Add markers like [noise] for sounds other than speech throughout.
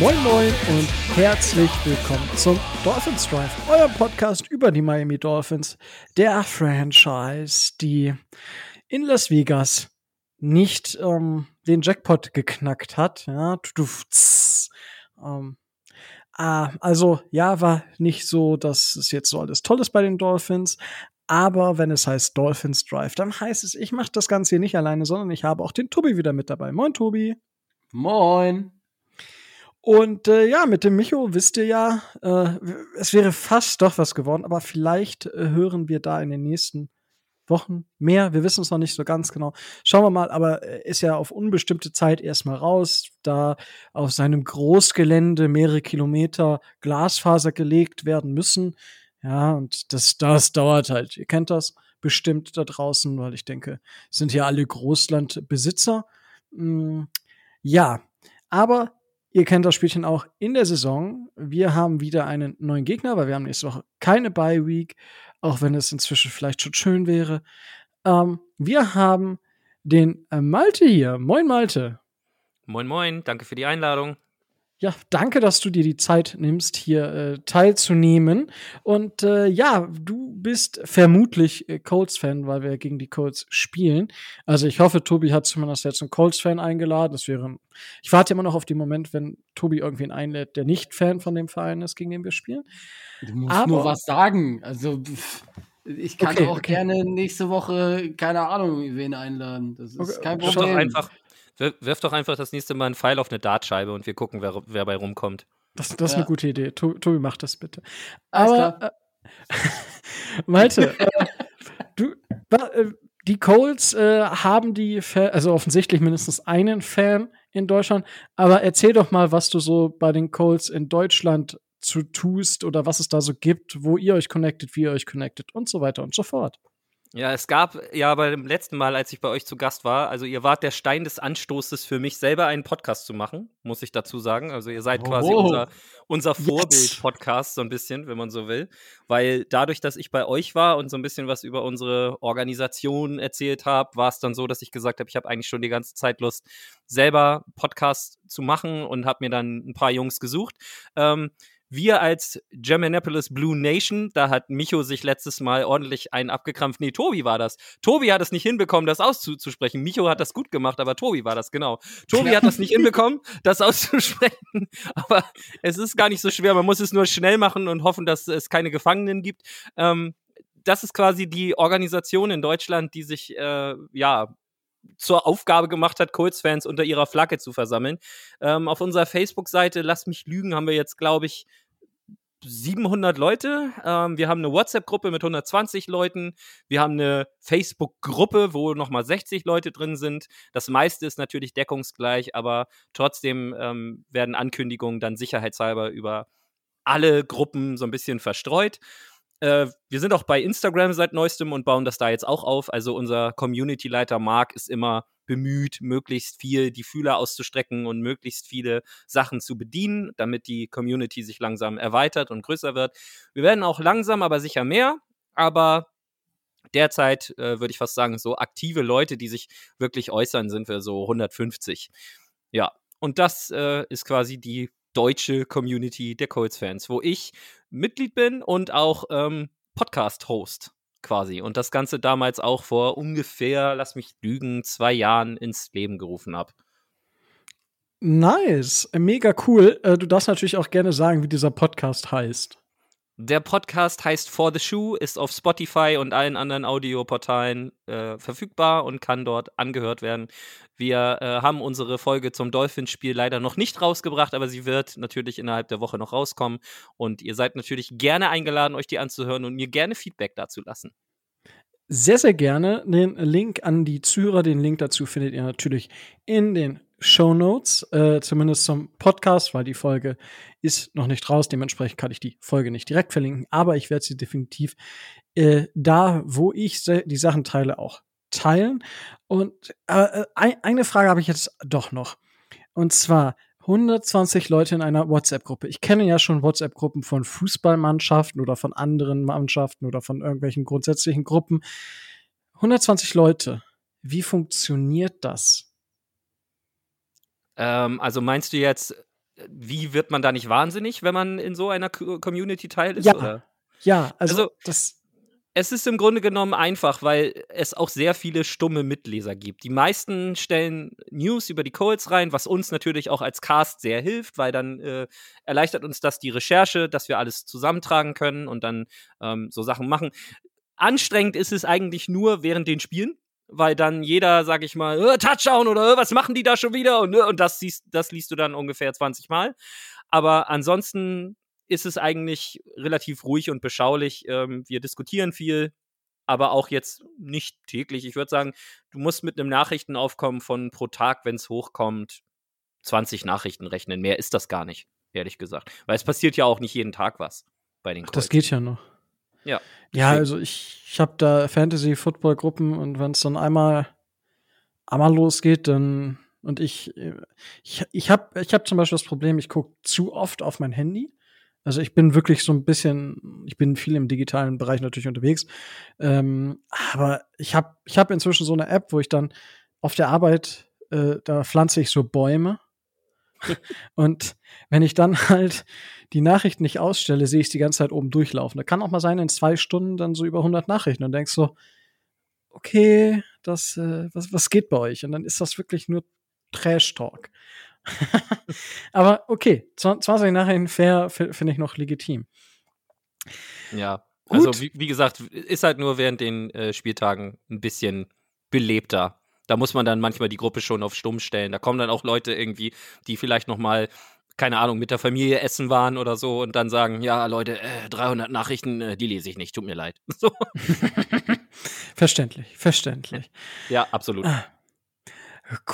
Moin Moin und herzlich willkommen zum Dolphins Drive, euer Podcast über die Miami Dolphins, der Franchise, die in Las Vegas nicht ähm, den Jackpot geknackt hat. Ja, tudufts. ähm, ah, also ja, war nicht so, dass es jetzt so alles toll ist bei den Dolphins. Aber wenn es heißt Dolphins Drive, dann heißt es, ich mache das Ganze hier nicht alleine, sondern ich habe auch den Tobi wieder mit dabei. Moin, Tobi. Moin. Und äh, ja, mit dem Micho wisst ihr ja, äh, es wäre fast doch was geworden, aber vielleicht äh, hören wir da in den nächsten Wochen mehr. Wir wissen es noch nicht so ganz genau. Schauen wir mal, aber er ist ja auf unbestimmte Zeit erstmal raus, da auf seinem Großgelände mehrere Kilometer Glasfaser gelegt werden müssen. Ja, und das, das dauert halt. Ihr kennt das bestimmt da draußen, weil ich denke, sind ja alle Großlandbesitzer. Mm, ja, aber Ihr kennt das Spielchen auch in der Saison. Wir haben wieder einen neuen Gegner, weil wir haben nächste Woche keine Bye Week, auch wenn es inzwischen vielleicht schon schön wäre. Ähm, wir haben den äh, Malte hier. Moin Malte. Moin, moin, danke für die Einladung. Ja, danke, dass du dir die Zeit nimmst, hier äh, teilzunehmen. Und äh, ja, du bist vermutlich äh, Colts-Fan, weil wir gegen die Colts spielen. Also ich hoffe, Tobi hat zumindest jetzt einen Colts-Fan eingeladen. Das wäre. Ich warte immer noch auf den Moment, wenn Tobi irgendwen einlädt, der nicht Fan von dem Verein ist, gegen den wir spielen. Du musst Aber- nur was sagen. Also pff, ich kann Okay, auch okay. gerne nächste Woche, keine Ahnung, wen einladen. Das ist Okay, kein Problem. doch, einfach, wirf, wirf doch einfach das nächste Mal einen Pfeil auf eine Dartscheibe und wir gucken, wer, wer bei rumkommt. Das, das ist Ja. eine gute Idee. To Tobi, mach das bitte. Aber äh, [laughs] Malte, äh, du, äh, die Colts äh, haben die, Fa also offensichtlich mindestens einen Fan in Deutschland. Aber erzähl doch mal, was du so bei den Colts in Deutschland zu tust oder was es da so gibt, wo ihr euch connectet, wie ihr euch connectet und so weiter und so fort. Ja, es gab ja beim letzten Mal, als ich bei euch zu Gast war, also ihr wart der Stein des Anstoßes für mich, selber einen Podcast zu machen, muss ich dazu sagen. Also ihr seid quasi Oh. unser, unser Vorbild-Podcast, so ein bisschen, wenn man so will. Weil dadurch, dass ich bei euch war und so ein bisschen was über unsere Organisation erzählt habe, war es dann so, dass ich gesagt habe, ich habe eigentlich schon die ganze Zeit Lust, selber Podcast zu machen und habe mir dann ein paar Jungs gesucht. Ähm, wir als Germanapolis Blue Nation, da hat Micho sich letztes Mal ordentlich einen abgekrampft. Nee, Tobi war das. Tobi hat es nicht hinbekommen, das auszusprechen. Micho hat das gut gemacht, aber Tobi war das, genau. Tobi hat das nicht hinbekommen, das auszusprechen. [laughs] Aber es ist gar nicht so schwer. Man muss es nur schnell machen und hoffen, dass es keine Gefangenen gibt. Ähm, das ist quasi die Organisation in Deutschland, die sich, äh, ja, zur Aufgabe gemacht hat, Colts-Fans unter ihrer Flagge zu versammeln. Ähm, auf unserer Facebook-Seite, lass mich lügen, haben wir jetzt, glaube ich, 700 Leute. Ähm, wir haben eine WhatsApp-Gruppe mit 120 Leuten. Wir haben eine Facebook-Gruppe, wo nochmal 60 Leute drin sind. Das meiste ist natürlich deckungsgleich, aber trotzdem ähm, werden Ankündigungen dann sicherheitshalber über alle Gruppen so ein bisschen verstreut. Äh, wir sind auch bei Instagram seit neuestem und bauen das da jetzt auch auf. Also unser Community-Leiter Marc ist immer bemüht, möglichst viel die Fühler auszustrecken und möglichst viele Sachen zu bedienen, damit die Community sich langsam erweitert und größer wird. Wir werden auch langsam, aber sicher mehr. Aber derzeit äh, würde ich fast sagen, so aktive Leute, die sich wirklich äußern, sind wir so 150. Ja, und das äh, ist quasi die deutsche Community der Colts-Fans, wo ich Mitglied bin und auch ähm, Podcast-Host quasi. Und das Ganze damals auch vor ungefähr, lass mich lügen, zwei Jahren ins Leben gerufen habe. Nice, mega cool. Äh, du darfst natürlich auch gerne sagen, wie dieser Podcast heißt. Der Podcast heißt For the Shoe, ist auf Spotify und allen anderen Audioportalen äh, verfügbar und kann dort angehört werden. Wir äh, haben unsere Folge zum Dolphins-Spiel leider noch nicht rausgebracht, aber sie wird natürlich innerhalb der Woche noch rauskommen. Und ihr seid natürlich gerne eingeladen, euch die anzuhören und mir gerne Feedback dazu lassen. Sehr, sehr gerne. Den Link an die Zuhörer, den Link dazu findet ihr natürlich in den Show Notes, äh, zumindest zum Podcast, weil die Folge ist noch nicht raus. Dementsprechend kann ich die Folge nicht direkt verlinken, aber ich werde sie definitiv äh, da, wo ich die Sachen teile, auch teilen. Und äh, ein- eine Frage habe ich jetzt doch noch. Und zwar 120 Leute in einer WhatsApp-Gruppe. Ich kenne ja schon WhatsApp-Gruppen von Fußballmannschaften oder von anderen Mannschaften oder von irgendwelchen grundsätzlichen Gruppen. 120 Leute. Wie funktioniert das? Ähm, also meinst du jetzt, wie wird man da nicht wahnsinnig, wenn man in so einer Co- Community Teil ist? Ja. Oder? Ja, also, Also- das. Es ist im Grunde genommen einfach, weil es auch sehr viele stumme Mitleser gibt. Die meisten stellen News über die Colts rein, was uns natürlich auch als Cast sehr hilft, weil dann äh, erleichtert uns das die Recherche, dass wir alles zusammentragen können und dann ähm, so Sachen machen. Anstrengend ist es eigentlich nur während den Spielen, weil dann jeder, sag ich mal, äh, Touchdown oder äh, was machen die da schon wieder und, äh, und das, siehst, das liest du dann ungefähr 20 Mal. Aber ansonsten ist es eigentlich relativ ruhig und beschaulich. Ähm, wir diskutieren viel, aber auch jetzt nicht täglich. Ich würde sagen, du musst mit einem Nachrichtenaufkommen von pro Tag, wenn es hochkommt, 20 Nachrichten rechnen. Mehr ist das gar nicht, ehrlich gesagt. Weil es passiert ja auch nicht jeden Tag was bei den Das Colts. geht ja noch. Ja. Ja, also ich, ich habe da Fantasy-Football-Gruppen und wenn es dann einmal, einmal losgeht, dann und ich, ich, ich habe ich hab zum Beispiel das Problem, ich gucke zu oft auf mein Handy. Also ich bin wirklich so ein bisschen, ich bin viel im digitalen Bereich natürlich unterwegs, ähm, aber ich habe ich hab inzwischen so eine App, wo ich dann auf der Arbeit, äh, da pflanze ich so Bäume und wenn ich dann halt die Nachrichten nicht ausstelle, sehe ich die ganze Zeit oben durchlaufen. Da kann auch mal sein, in zwei Stunden dann so über 100 Nachrichten und denkst so, okay, das, äh, was, was geht bei euch? Und dann ist das wirklich nur Trash-Talk. [laughs] Aber okay, 20 Nachrichten fair fi- finde ich noch legitim. Ja. Gut. Also, wie, wie gesagt, ist halt nur während den äh, Spieltagen ein bisschen belebter. Da muss man dann manchmal die Gruppe schon auf stumm stellen. Da kommen dann auch Leute irgendwie, die vielleicht noch mal keine Ahnung, mit der Familie essen waren oder so und dann sagen, ja, Leute, äh, 300 Nachrichten, äh, die lese ich nicht, tut mir leid. [laughs] So. [laughs] Verständlich, verständlich. Ja, absolut. Ah.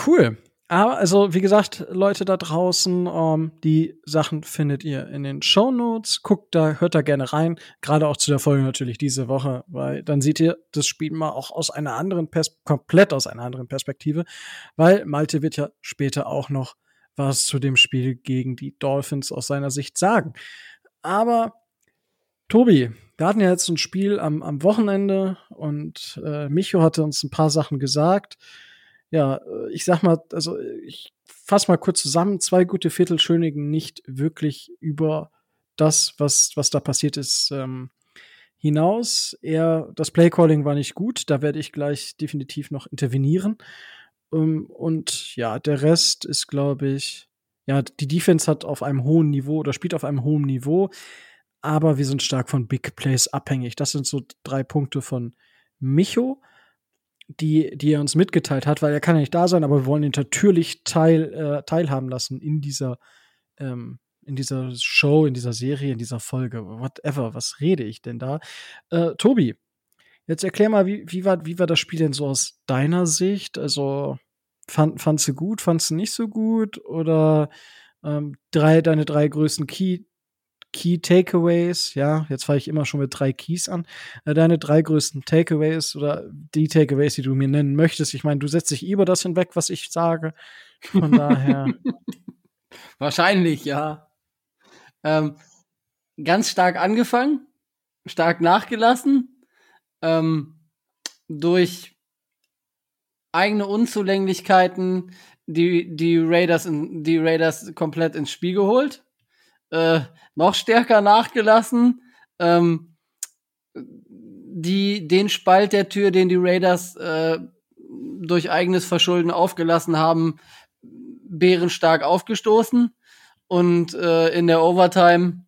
Cool. Aber also, wie gesagt, Leute da draußen, ähm, die Sachen findet ihr in den Show Notes. Guckt da, hört da gerne rein. Gerade auch zu der Folge natürlich diese Woche, weil dann seht ihr das Spiel mal auch aus einer anderen Pers komplett aus einer anderen Perspektive, weil Malte wird ja später auch noch was zu dem Spiel gegen die Dolphins aus seiner Sicht sagen. Aber Tobi, wir hatten ja jetzt ein Spiel am, am Wochenende und äh, Micho hatte uns ein paar Sachen gesagt. Ja, äh, ich sag mal, also ich fass mal kurz zusammen. Zwei gute Viertel schönigen nicht wirklich über das, was, was da passiert ist, ähm, hinaus. Eher, das Playcalling war nicht gut. Da werde ich gleich definitiv noch intervenieren. Ähm, und ja, der Rest ist, glaube ich, ja, die Defense hat auf einem hohen Niveau oder spielt auf einem hohen Niveau aber wir sind stark von Big Plays abhängig. Das sind so drei Punkte von Micho, die, die er uns mitgeteilt hat, weil er kann ja nicht da sein, aber wir wollen ihn natürlich teil, äh, teilhaben lassen in dieser, ähm, in dieser Show, in dieser Serie, in dieser Folge, whatever. Was rede ich denn da? Äh, Tobi, jetzt erklär mal, wie, wie, war, wie war das Spiel denn so aus deiner Sicht? Also, fand, fandst du gut, fandst du nicht so gut? Oder ähm, drei, deine drei größten Key Key Takeaways, ja, jetzt fange ich immer schon mit drei Keys an. Äh, Deine drei größten Takeaways oder die Takeaways, die du mir nennen möchtest. Ich meine, du setzt dich über das hinweg, was ich sage. Von daher. [laughs] Wahrscheinlich, ja. Ähm, ganz stark angefangen, stark nachgelassen, ähm, durch eigene Unzulänglichkeiten die, die Raiders in, die Raiders komplett ins Spiel geholt, äh, noch stärker nachgelassen, ähm, die, den Spalt der Tür, den die Raiders äh, durch eigenes Verschulden aufgelassen haben, bärenstark aufgestoßen und äh, in der Overtime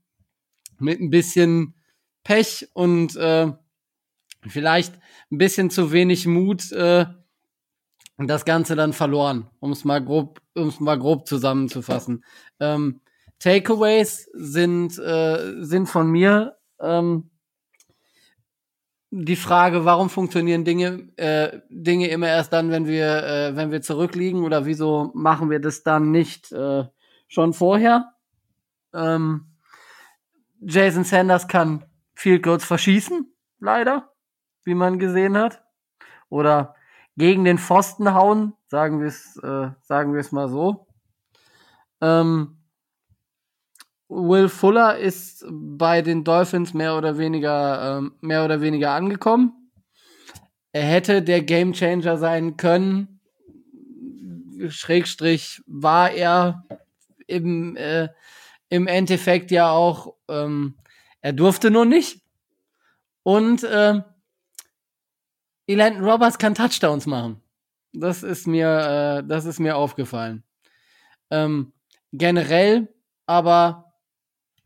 mit ein bisschen Pech und äh, vielleicht ein bisschen zu wenig Mut äh, das Ganze dann verloren, um es mal grob, um es mal grob zusammenzufassen. Ähm, Takeaways sind äh, sind von mir ähm, die Frage, warum funktionieren Dinge äh, Dinge immer erst dann, wenn wir äh, wenn wir zurückliegen oder wieso machen wir das dann nicht äh, schon vorher? Ähm, Jason Sanders kann Field Goals verschießen, leider, wie man gesehen hat, oder gegen den Pfosten hauen, sagen wir es äh, sagen wir es mal so. Ähm, Will Fuller ist bei den Dolphins mehr oder weniger, ähm, mehr oder weniger angekommen. Er hätte der Gamechanger sein können. Schrägstrich war er im, äh, im Endeffekt ja auch, ähm, er durfte nur nicht. Und äh, Elandon Roberts kann Touchdowns machen. Das ist mir, äh, das ist mir aufgefallen. Ähm, generell, aber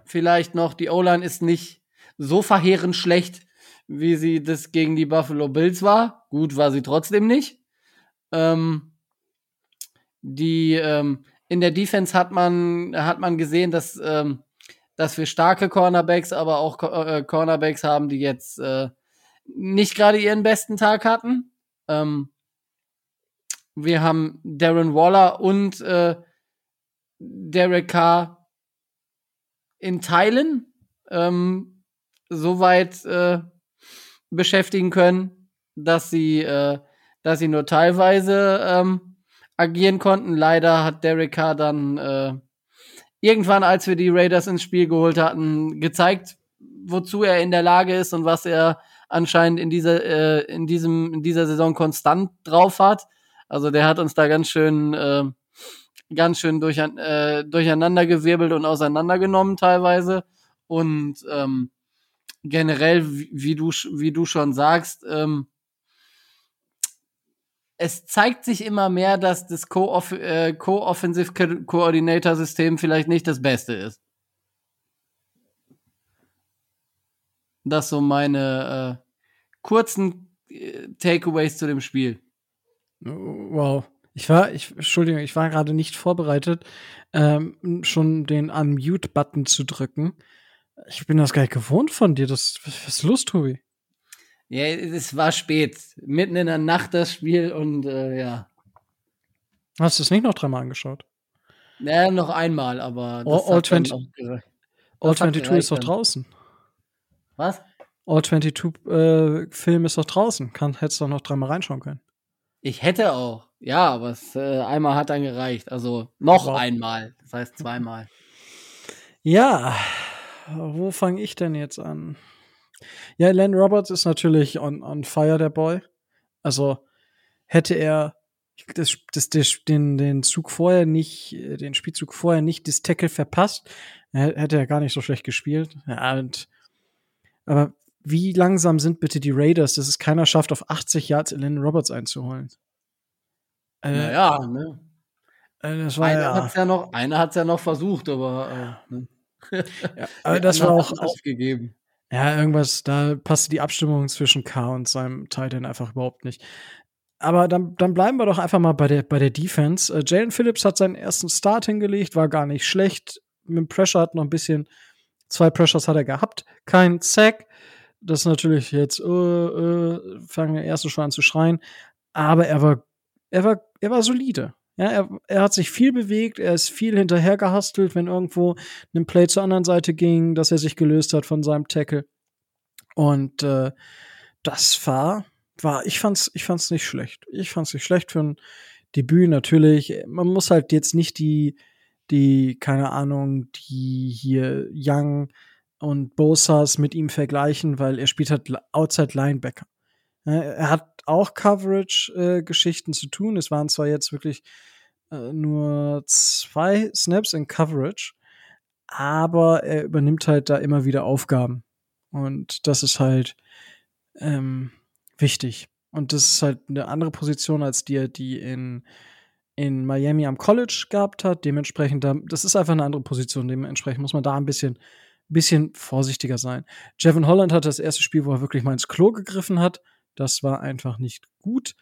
vielleicht noch, die O-Line ist nicht so verheerend schlecht, wie sie das gegen die Buffalo Bills war. Gut war sie trotzdem nicht. Ähm, die ähm, in der Defense hat man hat man gesehen, dass ähm, dass wir starke Cornerbacks, aber auch äh, Cornerbacks haben, die jetzt äh, nicht gerade ihren besten Tag hatten. Ähm, wir haben Darren Waller und äh, Derek Carr in Teilen ähm, soweit äh, beschäftigen können, dass sie, äh, dass sie nur teilweise ähm, agieren konnten. Leider hat Derek Carr dann äh, irgendwann, als wir die Raiders ins Spiel geholt hatten, gezeigt, wozu er in der Lage ist und was er anscheinend in dieser, äh, in diesem, in dieser Saison konstant drauf hat. Also der hat uns da ganz schön, äh, ganz schön durch, äh, durcheinandergewirbelt und auseinandergenommen teilweise. Und ähm, generell, wie, wie, du, wie du schon sagst, ähm, es zeigt sich immer mehr, dass das äh, Co-Offensive Coordinator System vielleicht nicht das Beste ist. Das so meine äh, kurzen äh, Takeaways zu dem Spiel. Wow. Ich war, ich, Entschuldigung, ich war gerade nicht vorbereitet, ähm, schon den Unmute-Button zu drücken. Ich bin das gar nicht gewohnt von dir. Das, was ist los, Tobi? Ja, es war spät. Mitten in der Nacht das Spiel und äh, ja. Hast du es nicht noch dreimal angeschaut? Ja, noch einmal, aber. Das All, All, 20, All 22 ist doch draußen. Was? All 22 äh, Film ist doch draußen. Kann, hättest doch noch dreimal reinschauen können. Ich hätte auch. Ja, aber es, äh, einmal hat dann gereicht. Also noch wow. einmal. Das heißt zweimal. Ja, wo fange ich denn jetzt an? Ja, Len Roberts ist natürlich on, on fire, der Boy. Also hätte er das, das, das, den, den Zug vorher nicht, den Spielzug vorher nicht das Tackle verpasst, hätte er gar nicht so schlecht gespielt. Ja, und, aber wie langsam sind bitte die Raiders, dass es keiner schafft, auf 80 Yards Len Roberts einzuholen? Äh, naja, ne? Äh, das war einer ja, hat's ja noch, einer hat's ja noch versucht, aber, äh, ne? [laughs] ja, aber das war auch aufgegeben. Ja, irgendwas, da passte die Abstimmung zwischen K und seinem Titan einfach überhaupt nicht. Aber dann, dann bleiben wir doch einfach mal bei der, bei der Defense. Äh, Jalen Phillips hat seinen ersten Start hingelegt, war gar nicht schlecht. Mit dem Pressure hat noch ein bisschen, zwei Pressures hat er gehabt. Kein Sack. Das ist natürlich jetzt, äh, äh, fangen wir erst schon an zu schreien. Aber er war, er war, er war solide. Ja, er, er hat sich viel bewegt, er ist viel hinterhergehastelt, wenn irgendwo ein Play zur anderen Seite ging, dass er sich gelöst hat von seinem Tackle. Und äh, das war, war, ich fand's, ich fand's nicht schlecht. Ich fand's nicht schlecht für ein Debüt natürlich. Man muss halt jetzt nicht die, die, keine Ahnung, die hier Young und Bosas mit ihm vergleichen, weil er spielt halt Outside Linebacker. Er hat auch Coverage-Geschichten äh, zu tun. Es waren zwar jetzt wirklich äh, nur zwei Snaps in Coverage, aber er übernimmt halt da immer wieder Aufgaben. Und das ist halt ähm, wichtig. Und das ist halt eine andere Position, als die er die in, in Miami am College gehabt hat. Dementsprechend, das ist einfach eine andere Position. Dementsprechend muss man da ein bisschen, bisschen vorsichtiger sein. Jevin Holland hatte das erste Spiel, wo er wirklich mal ins Klo gegriffen hat. Das war einfach nicht gut.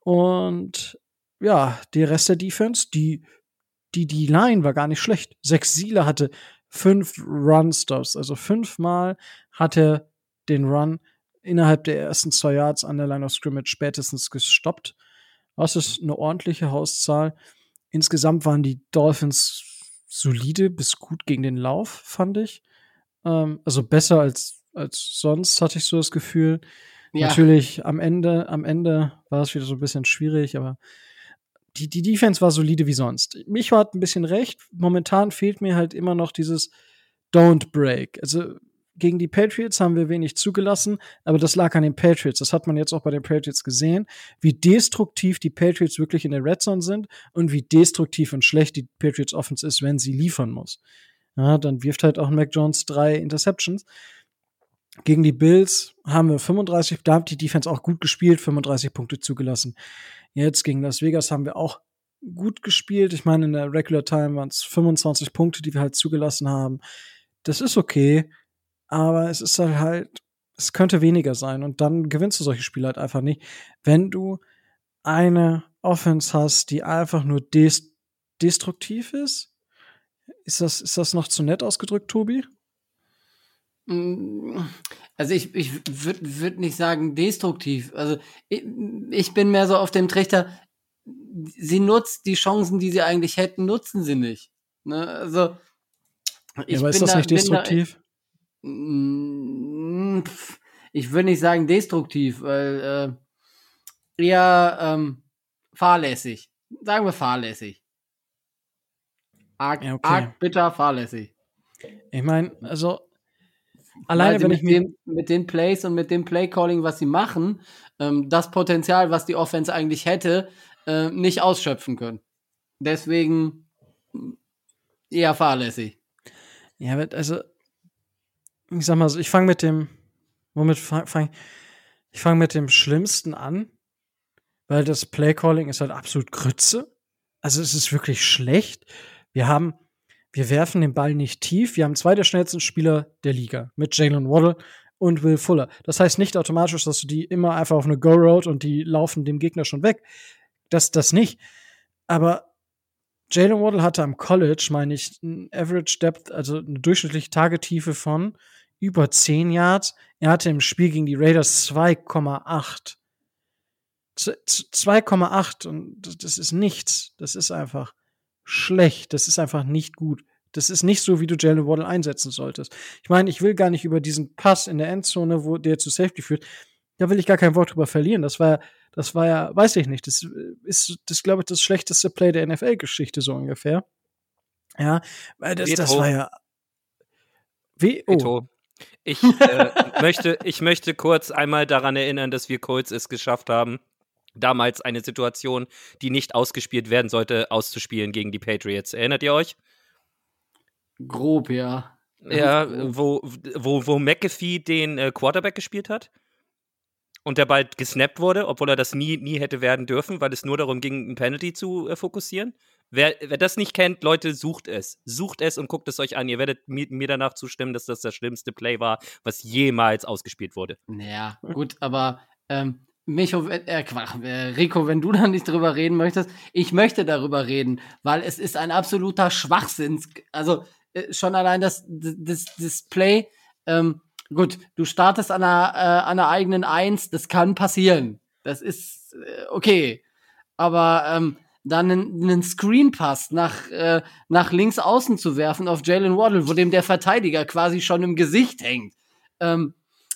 Und ja, der Rest der Defense, die, die, die Line war gar nicht schlecht. Sechs Siele hatte fünf Run-Stops. Also fünfmal hat er den Run innerhalb der ersten zwei Yards an der Line of Scrimmage spätestens gestoppt. Das ist eine ordentliche Hauszahl. Insgesamt waren die Dolphins solide bis gut gegen den Lauf, fand ich. Ähm, also besser als, als sonst, hatte ich so das Gefühl. Ja. Natürlich am Ende, am Ende war es wieder so ein bisschen schwierig, aber die, die Defense war solide wie sonst. Micho hat ein bisschen recht. Momentan fehlt mir halt immer noch dieses Don't Break. Also gegen die Patriots haben wir wenig zugelassen, aber das lag an den Patriots. Das hat man jetzt auch bei den Patriots gesehen, wie destruktiv die Patriots wirklich in der Red Zone sind und wie destruktiv und schlecht die Patriots Offense ist, wenn sie liefern muss. Ja, dann wirft halt auch Mac Jones drei Interceptions. Gegen die Bills haben wir 35, da hat die Defense auch gut gespielt, 35 Punkte zugelassen. Jetzt gegen Las Vegas haben wir auch gut gespielt. Ich meine, in der Regular Time waren es 25 Punkte, die wir halt zugelassen haben. Das ist okay, aber es ist halt halt, es könnte weniger sein und dann gewinnst du solche Spiele halt einfach nicht. Wenn du eine Offense hast, die einfach nur des destruktiv ist, ist das, ist das noch zu nett ausgedrückt, Tobi? Mm, Also ich, ich würde würd nicht sagen destruktiv. Also ich, ich bin mehr so auf dem Trichter, sie nutzt die Chancen, die sie eigentlich hätten, nutzen sie nicht. Ne? Also ja, aber ist das nicht destruktiv? Da, mm, pf, ich würde nicht sagen destruktiv, weil äh, eher ähm, fahrlässig. Sagen wir fahrlässig. Arg, Ja, okay. arg bitter fahrlässig. Ich meine, also alleine wenn mit, ich mir dem, mit den Plays und mit dem Playcalling, was sie machen, ähm, das Potenzial, was die Offense eigentlich hätte, äh, nicht ausschöpfen können. Deswegen mm, eher fahrlässig. Ja, also, ich sag mal so, ich fange mit dem, womit fange fang, ich fange mit dem Schlimmsten an, weil das Playcalling ist halt absolut Grütze. Also es ist wirklich schlecht. Wir haben, wir werfen den Ball nicht tief. Wir haben zwei der schnellsten Spieler der Liga mit Jalen Waddle und Will Fuller. Das heißt nicht automatisch, dass du die immer einfach auf eine Go-Road und die laufen dem Gegner schon weg. Das, das nicht. Aber Jalen Waddle hatte am College, meine ich, ein Average Depth, also eine durchschnittliche Tagetiefe von über 10 Yards. Er hatte im Spiel gegen die Raiders 2,8. Z- z- 2,8 und das ist nichts. Das ist einfach schlecht. Das ist einfach nicht gut. Das ist nicht so, wie du Jalen Waddle einsetzen solltest. Ich meine, ich will gar nicht über diesen Pass in der Endzone, wo der zu Safety führt, da will ich gar kein Wort drüber verlieren. Das war, das war ja, weiß ich nicht, das ist, das glaube ich, das schlechteste Play der NFL-Geschichte so ungefähr. Ja, weil das, das war ja. Wie? Oh. Ich, äh, möchte, ich möchte kurz einmal daran erinnern, dass wir Colts es geschafft haben, damals eine Situation, die nicht ausgespielt werden sollte, auszuspielen gegen die Patriots. Erinnert ihr euch? Grob, ja. Ja, grob. wo, wo, wo McAfee den äh, Quarterback gespielt hat und der Ball gesnappt wurde, obwohl er das nie, nie hätte werden dürfen, weil es nur darum ging, ein Penalty zu äh, fokussieren. Wer, wer das nicht kennt, Leute, sucht es. Sucht es und guckt es euch an. Ihr werdet mir, mir danach zustimmen, dass das das schlimmste Play war, was jemals ausgespielt wurde. Naja, gut, aber ähm, Micho, wenn- äh, Quatsch, äh, Rico, wenn du da nicht drüber reden möchtest, ich möchte darüber reden, weil es ist ein absoluter Schwachsinn. Also äh, schon allein das, das Display, ähm, gut, du startest an einer, äh, an einer eigenen Eins, das kann passieren. Das ist äh, okay. Aber ähm, dann einen, einen Screenpass nach, äh, nach links außen zu werfen auf Jalen Waddle, wo dem der Verteidiger quasi schon im Gesicht hängt. Ähm,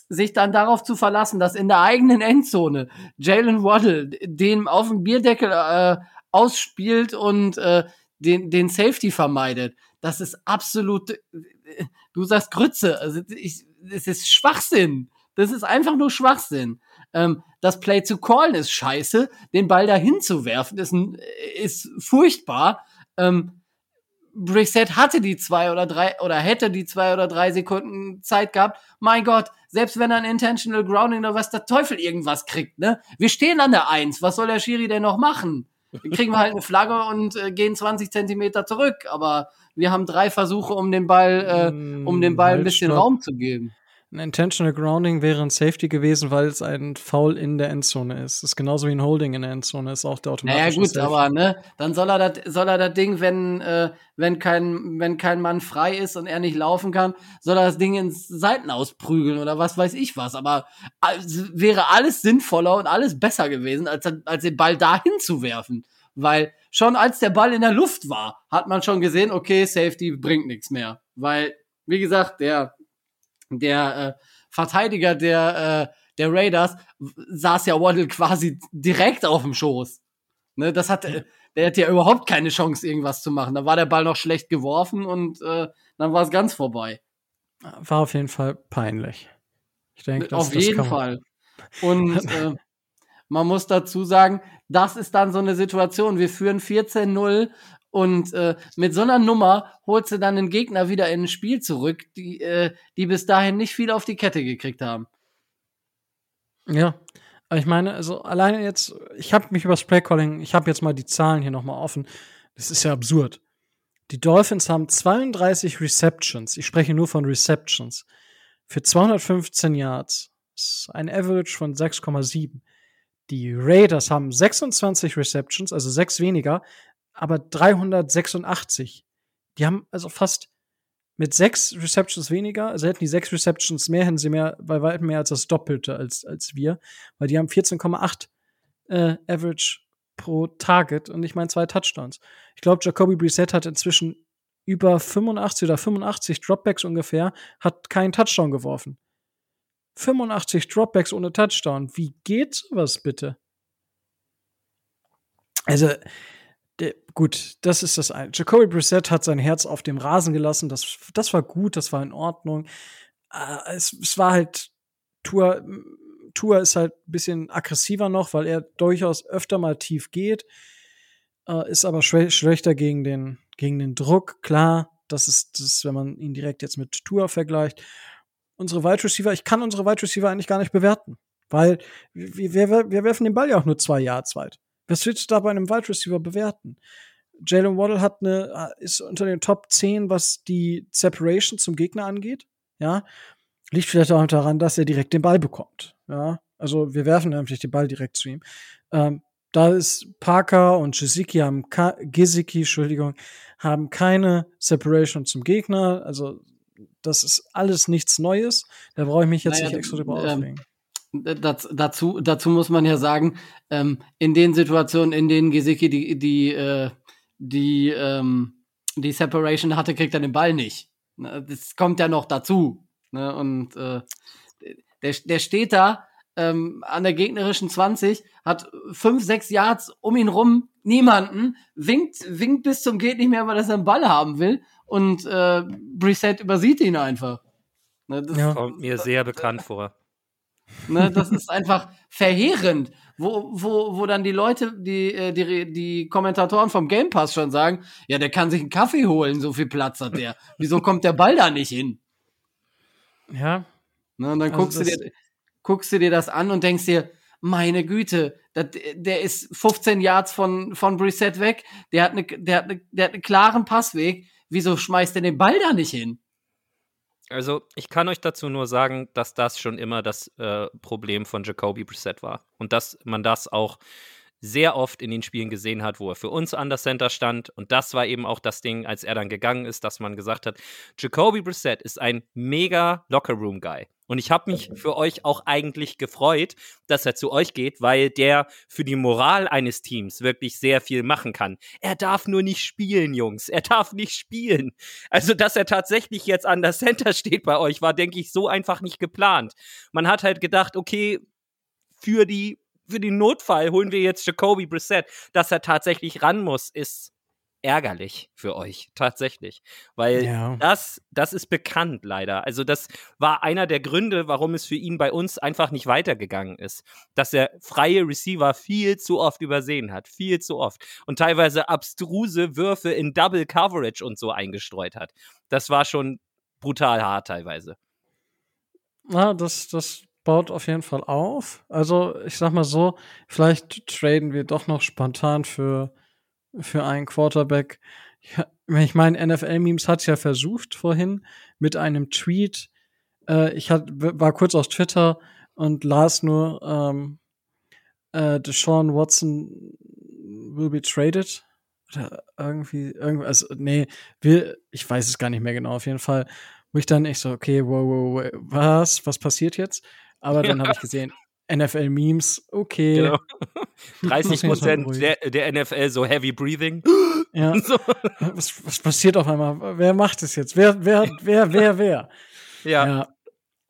sich dann darauf zu verlassen, dass in der eigenen Endzone Jalen Waddle den auf dem Bierdeckel äh, ausspielt und äh, den, den Safety vermeidet. Das ist absolut, äh, du sagst Grütze, also ich, es ist Schwachsinn. Das ist einfach nur Schwachsinn. Ähm, das Play zu callen ist scheiße, den Ball dahin zu werfen ist, ist furchtbar. Ähm, Brissett hatte die zwei oder drei oder hätte die zwei oder drei Sekunden Zeit gehabt. Mein Gott, selbst wenn er ein Intentional Grounding oder was der Teufel irgendwas kriegt, ne? Wir stehen an der Eins. Was soll der Schiri denn noch machen? Dann kriegen wir halt eine Flagge und äh, gehen 20 Zentimeter zurück. Aber wir haben drei Versuche, um den Ball, äh, um dem Ball ein Halt, bisschen stopp. Raum zu geben. Ein Intentional Grounding wäre ein Safety gewesen, weil es ein Foul in der Endzone ist. Das ist genauso wie ein Holding in der Endzone ist auch der automatische Naja, gut, Safety. aber ne, dann soll er das, soll er das Ding, wenn, äh, wenn kein, wenn kein Mann frei ist und er nicht laufen kann, soll er das Ding ins Seiten ausprügeln oder was weiß ich was. Aber also, wäre alles sinnvoller und alles besser gewesen, als, als den Ball dahin zu werfen. Weil schon als der Ball in der Luft war, hat man schon gesehen, okay, Safety bringt nichts mehr. Weil, wie gesagt, der, der äh, Verteidiger der, äh, der Raiders saß ja Waddle quasi direkt auf dem Schoß. Ne, das hat, äh, der hätte ja überhaupt keine Chance, irgendwas zu machen. Da war der Ball noch schlecht geworfen und äh, dann war es ganz vorbei. War auf jeden Fall peinlich. Ich denke, das, Auf das jeden Fall. Und [laughs] äh, man muss dazu sagen, das ist dann so eine Situation. Wir führen 14-0 und äh, mit so einer Nummer holst du dann den Gegner wieder in ein Spiel zurück, die, äh, die bis dahin nicht viel auf die Kette gekriegt haben. Ja, ich meine, also alleine jetzt, ich habe mich über das Playcalling, ich habe jetzt mal die Zahlen hier nochmal offen. Das ist ja absurd. Die Dolphins haben 32 Receptions. Ich spreche nur von Receptions. Für 215 Yards. Das ist ein Average von 6,7. Die Raiders haben 26 Receptions, also sechs weniger, aber 386. Die haben also fast mit sechs Receptions weniger, also hätten die sechs Receptions mehr, hätten sie mehr, bei weitem mehr als das Doppelte als, als wir, weil die haben 14,8 äh, Average pro Target und ich meine zwei Touchdowns. Ich glaube, Jacoby Brissett hat inzwischen über 85 oder 85 Dropbacks ungefähr, hat keinen Touchdown geworfen. 85 Dropbacks ohne Touchdown. Wie geht sowas bitte? Also, der, gut, das ist das eine. Jacoby Brissett hat sein Herz auf dem Rasen gelassen. Das, das war gut, das war in Ordnung. Äh, es, es war halt Tour. Tour ist halt ein bisschen aggressiver noch, weil er durchaus öfter mal tief geht. Äh, ist aber schlechter gegen den, gegen den Druck. Klar, das ist, das ist, wenn man ihn direkt jetzt mit Tour vergleicht. Unsere Wide Receiver, ich kann unsere Wide Receiver eigentlich gar nicht bewerten, weil wir, wir, wir werfen den Ball ja auch nur zwei Yards weit. Was willst du da bei einem Wide Receiver bewerten? Jalen Waddle hat eine, ist unter den Top 10, was die Separation zum Gegner angeht. Ja. Liegt vielleicht auch daran, dass er direkt den Ball bekommt. Ja. Also wir werfen nämlich den Ball direkt zu ihm. Ähm, da ist Parker und Gesicki haben Ka Gesicki, Entschuldigung, haben keine Separation zum Gegner. Also das ist alles nichts Neues. Da brauche ich mich jetzt Naja, nicht extra drüber ähm, aufregen. Das, dazu, dazu muss man ja sagen, ähm, in den Situationen, in denen Gesicki die, die, äh, die, ähm, die Separation hatte, kriegt er den Ball nicht. Ne, Das kommt ja noch dazu. Ne? Und äh, der, der steht da ähm, an der gegnerischen 20, hat fünf, sechs Yards um ihn rum, niemanden, winkt, winkt bis zum geht nicht mehr, weil er seinen Ball haben will und äh, Brissett übersieht ihn einfach. Ne, das, Ja. Kommt mir sehr bekannt vor. Ne, das ist einfach verheerend, wo, wo, wo dann die Leute, die, äh, die, die Kommentatoren vom Game Pass schon sagen, ja, der kann sich einen Kaffee holen, so viel Platz hat der. Wieso kommt der Ball da nicht hin? Ja, Ne, und dann Also guckst, du dir, guckst du dir das an und denkst dir, meine Güte, dat, der ist 15 Yards von, von Brissett weg, der hat, eine, der, hat eine, der hat einen klaren Passweg, wieso schmeißt der den Ball da nicht hin? Also, ich kann euch dazu nur sagen, dass das schon immer das äh, Problem von Jacoby Brissett war. Und dass man das auch sehr oft in den Spielen gesehen hat, wo er für uns an der Center stand. Und das war eben auch das Ding, als er dann gegangen ist, dass man gesagt hat, Jacoby Brissett ist ein mega Lockerroom-Guy. Und ich habe mich für euch auch eigentlich gefreut, dass er zu euch geht, weil der für die Moral eines Teams wirklich sehr viel machen kann. Er darf nur nicht spielen, Jungs. Er darf nicht spielen. Also, dass er tatsächlich jetzt an der Center steht bei euch, war, denke ich, so einfach nicht geplant. Man hat halt gedacht, okay, für die für den Notfall holen wir jetzt Jacoby Brissett. Dass er tatsächlich ran muss, ist ärgerlich für euch, tatsächlich. Weil Ja. das, das ist bekannt leider. Also das war einer der Gründe, warum es für ihn bei uns einfach nicht weitergegangen ist. Dass er freie Receiver viel zu oft übersehen hat. Viel zu oft. Und teilweise abstruse Würfe in Double Coverage und so eingestreut hat. Das war schon brutal hart teilweise. Na, das, das baut auf jeden Fall auf. Also, ich sag mal so, vielleicht traden wir doch noch spontan für, für einen Quarterback. Ja, ich meine, NFL-Memes hat's ja versucht vorhin mit einem Tweet. Äh, ich hat, war kurz auf Twitter und las nur, ähm, äh, Deshaun Watson will be traded. Oder irgendwie, irgendwie, also, nee, will, ich weiß es gar nicht mehr genau, auf jeden Fall wo ich dann echt so, okay, wow, wow was, was passiert jetzt? Aber dann habe ich gesehen, NFL-Memes, okay. Genau. 30 [laughs] Muss mich jetzt mal Prozent der, der NFL so heavy breathing. Ja, [laughs] so. was, was passiert auf einmal? Wer macht es jetzt? Wer, wer, wer, wer, wer? Ja. Ja.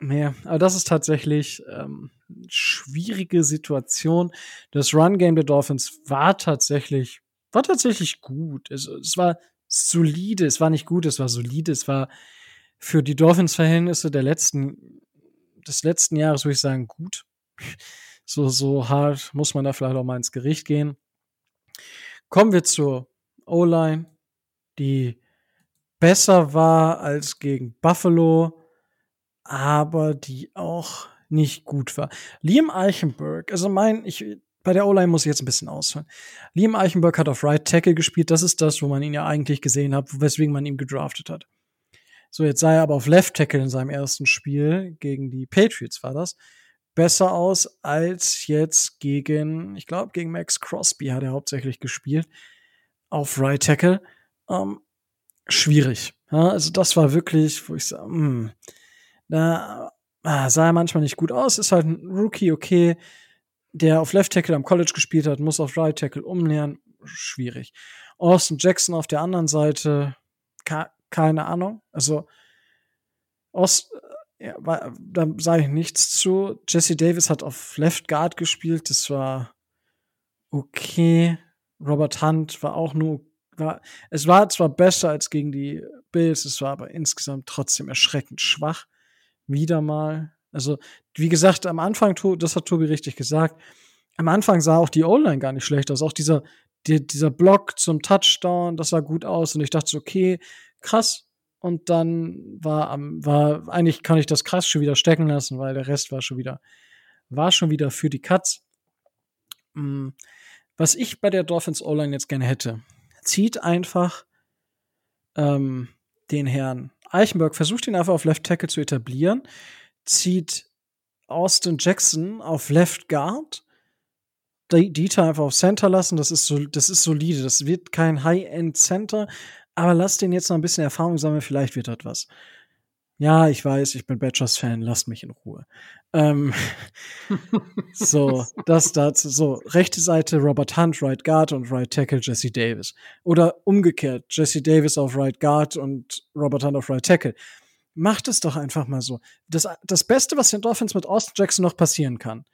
Nee, aber das ist tatsächlich ähm, schwierige Situation. Das Run-Game der Dolphins war tatsächlich war tatsächlich gut. Es, es war solide, es war nicht gut, es war solide, es war für die Dolphins-Verhältnisse der letzten, des letzten Jahres, würde ich sagen, gut. [laughs] So, so hart muss man da vielleicht auch mal ins Gericht gehen. Kommen wir zur O-Line, die besser war als gegen Buffalo, aber die auch nicht gut war. Liam Eichenberg, also mein, ich, bei der O-Line muss ich jetzt ein bisschen ausholen. Liam Eichenberg hat auf Right Tackle gespielt. Das ist das, wo man ihn ja eigentlich gesehen hat, weswegen man ihn gedraftet hat. So, jetzt sah er aber auf Left Tackle in seinem ersten Spiel gegen die Patriots war das besser aus als jetzt gegen, ich glaube, gegen Max Crosby hat er hauptsächlich gespielt auf Right Tackle. Ähm, schwierig. Ja, also das war wirklich, wo ich sage, hm, da ah, sah er manchmal nicht gut aus. Ist halt ein Rookie, okay, der auf Left Tackle am College gespielt hat, muss auf Right Tackle umlernen. Schwierig. Austin Jackson auf der anderen Seite, keine Ahnung. Also, Ost, ja, da sage ich nichts zu. Jesse Davis hat auf Left Guard gespielt, das war okay. Robert Hunt war auch nur, war, es war zwar besser als gegen die Bills, es war aber insgesamt trotzdem erschreckend schwach. Wieder mal. Also, wie gesagt, am Anfang, das hat Tobi richtig gesagt, am Anfang sah auch die O-Line gar nicht schlecht aus. Auch dieser, die, dieser Block zum Touchdown, das sah gut aus. Und ich dachte so, okay, krass, und dann war am, war, eigentlich kann ich das krass schon wieder stecken lassen, weil der Rest war schon wieder, war schon wieder für die Cuts. Mm, was ich bei der Dolphins O-Line jetzt gerne hätte, zieht einfach ähm, den Herrn Eichenberg, versucht ihn einfach auf Left Tackle zu etablieren, zieht Austin Jackson auf Left Guard, Dieter einfach auf Center lassen, das ist so, das ist solide. Das wird kein High-End Center, aber lass den jetzt noch ein bisschen Erfahrung sammeln, vielleicht wird das was. Ja, ich weiß, ich bin Badgers-Fan, lasst mich in Ruhe. Ähm, [laughs] so, das dazu. So, rechte Seite Robert Hunt, Right Guard und Right Tackle Jesse Davis. Oder umgekehrt, Jesse Davis auf Right Guard und Robert Hunt auf Right Tackle. Macht es doch einfach mal so. Das, das Beste, was den Dolphins mit Austin Jackson noch passieren kann,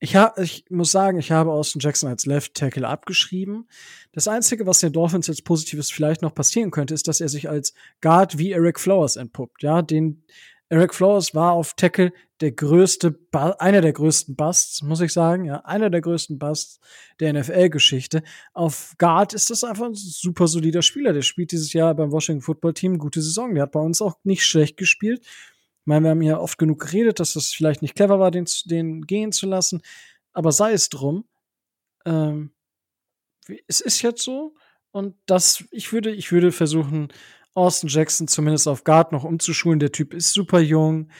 ich, hab, ich muss sagen, ich habe Austin Jackson als Left Tackle abgeschrieben. Das Einzige, was den Dolphins jetzt Positives vielleicht noch passieren könnte, ist, dass er sich als Guard wie Eric Flowers entpuppt. Ja, den Eric Flowers war auf Tackle der größte, einer der größten Busts, muss ich sagen. Ja, einer der größten Busts der NFL-Geschichte. Auf Guard ist das einfach ein super solider Spieler. Der spielt dieses Jahr beim Washington Football Team gute Saison. Der hat bei uns auch nicht schlecht gespielt meine, wir haben ja oft genug geredet, dass das vielleicht nicht clever war, den, den gehen zu lassen. Aber sei es drum. Ähm, es ist jetzt so. Und das, ich würde, ich würde versuchen, Austin Jackson zumindest auf Guard noch umzuschulen. Der Typ ist super jung.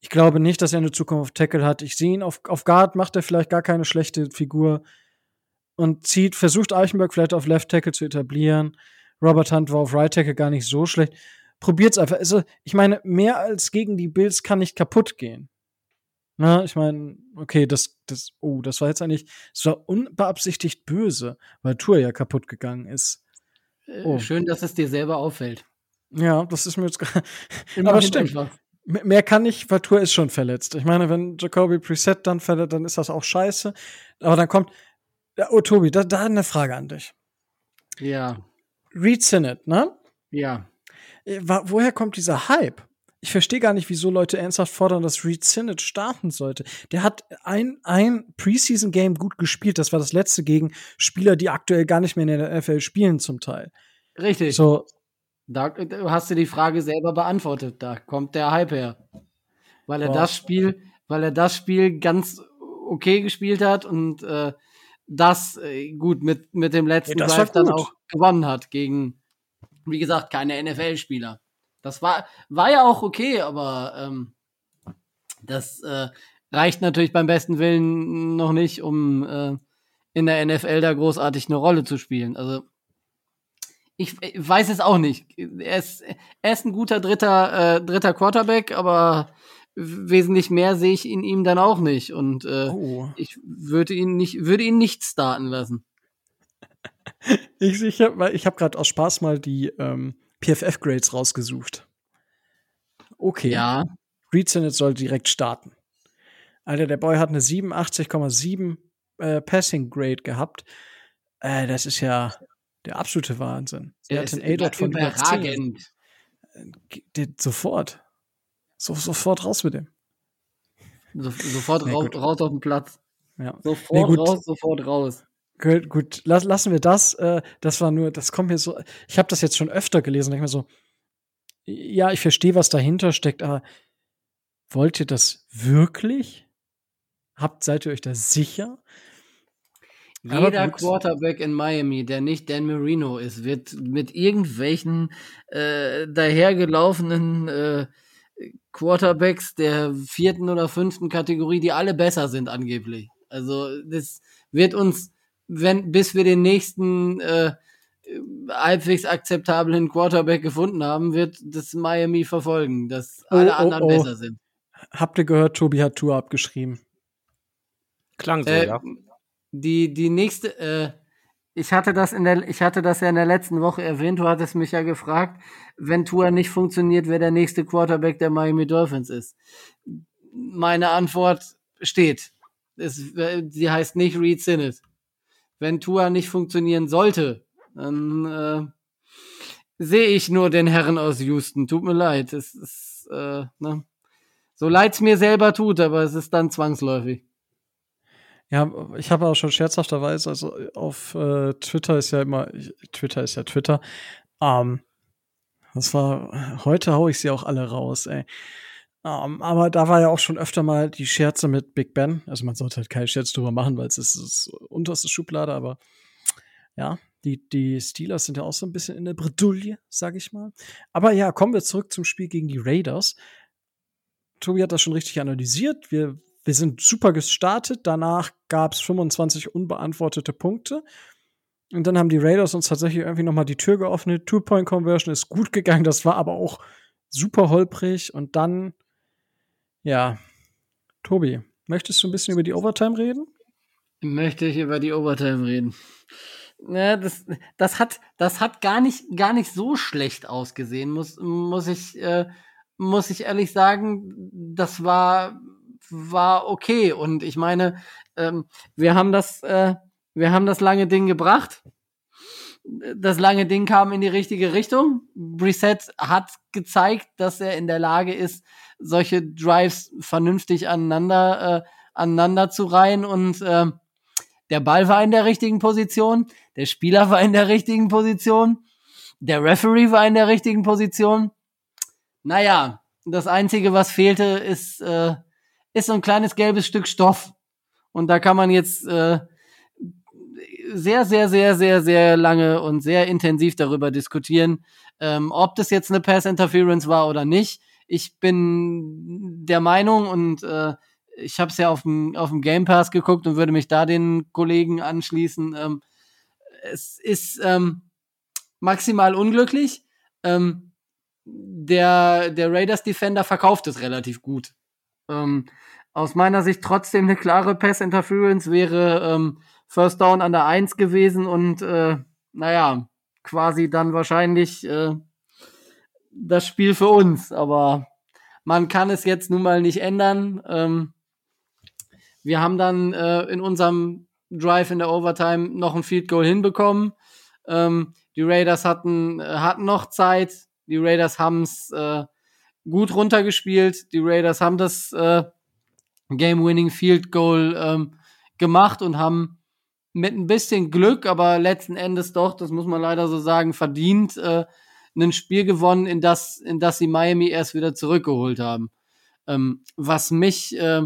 Ich glaube nicht, dass er eine Zukunft auf Tackle hat. Ich sehe ihn auf, auf Guard, macht er vielleicht gar keine schlechte Figur und zieht, versucht Eichenberg vielleicht auf Left Tackle zu etablieren. Robert Hunt war auf Right Tackle gar nicht so schlecht probiert's einfach. Also, ich meine, mehr als gegen die Bills kann nicht kaputt gehen. Na, ich meine, okay, das, das, oh, das war jetzt eigentlich, das war unbeabsichtigt böse, weil Tour ja kaputt gegangen ist. Äh, oh. Schön, dass es dir selber auffällt. Ja, das ist mir jetzt gerade. [laughs] Aber stimmt. Einfach. Mehr kann nicht, weil Tour ist schon verletzt. Ich meine, wenn Jacoby Preset dann verletzt, dann ist das auch scheiße. Aber dann kommt, oh Tobi, da, da eine Frage an dich. Ja. Reed Sinnett, ne? Ja. Äh, woher kommt dieser Hype? Ich verstehe gar nicht, wieso Leute ernsthaft fordern, dass Reed Sinnett starten sollte. Der hat ein, ein Preseason-Game gut gespielt. Das war das letzte gegen Spieler, die aktuell gar nicht mehr in der NFL spielen, zum Teil. Richtig. So. Da hast du die Frage selber beantwortet. Da kommt der Hype her. Weil er wow. das Spiel, weil er das Spiel ganz okay gespielt hat und äh, das äh, gut mit, mit dem letzten ja, Drive dann auch gewonnen hat gegen wie gesagt, keine NFL-Spieler. Das war, war ja auch okay, aber ähm, das äh, reicht natürlich beim besten Willen noch nicht, um äh, in der NFL da großartig eine Rolle zu spielen. Also ich, ich weiß es auch nicht. Er ist, er ist ein guter dritter, äh, dritter Quarterback, aber wesentlich mehr sehe ich in ihm dann auch nicht. Und äh, oh. ich würde ihn nicht, würde ihn nicht starten lassen ich ich habe ich hab gerade aus Spaß mal die ähm, PFF-Grades rausgesucht. Okay. Ja. Reed Sinnett soll direkt starten. Alter, der Boy hat eine 87,7 äh, Passing Grade gehabt. Äh, das ist ja der absolute Wahnsinn. Der hat ist einen A-Dot von über 10. überragend. Der, sofort. So, sofort raus mit dem. So, sofort Nee, raus, raus auf den Platz. Ja. Sofort gut. raus, sofort raus. Gut, gut lass, lassen wir das. Äh, das war nur, das kommt mir so. Ich habe das jetzt schon öfter gelesen. Denke mir so, ja, ich verstehe, was dahinter steckt, aber wollt ihr das wirklich? Habt, seid ihr euch da sicher? Jeder. Quarterback in Miami, der nicht Dan Marino ist, wird mit irgendwelchen äh, dahergelaufenen äh, Quarterbacks der vierten oder fünften Kategorie, die alle besser sind angeblich. Also das wird uns, wenn bis wir den nächsten äh, halbwegs akzeptablen Quarterback gefunden haben, wird das Miami verfolgen, dass Oh, alle oh, anderen oh. besser sind. Habt ihr gehört, Tobi hat Tour abgeschrieben. Klang so, Äh, ja. Die, die nächste, äh, ich hatte das in der, ich hatte das ja in der letzten Woche erwähnt, du hattest mich ja gefragt, wenn Tua nicht funktioniert, wer der nächste Quarterback der Miami Dolphins ist. Meine Antwort steht. Es, äh, sie heißt nicht Reed Sinnett. Wenn Tua nicht funktionieren sollte, dann äh, sehe ich nur den Herren aus Houston. Tut mir leid. Es ist, äh, ne? So leid's mir selber tut, aber es ist dann zwangsläufig. Ja, ich habe auch schon scherzhafterweise, also auf äh, Twitter ist ja immer, Twitter ist ja Twitter. Ähm, das war, heute hau ich sie auch alle raus, ey. Ähm, aber da war ja auch schon öfter mal die Scherze mit Big Ben. Also man sollte halt keinen Scherz drüber machen, weil es ist, ist unterste Schublade, aber ja, die, die Steelers sind ja auch so ein bisschen in der Bredouille, sag ich mal. Aber ja, kommen wir zurück zum Spiel gegen die Raiders. Tobi hat das schon richtig analysiert. Wir, wir sind super gestartet. Danach gab es 25 unbeantwortete Punkte. Und dann haben die Raiders uns tatsächlich irgendwie noch mal die Tür geöffnet. Two-Point-Conversion ist gut gegangen. Das war aber auch super holprig. Und dann, ja, Tobi, möchtest du ein bisschen über die Overtime reden? möchte ich über die Overtime reden. Ja, das, das hat, das hat gar nicht, gar nicht so schlecht ausgesehen, muss, muss ich, äh, muss ich ehrlich sagen. Das war, war okay. Und ich meine, ähm, wir haben das, äh, wir haben das lange Ding gebracht. Das lange Ding kam in die richtige Richtung. Brissett hat gezeigt, dass er in der Lage ist, solche Drives vernünftig aneinander, äh, aneinander zu reihen und äh, der Ball war in der richtigen Position, der Spieler war in der richtigen Position, der Referee war in der richtigen Position. Naja, das Einzige, was fehlte, ist, äh, ist so ein kleines gelbes Stück Stoff. Und da kann man jetzt äh, sehr, sehr, sehr, sehr, sehr lange und sehr intensiv darüber diskutieren, ähm, ob das jetzt eine Pass Interference war oder nicht. Ich bin der Meinung und äh, ich habe es ja auf dem, auf dem Game Pass geguckt und würde mich da den Kollegen anschließen. Ähm, es ist ähm, maximal unglücklich. Ähm, der, der Raiders Defender verkauft es relativ gut. Ähm, aus meiner Sicht trotzdem eine klare Pass Interference wäre ähm, First Down an der 1 gewesen und äh, naja, quasi dann wahrscheinlich äh, das Spiel für uns. Aber man kann es jetzt nun mal nicht ändern. Ähm, wir haben dann äh, in unserem Drive in der Overtime noch ein Field Goal hinbekommen. Ähm, die Raiders hatten, äh, hatten noch Zeit. Die Raiders haben es äh, gut runtergespielt. Die Raiders haben das äh, Game-Winning Field Goal ähm, gemacht und haben mit ein bisschen Glück, aber letzten Endes doch, das muss man leider so sagen, verdient äh, ein Spiel gewonnen, in das, in das sie Miami erst wieder zurückgeholt haben. Ähm, was mich, äh,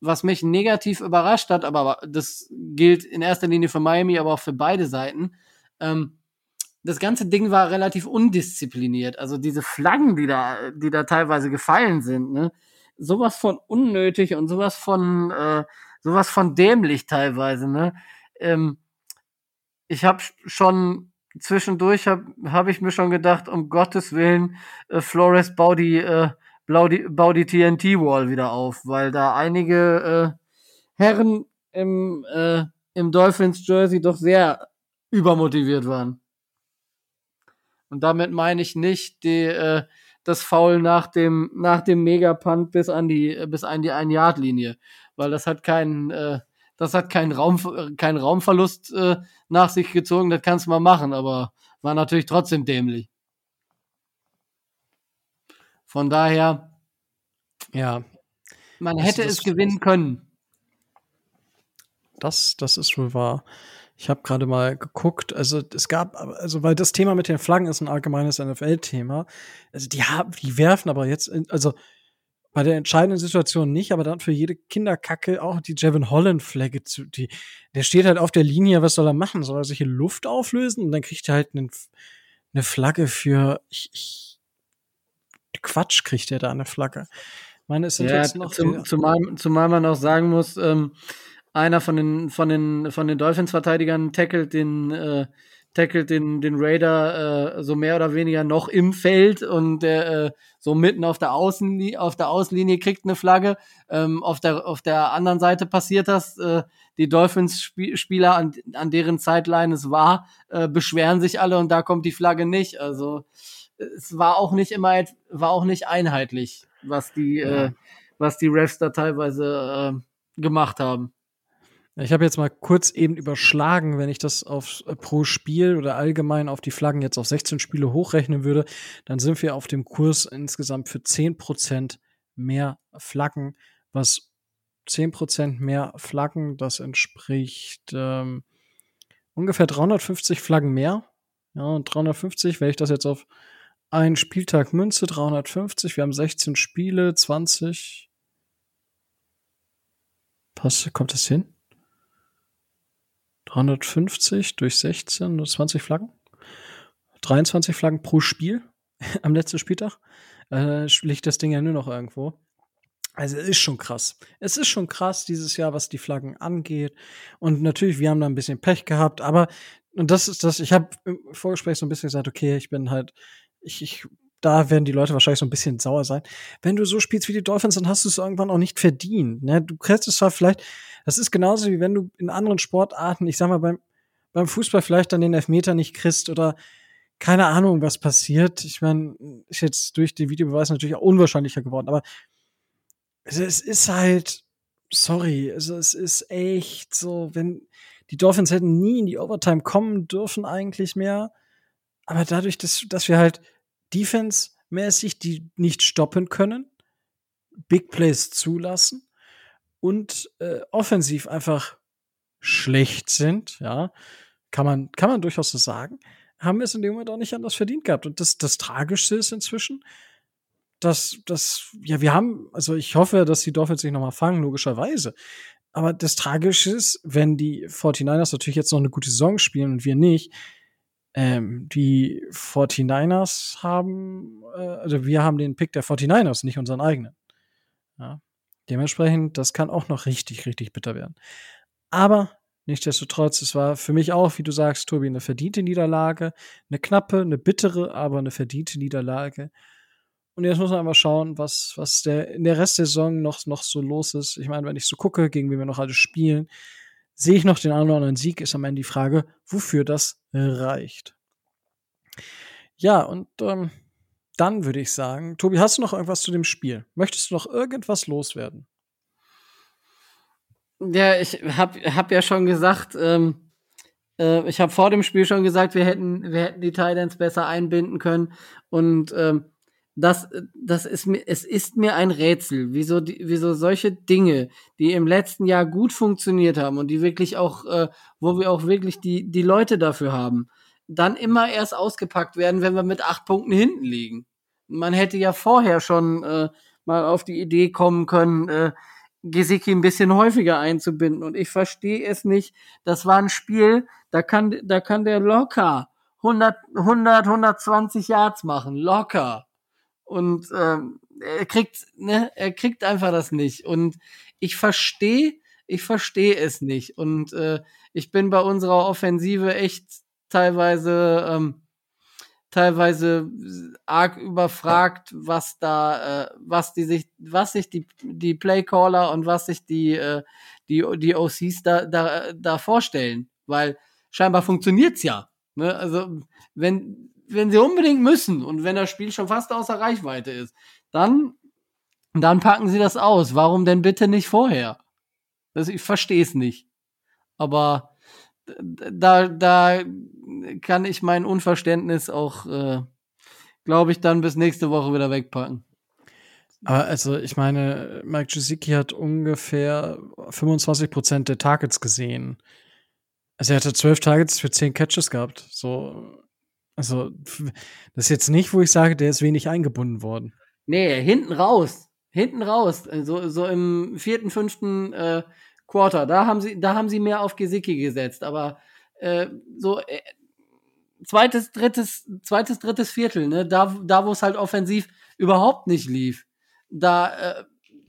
was mich negativ überrascht hat, aber das gilt in erster Linie für Miami, aber auch für beide Seiten. Ähm, das ganze Ding war relativ undiszipliniert. Also diese Flaggen, die da, die da teilweise gefallen sind, ne, sowas von unnötig und sowas von, äh, sowas von dämlich teilweise, ne. Ähm, ich habe schon zwischendurch habe hab ich mir schon gedacht, um Gottes Willen, äh, Flores, bau die, äh, bau die, bau die TNT-Wall wieder auf, weil da einige äh, Herren im, äh, im Dolphins-Jersey doch sehr übermotiviert waren. Und damit meine ich nicht die, äh, das Foul nach dem, nach dem Megapunt bis an die, bis an die Ein-Yard-Linie, weil das hat keinen, äh, das hat keinen Raum, keinen Raumverlust äh, nach sich gezogen, das kannst du mal machen, aber war natürlich trotzdem dämlich. Von daher, Ja, man hätte das- es gewinnen können. Das, das ist wohl wahr. Ich habe gerade mal geguckt, also es gab, also weil das Thema mit den Flaggen ist ein allgemeines NFL-Thema. Also die haben, die werfen aber jetzt, also bei der entscheidenden Situation nicht, aber dann für jede Kinderkacke auch die Jevin Holland-Flagge zu, die, der steht halt auf der Linie, was soll er machen? Soll er sich in Luft auflösen? Und dann kriegt er halt einen, eine Flagge für, ich, ich, Quatsch kriegt er da eine Flagge. Ich meine, es sind Ja, jetzt noch zum, zumal, zumal man auch sagen muss, ähm, einer von den, von den, von den Dolphins-Verteidigern tackelt den, äh, tackelt den, den Raider äh, so mehr oder weniger noch im Feld und der äh, so mitten auf der Außenlinie, auf der Auslinie kriegt eine Flagge. Ähm, auf, der, auf der anderen Seite passiert das. Äh, die Dolphins-Spieler, an, an deren Sideline es war, äh, beschweren sich alle und da kommt die Flagge nicht. Also es war auch nicht immer, war auch nicht einheitlich, was die, äh, was die Refs da teilweise äh, gemacht haben. Ich habe jetzt mal kurz eben überschlagen, wenn ich das auf äh, pro Spiel oder allgemein auf die Flaggen jetzt auf 16 Spiele hochrechnen würde, dann sind wir auf dem Kurs insgesamt für 10% mehr Flaggen, was 10% mehr Flaggen, das entspricht ähm, ungefähr 350 Flaggen mehr. Ja, und 350, wenn ich das jetzt auf einen Spieltag münze, 350, wir haben 16 Spiele, 20. Passt, kommt das hin? 350 durch 16, nur 20 Flaggen. 23 Flaggen pro Spiel [laughs] am letzten Spieltag. Äh, liegt das Ding ja nur noch irgendwo. Also es ist schon krass. Es ist schon krass dieses Jahr, was die Flaggen angeht. Und natürlich, wir haben da ein bisschen Pech gehabt, aber und das ist das, ich habe im Vorgespräch so ein bisschen gesagt, okay, ich bin halt, ich, ich, da werden die Leute wahrscheinlich so ein bisschen sauer sein. Wenn du so spielst wie die Dolphins, dann hast du es irgendwann auch nicht verdient. Ne? Du kriegst es zwar vielleicht, das ist genauso wie wenn du in anderen Sportarten, ich sag mal, beim, beim Fußball vielleicht dann den Elfmeter nicht kriegst oder keine Ahnung, was passiert. Ich meine, ist jetzt durch die Videobeweise natürlich auch unwahrscheinlicher geworden, aber es, es ist halt, sorry, also es ist echt so, wenn die Dolphins hätten nie in die Overtime kommen dürfen eigentlich mehr, aber dadurch, dass, dass wir halt Defense-mäßig die nicht stoppen können, Big Plays zulassen und äh, offensiv einfach schlecht sind, ja, kann man, kann man durchaus so sagen, haben wir es in dem Moment auch nicht anders verdient gehabt. Und das, das Tragischste ist inzwischen, dass, dass, ja, wir haben, also ich hoffe, dass die Dolphins sich nochmal fangen, logischerweise. Aber das Tragische ist, wenn die 49ers natürlich jetzt noch eine gute Saison spielen und wir nicht, ähm, die 49ers haben, äh, also wir haben den Pick der 49ers, nicht unseren eigenen. Ja. Dementsprechend, das kann auch noch richtig, richtig bitter werden. Aber nichtsdestotrotz, es war für mich auch, wie du sagst, Tobi, eine verdiente Niederlage. Eine knappe, eine bittere, aber eine verdiente Niederlage. Und jetzt muss man einfach schauen, was, was der, in der Rest der Saison noch, noch so los ist. Ich meine, wenn ich so gucke, gegen wen wir noch alle spielen, sehe ich noch den einen oder anderen Sieg, ist am Ende die Frage, wofür das reicht. Ja, und ähm, dann würde ich sagen, Tobi, hast du noch irgendwas zu dem Spiel? Möchtest du noch irgendwas loswerden? Ja, ich hab, hab ja schon gesagt, ähm, äh, ich habe vor dem Spiel schon gesagt, wir hätten, wir hätten die Titans besser einbinden können. Und ähm, das, das ist mir, es ist mir ein Rätsel, wieso, die, wieso solche Dinge, die im letzten Jahr gut funktioniert haben und die wirklich auch, äh, wo wir auch wirklich die, die Leute dafür haben, dann immer erst ausgepackt werden, wenn wir mit acht Punkten hinten liegen. Man hätte ja vorher schon äh, mal auf die Idee kommen können, äh, Gesicki ein bisschen häufiger einzubinden. Und ich verstehe es nicht. Das war ein Spiel, da kann, da kann der locker 100, 100, 120 Yards machen. Locker. Und ähm, er kriegt, ne, er kriegt einfach das nicht. Und ich verstehe, ich verstehe es nicht. Und äh, ich bin bei unserer Offensive echt teilweise, ähm, teilweise arg überfragt, was da, äh, was die sich, was sich die, die Playcaller und was sich die, äh, die, die OCs da, da, da vorstellen. Weil scheinbar funktioniert's ja. Ne? Also, wenn, wenn sie unbedingt müssen und wenn das Spiel schon fast außer Reichweite ist, dann, dann packen sie das aus. Warum denn bitte nicht vorher? Das, ich verstehe es nicht. Aber da, da kann ich mein Unverständnis auch, äh, glaube ich, dann bis nächste Woche wieder wegpacken. Aber also, ich meine, Mike Gesicki hat ungefähr 25 Prozent der Targets gesehen. Also er hatte zwölf Targets für zehn Catches gehabt. So, also das ist jetzt nicht, wo ich sage, der ist wenig eingebunden worden. Nee, hinten raus. Hinten raus. So, so im vierten, fünften äh, Quarter. Da haben sie, da haben sie mehr auf Gesicki gesetzt. Aber äh, so äh, zweites, drittes, zweites, drittes Viertel, ne, da, da wo es halt offensiv überhaupt nicht lief, da äh,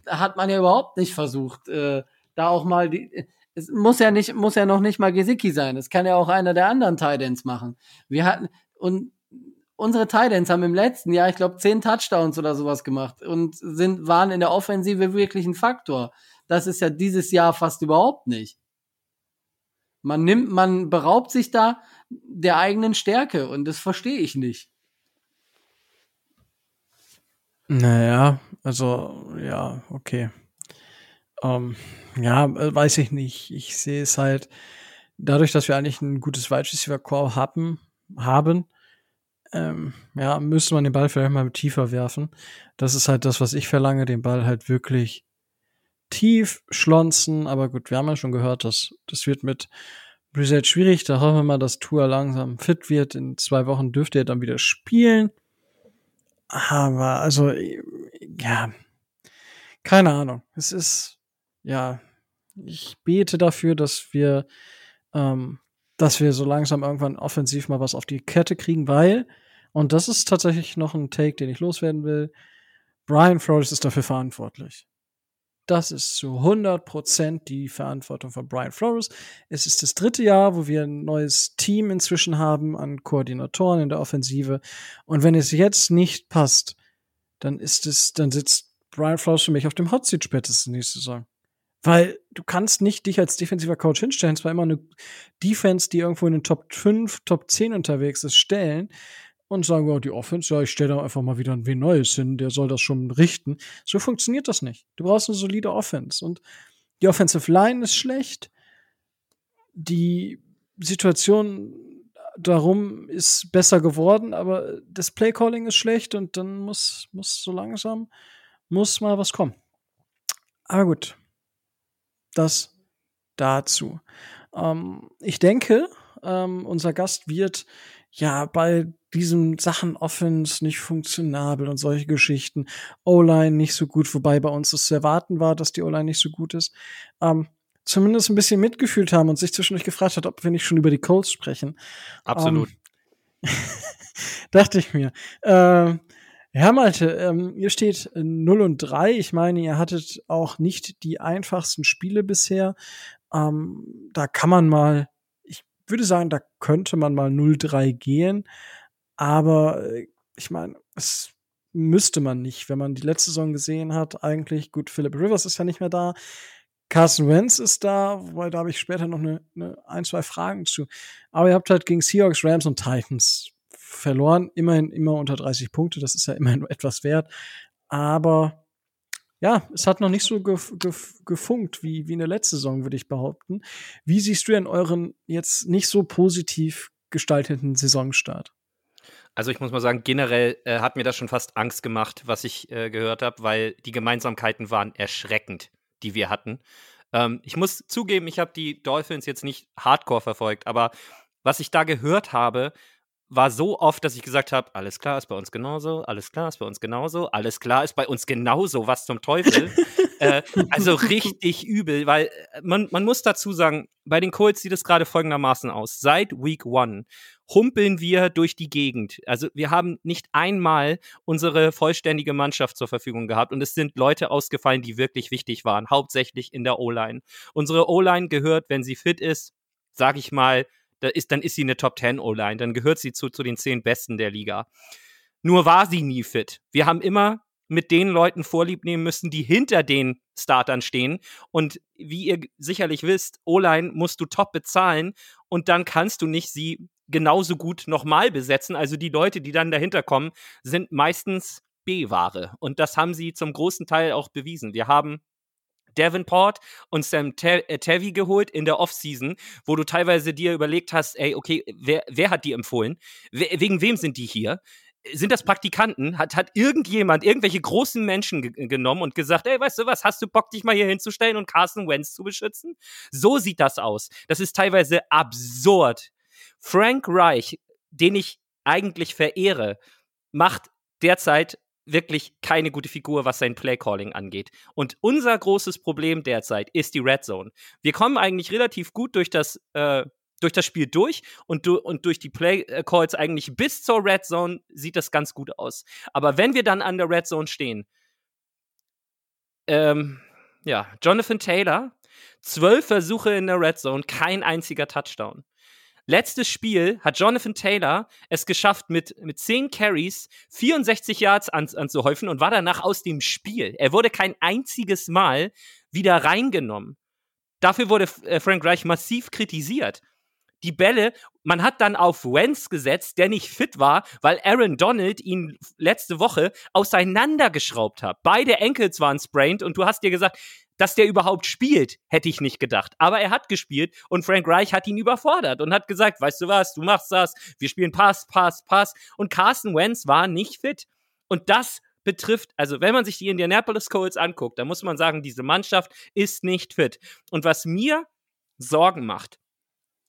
hat man ja überhaupt nicht versucht, äh, da auch mal die. Es muss ja nicht, muss ja noch nicht mal Gesicki sein. Es kann ja auch einer der anderen Titans machen. Wir hatten und unsere Titans haben im letzten Jahr, ich glaube, zehn Touchdowns oder sowas gemacht und sind waren in der Offensive wirklich ein Faktor. Das ist ja dieses Jahr fast überhaupt nicht. Man nimmt, man beraubt sich da der eigenen Stärke und das verstehe ich nicht. Naja, also, ja, okay. Ähm, ja, weiß ich nicht. Ich sehe es halt dadurch, dass wir eigentlich ein gutes Wide Receiver Core haben, haben, ähm, ja, müsste man den Ball vielleicht mal tiefer werfen. Das ist halt das, was ich verlange, den Ball halt wirklich tief schlonzen. Aber gut, wir haben ja schon gehört, dass das wird mit Brissett schwierig. Da hoffen wir mal, dass Tour langsam fit wird. In zwei Wochen dürfte er dann wieder spielen. Aber, also, ja, keine Ahnung. Es ist, ja, ich bete dafür, dass wir, ähm, dass wir so langsam irgendwann offensiv mal was auf die Kette kriegen, weil, und das ist tatsächlich noch ein Take, den ich loswerden will, Brian Flores ist dafür verantwortlich. Das ist zu 100% die Verantwortung von Brian Flores. Es ist das dritte Jahr, wo wir ein neues Team inzwischen haben an Koordinatoren in der Offensive. Und wenn es jetzt nicht passt, dann ist es, dann sitzt Brian Flores für mich auf dem Hotseat spätestens nächste Saison. Weil du kannst nicht dich als defensiver Coach hinstellen, zwar immer eine Defense, die irgendwo in den Top 5, Top 10 unterwegs ist, stellen, und sagen, ja, die Offense, ja, ich stelle da einfach mal wieder ein wen Neues hin, der soll das schon richten. So funktioniert das nicht. Du brauchst eine solide Offense. Und die Offensive Line ist schlecht. Die Situation darum ist besser geworden, aber das Playcalling ist schlecht und dann muss, muss so langsam, muss mal was kommen. Aber gut. Das dazu. Ähm, ich denke, ähm, unser Gast wird ja bei diesen Sachen Offense nicht funktionabel und solche Geschichten. O-Line nicht so gut, wobei bei uns das zu erwarten war, dass die O-Line nicht so gut ist. Ähm, zumindest ein bisschen mitgefühlt haben und sich zwischendurch gefragt hat, ob wir nicht schon über die Colts sprechen. Absolut. Ähm, [laughs] dachte ich mir. Ähm, Herr Malte, ähm, ihr steht 0 und 3. Ich meine, ihr hattet auch nicht die einfachsten Spiele bisher. Ähm, da kann man mal, ich würde sagen, da könnte man mal 0-3 gehen. Aber äh, ich meine, es müsste man nicht, wenn man die letzte Saison gesehen hat. Eigentlich, gut, Philip Rivers ist ja nicht mehr da. Carson Wentz ist da, wobei da habe ich später noch eine, eine, ein, zwei Fragen zu. Aber ihr habt halt gegen Seahawks, Rams und Titans verloren. Immerhin immer unter 30 Punkte, das ist ja immerhin [laughs] etwas wert. Aber ja, es hat noch nicht so gef gef gefunkt wie, wie in der letzten Saison, würde ich behaupten. Wie siehst du denn euren jetzt nicht so positiv gestalteten Saisonstart? Also ich muss mal sagen, generell äh, hat mir das schon fast Angst gemacht, was ich äh, gehört habe, weil die Gemeinsamkeiten waren erschreckend, die wir hatten. Ähm, ich muss zugeben, ich habe die Dolphins jetzt nicht hardcore verfolgt, aber was ich da gehört habe, war so oft, dass ich gesagt habe, alles klar, ist bei uns genauso, alles klar, ist bei uns genauso, alles klar, ist bei uns genauso, was zum Teufel. [laughs] äh, also richtig übel, weil äh, man, man muss dazu sagen, bei den Colts sieht es gerade folgendermaßen aus. Seit Week One humpeln wir durch die Gegend. Also wir haben nicht einmal unsere vollständige Mannschaft zur Verfügung gehabt und es sind Leute ausgefallen, die wirklich wichtig waren, hauptsächlich in der O-Line. Unsere O-Line gehört, wenn sie fit ist, sag ich mal, da ist, dann ist sie eine Top 10 O-Line, dann gehört sie zu, zu den zehn Besten der Liga. Nur war sie nie fit. Wir haben immer mit den Leuten vorlieb nehmen müssen, die hinter den Startern stehen. Und wie ihr sicherlich wisst, O-Line musst du top bezahlen und dann kannst du nicht sie genauso gut nochmal besetzen. Also die Leute, die dann dahinter kommen, sind meistens B-Ware. Und das haben sie zum großen Teil auch bewiesen. Wir haben Davenport und Sam Te äh, Tevy geholt in der Offseason, wo du teilweise dir überlegt hast, ey, okay, wer, wer hat die empfohlen? We wegen wem sind die hier? Sind das Praktikanten? Hat, hat irgendjemand irgendwelche großen Menschen ge genommen und gesagt, ey, weißt du was, hast du Bock, dich mal hier hinzustellen und Carson Wentz zu beschützen? So sieht das aus. Das ist teilweise absurd. Frank Reich, den ich eigentlich verehre, macht derzeit wirklich keine gute Figur, was sein Playcalling angeht. Und unser großes Problem derzeit ist die Red Zone. Wir kommen eigentlich relativ gut durch das, äh, durch das Spiel durch und, du, und durch die Play Calls eigentlich bis zur Red Zone sieht das ganz gut aus. Aber wenn wir dann an der Red Zone stehen, ähm, ja, Jonathan Taylor, zwölf Versuche in der Red Zone, kein einziger Touchdown. Letztes Spiel hat Jonathan Taylor es geschafft, mit, mit 10 Carries 64 Yards an, anzuhäufen und war danach aus dem Spiel. Er wurde kein einziges Mal wieder reingenommen. Dafür wurde äh, Frank Reich massiv kritisiert. Die Bälle, man hat dann auf Wentz gesetzt, der nicht fit war, weil Aaron Donald ihn letzte Woche auseinandergeschraubt hat. Beide Ankles waren sprained und du hast dir gesagt, dass der überhaupt spielt, hätte ich nicht gedacht. Aber er hat gespielt und Frank Reich hat ihn überfordert und hat gesagt, weißt du was, du machst das, wir spielen Pass, Pass, Pass. Und Carson Wentz war nicht fit. Und das betrifft, also wenn man sich die Indianapolis Colts anguckt, dann muss man sagen, diese Mannschaft ist nicht fit. Und was mir Sorgen macht,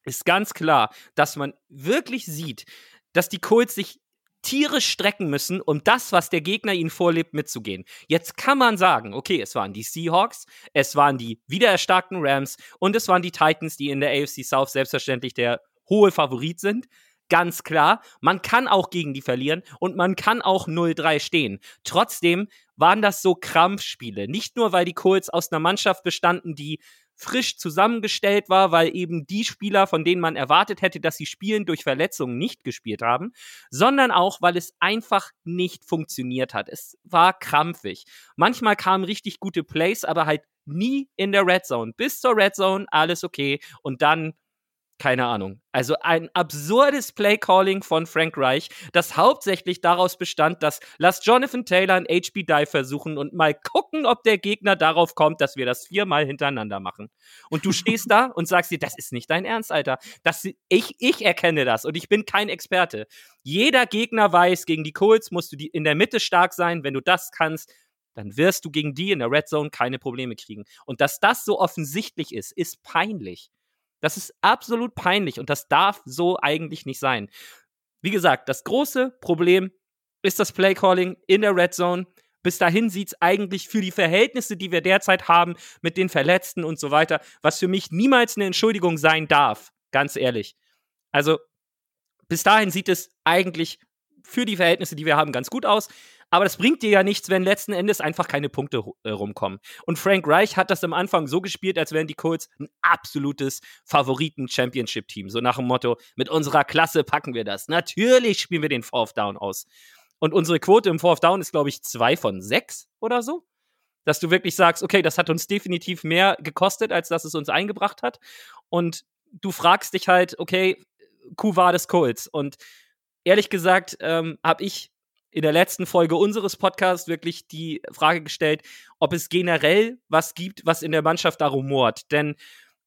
ist ganz klar, dass man wirklich sieht, dass die Colts sich tierisch strecken müssen, um das, was der Gegner ihnen vorlebt, mitzugehen. Jetzt kann man sagen, okay, es waren die Seahawks, es waren die wiedererstarkten Rams und es waren die Titans, die in der AFC South selbstverständlich der hohe Favorit sind. Ganz klar, man kann auch gegen die verlieren und man kann auch 0-3 stehen. Trotzdem waren das so Krampfspiele. Nicht nur, weil die Colts aus einer Mannschaft bestanden, die frisch zusammengestellt war, weil eben die Spieler, von denen man erwartet hätte, dass sie spielen, durch Verletzungen nicht gespielt haben, sondern auch, weil es einfach nicht funktioniert hat. Es war krampfig. Manchmal kamen richtig gute Plays, aber halt nie in der Red Zone. Bis zur Red Zone alles okay und dann keine Ahnung. Also ein absurdes Playcalling von Frank Reich, das hauptsächlich daraus bestand, dass lass Jonathan Taylor ein HB Dive versuchen und mal gucken, ob der Gegner darauf kommt, dass wir das viermal hintereinander machen. Und du stehst da und sagst dir, das ist nicht dein Ernst, Alter. Das, ich, ich erkenne das und ich bin kein Experte. Jeder Gegner weiß, gegen die Colts musst du die in der Mitte stark sein. Wenn du das kannst, dann wirst du gegen die in der Red Zone keine Probleme kriegen. Und dass das so offensichtlich ist, ist peinlich. Das ist absolut peinlich und das darf so eigentlich nicht sein. Wie gesagt, das große Problem ist das Playcalling in der Red Zone. Bis dahin sieht es eigentlich für die Verhältnisse, die wir derzeit haben, mit den Verletzten und so weiter, was für mich niemals eine Entschuldigung sein darf. Ganz ehrlich. Also, bis dahin sieht es eigentlich für die Verhältnisse, die wir haben, ganz gut aus. Aber das bringt dir ja nichts, wenn letzten Endes einfach keine Punkte äh, rumkommen. Und Frank Reich hat das am Anfang so gespielt, als wären die Colts ein absolutes Favoriten-Championship-Team. So nach dem Motto, mit unserer Klasse packen wir das. Natürlich spielen wir den Fourth Down aus. Und unsere Quote im Fourth Down ist, glaube ich, zwei von sechs oder so. Dass du wirklich sagst, okay, das hat uns definitiv mehr gekostet, als dass es uns eingebracht hat. Und du fragst dich halt, okay, Kuh war des Colts. Und ehrlich gesagt, ähm, habe ich in der letzten Folge unseres Podcasts wirklich die Frage gestellt, ob es generell was gibt, was in der Mannschaft da rumort. Denn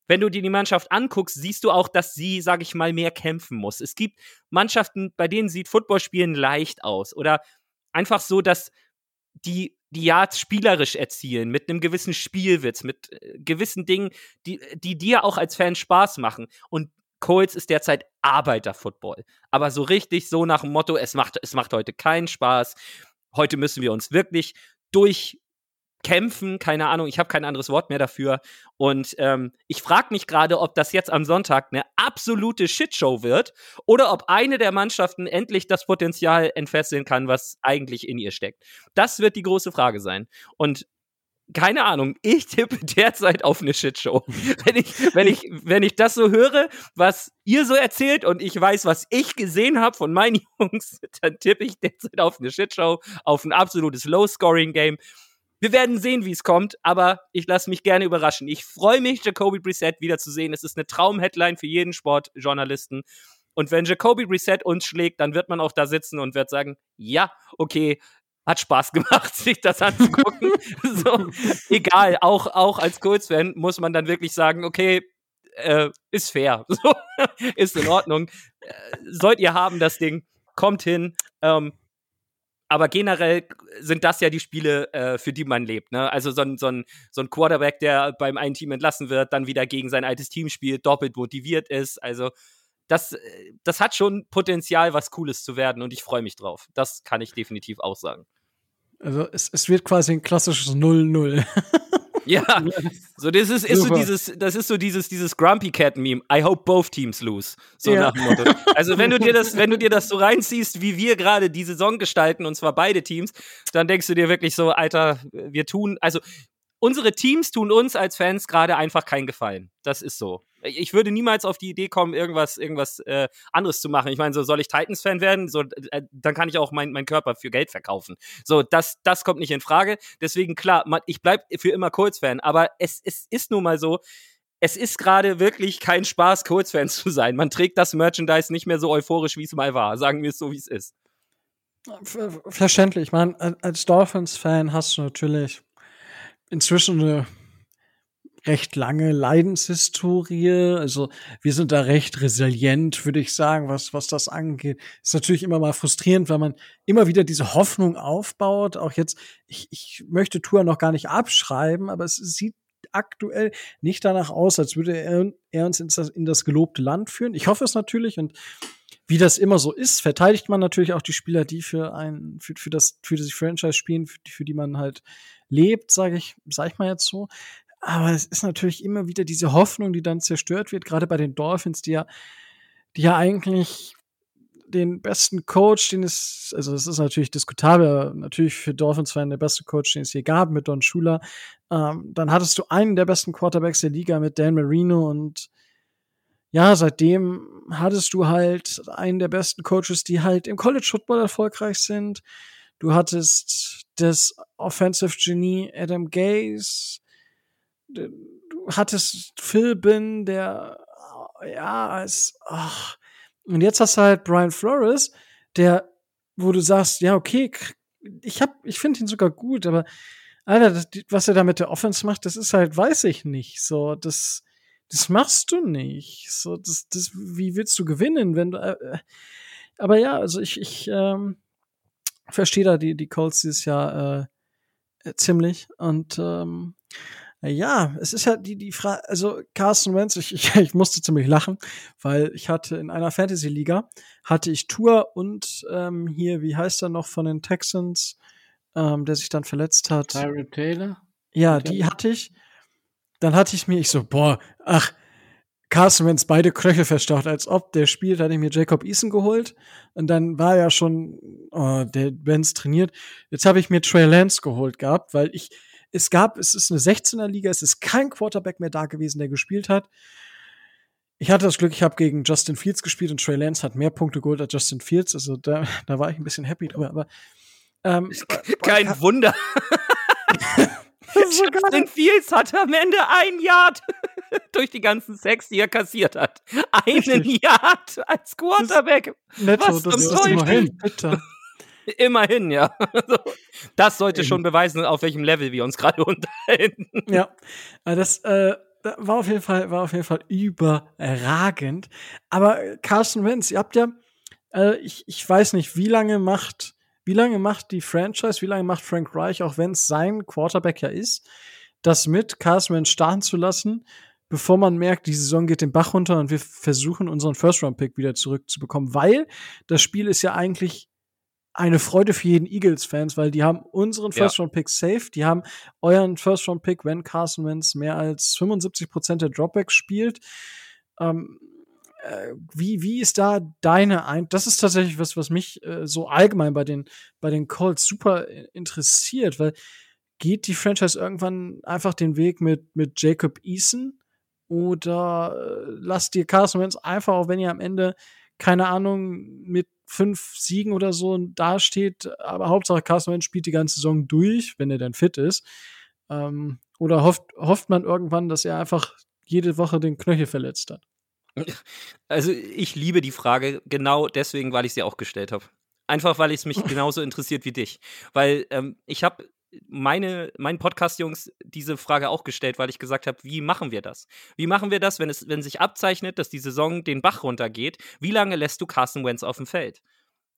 wenn du dir die Mannschaft anguckst, siehst du auch, dass sie, sag ich mal, mehr kämpfen muss. Es gibt Mannschaften, bei denen sieht Footballspielen leicht aus oder einfach so, dass die die Yards spielerisch erzielen, mit einem gewissen Spielwitz, mit äh, gewissen Dingen, die, die dir auch als Fan Spaß machen. Und Colts ist derzeit Arbeiterfootball. Aber so richtig, so nach dem Motto, es macht, es macht heute keinen Spaß. Heute müssen wir uns wirklich durchkämpfen. Keine Ahnung, ich habe kein anderes Wort mehr dafür. Und ähm, ich frage mich gerade, ob das jetzt am Sonntag eine absolute Shitshow wird oder ob eine der Mannschaften endlich das Potenzial entfesseln kann, was eigentlich in ihr steckt. Das wird die große Frage sein. Und keine Ahnung, ich tippe [laughs] derzeit auf eine Shitshow. wenn ich, wenn ich, wenn ich das so höre, was ihr so erzählt und ich weiß, was ich gesehen habe von meinen [laughs] Jungs, dann tippe ich derzeit auf eine Shitshow, auf ein absolutes Low-Scoring-Game. Wir werden sehen, wie es kommt, aber ich lasse mich gerne überraschen. Ich freue mich, Jacoby Brissett wiederzusehen. Es ist eine Traumheadline für jeden Sportjournalisten. Und wenn Jacoby Brissett uns schlägt, dann wird man auch da sitzen und wird sagen, ja, okay, hat Spaß gemacht, [laughs] sich das anzugucken. [laughs] so, egal, auch, auch als Colts-Fan muss man dann wirklich sagen, okay, äh, ist fair, [laughs] so, ist in Ordnung. Äh, sollt ihr haben, das Ding, kommt hin. Ähm, aber generell sind das ja die Spiele, äh, für die man lebt. Ne? Also so ein, so, ein, so ein Quarterback, der beim einen Team entlassen wird, dann wieder gegen sein altes Team spielt, doppelt motiviert ist. Also das, das hat schon Potenzial, was Cooles zu werden und ich freue mich drauf. Das kann ich definitiv auch sagen. Also es, es wird quasi ein klassisches 0-0. [laughs] [laughs] Ja, so das ist, ist so dieses, das ist so dieses, dieses Grumpy Cat Meme. I hope both teams lose. So Ja. nach dem Motto. Also wenn du dir das, wenn du dir das so [laughs] reinziehst, wie wir gerade die Saison gestalten, und zwar beide Teams, dann denkst du dir wirklich so, Alter, wir tun, also unsere Teams tun uns als Fans gerade einfach keinen Gefallen. Das ist so. Ich würde niemals auf die Idee kommen, irgendwas, irgendwas äh, anderes zu machen. Ich meine, so soll ich Titans-Fan werden, so äh, dann kann ich auch meinen mein Körper für Geld verkaufen. So, das, das kommt nicht in Frage. Deswegen, klar, man, ich bleib für immer Colts-Fan, aber es, es ist nun mal so, es ist gerade wirklich kein Spaß, Colts-Fan zu sein. Man trägt das Merchandise nicht mehr so euphorisch, wie es mal war. Sagen wir es so, wie es ist. Ver- Verständlich. Ich meine, als Dolphins-Fan hast du natürlich inzwischen eine recht lange Leidenshistorie. Also wir sind da recht resilient, würde ich sagen, was, was das angeht. Ist natürlich immer mal frustrierend, weil man immer wieder diese Hoffnung aufbaut. Auch jetzt, ich, ich möchte Tour noch gar nicht abschreiben, aber es sieht aktuell nicht danach aus, als würde er, er uns in das, in das gelobte Land führen. Ich hoffe es natürlich und wie das immer so ist, verteidigt man natürlich auch die Spieler, die für ein, für, für das, für das Franchise spielen, für für die man halt lebt, sage ich, sag ich mal jetzt so. Aber es ist natürlich immer wieder diese Hoffnung, die dann zerstört wird, gerade bei den Dolphins, die ja, die ja eigentlich den besten Coach, den es, also es ist natürlich diskutabel, natürlich für Dolphins-Fan der beste Coach, den es je gab, mit Don Shula. Ähm, dann hattest du einen der besten Quarterbacks der Liga mit Dan Marino und ja, seitdem hattest du halt einen der besten Coaches, die halt im College Football erfolgreich sind. Du hattest das Offensive Genie Adam Gaze. Du hattest Phil Bin, der ja als ach. und jetzt hast du halt Brian Flores, der wo du sagst, ja, okay, ich hab ich finde ihn sogar gut, aber Alter, das, was er da mit der Offense macht, das ist halt, weiß ich nicht. So, das, das machst du nicht. So, das, das, wie willst du gewinnen, wenn du. Äh, äh, aber ja, also ich, ich ähm, verstehe da die, die Colts dieses Jahr äh, äh, ziemlich. Und ähm, ja, es ist ja die, die Frage, also Carson Wentz, ich, ich, ich musste ziemlich lachen, weil ich hatte in einer Fantasy-Liga, hatte ich Tour und ähm, hier, wie heißt er noch von den Texans, ähm, der sich dann verletzt hat. Tyrod Taylor? Ja, Okay. die hatte ich. Dann hatte ich mir, ich so, boah, ach, Carson Wentz beide Knöchel verstaucht, als ob der spielt, hatte ich mir Jacob Eason geholt. Und dann war ja schon, oh, der Wentz trainiert. Jetzt habe ich mir Trey Lance geholt gehabt, weil ich, es gab, es ist eine 16er Liga, es ist kein Quarterback mehr da gewesen, der gespielt hat. Ich hatte das Glück, ich habe gegen Justin Fields gespielt und Trey Lance hat mehr Punkte geholt als Justin Fields. Also da, [laughs] da war ich ein bisschen happy drüber, aber ähm, Kein Wunder. [laughs] so geil. Justin Fields hatte am Ende ein Yard [laughs] durch die ganzen Sex, die er kassiert hat. Einen Richtig. Yard als Quarterback. Netto, Was das zum ist Teufel? bitte. Immerhin, ja. [laughs] Das sollte schon beweisen, auf welchem Level wir uns gerade [laughs] unterhalten. Ja, äh, das äh, war auf jeden Fall war auf jeden Fall überragend. Aber äh, Carson Wentz, ihr habt ja, äh, ich, ich weiß nicht, wie lange macht wie lange macht die Franchise, wie lange macht Frank Reich, auch wenn es sein Quarterback ja ist, das mit Carson Wentz starten zu lassen, bevor man merkt, die Saison geht den Bach runter und wir versuchen unseren First-Round-Pick wieder zurückzubekommen, weil das Spiel ist ja eigentlich eine Freude für jeden Eagles-Fans, weil die haben unseren. First-Round-Pick safe, die haben euren First-Round-Pick, wenn Carson Wentz mehr als 75% der Dropbacks spielt. Ähm, äh, wie, wie ist da deine ein? Das ist tatsächlich was, was mich äh, so allgemein bei den, bei den Colts super äh, interessiert, weil geht die Franchise irgendwann einfach den Weg mit, mit Jacob Eason oder äh, lasst ihr Carson Wentz einfach, auch wenn ihr am Ende, keine Ahnung, mit fünf Siegen oder so dasteht, aber Hauptsache Carson Wentz spielt die ganze Saison durch, wenn er dann fit ist. Ähm, oder hofft, hofft man irgendwann, dass er einfach jede Woche den Knöchel verletzt hat? Also ich liebe die Frage genau deswegen, weil ich sie auch gestellt habe. Einfach weil es mich [laughs] genauso interessiert wie dich. Weil ähm, ich habe meine, meinen Podcast-Jungs diese Frage auch gestellt, weil ich gesagt habe, wie machen wir das? Wie machen wir das, wenn es, wenn sich abzeichnet, dass die Saison den Bach runtergeht? Wie lange lässt du Carson Wentz auf dem Feld?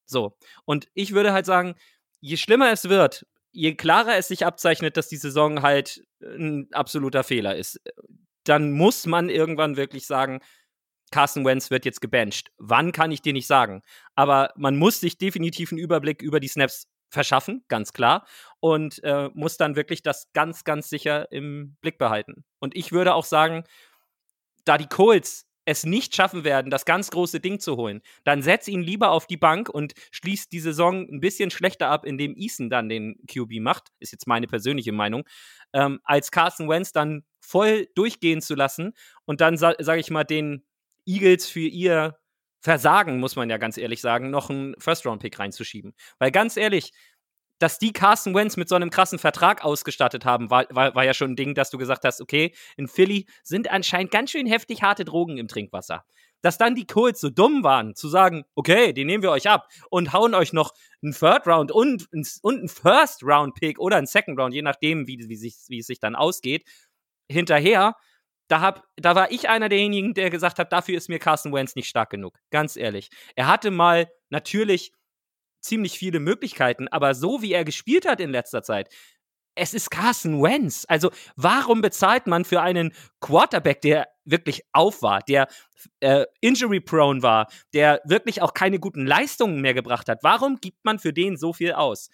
So. Und ich würde halt sagen, je schlimmer es wird, je klarer es sich abzeichnet, dass die Saison halt ein absoluter Fehler ist, dann muss man irgendwann wirklich sagen, Carson Wentz wird jetzt gebencht. Wann kann ich dir nicht sagen? Aber man muss sich definitiv einen Überblick über die Snaps verschaffen, ganz klar, und äh, muss dann wirklich das ganz, ganz sicher im Blick behalten. Und ich würde auch sagen, da die Colts es nicht schaffen werden, das ganz große Ding zu holen, dann setz ihn lieber auf die Bank und schließt die Saison ein bisschen schlechter ab, indem Eason dann den QB macht, ist jetzt meine persönliche Meinung, ähm, als Carson Wentz dann voll durchgehen zu lassen und dann, sa sage ich mal, den Eagles für ihr Versagen, muss man ja ganz ehrlich sagen, noch einen First-Round-Pick reinzuschieben. Weil ganz ehrlich, dass die Carson Wentz mit so einem krassen Vertrag ausgestattet haben, war, war, war ja schon ein Ding, dass du gesagt hast, okay, in Philly sind anscheinend ganz schön heftig harte Drogen im Trinkwasser. Dass dann die Colts so dumm waren, zu sagen, okay, den nehmen wir euch ab und hauen euch noch einen Third Round und, und einen First Round Pick oder einen Second Round, je nachdem, wie, wie, sich, wie es sich dann ausgeht, hinterher da, hab, da war ich einer derjenigen, der gesagt hat, dafür ist mir Carson Wentz nicht stark genug. Ganz ehrlich. Er hatte mal natürlich ziemlich viele Möglichkeiten, aber so wie er gespielt hat in letzter Zeit, es ist Carson Wentz. Also, warum bezahlt man für einen Quarterback, der wirklich auf war, der äh, injury-prone war, der wirklich auch keine guten Leistungen mehr gebracht hat? Warum gibt man für den so viel aus?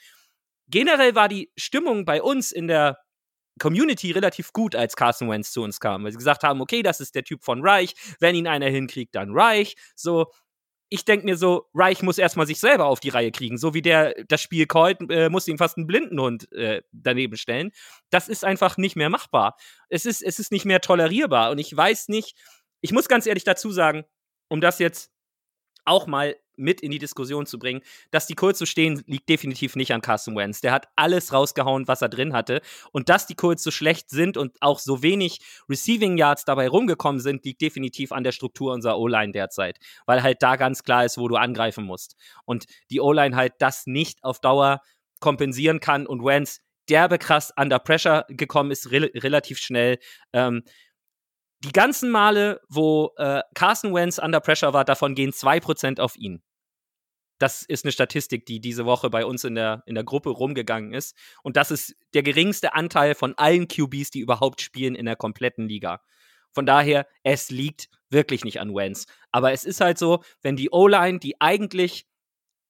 Generell war die Stimmung bei uns in der Community relativ gut, als Carson Wentz zu uns kam, weil sie gesagt haben, okay, das ist der Typ von Reich, wenn ihn einer hinkriegt, dann Reich. So, ich denke mir so, Reich muss erstmal sich selber auf die Reihe kriegen. So wie der das Spiel callt, äh, muss ihm fast einen Blindenhund äh, daneben stellen. Das ist einfach nicht mehr machbar. Es ist, es ist nicht mehr tolerierbar. Und ich weiß nicht, ich muss ganz ehrlich dazu sagen, um das jetzt auch mal mit in die Diskussion zu bringen. Dass die Colts so stehen, liegt definitiv nicht an Carson Wentz. Der hat alles rausgehauen, was er drin hatte. Und dass die Colts so schlecht sind und auch so wenig Receiving Yards dabei rumgekommen sind, liegt definitiv an der Struktur unserer O-Line derzeit. Weil halt da ganz klar ist, wo du angreifen musst. Und die O-Line halt das nicht auf Dauer kompensieren kann und Wentz derbe krass under pressure gekommen ist, re relativ schnell. Ähm, die ganzen Male, wo äh, Carson Wentz under pressure war, davon gehen 2% auf ihn. Das ist eine Statistik, die diese Woche bei uns in der, in der Gruppe rumgegangen ist. Und das ist der geringste Anteil von allen QBs, die überhaupt spielen in der kompletten Liga. Von daher, es liegt wirklich nicht an Wentz. Aber es ist halt so, wenn die O-Line, die eigentlich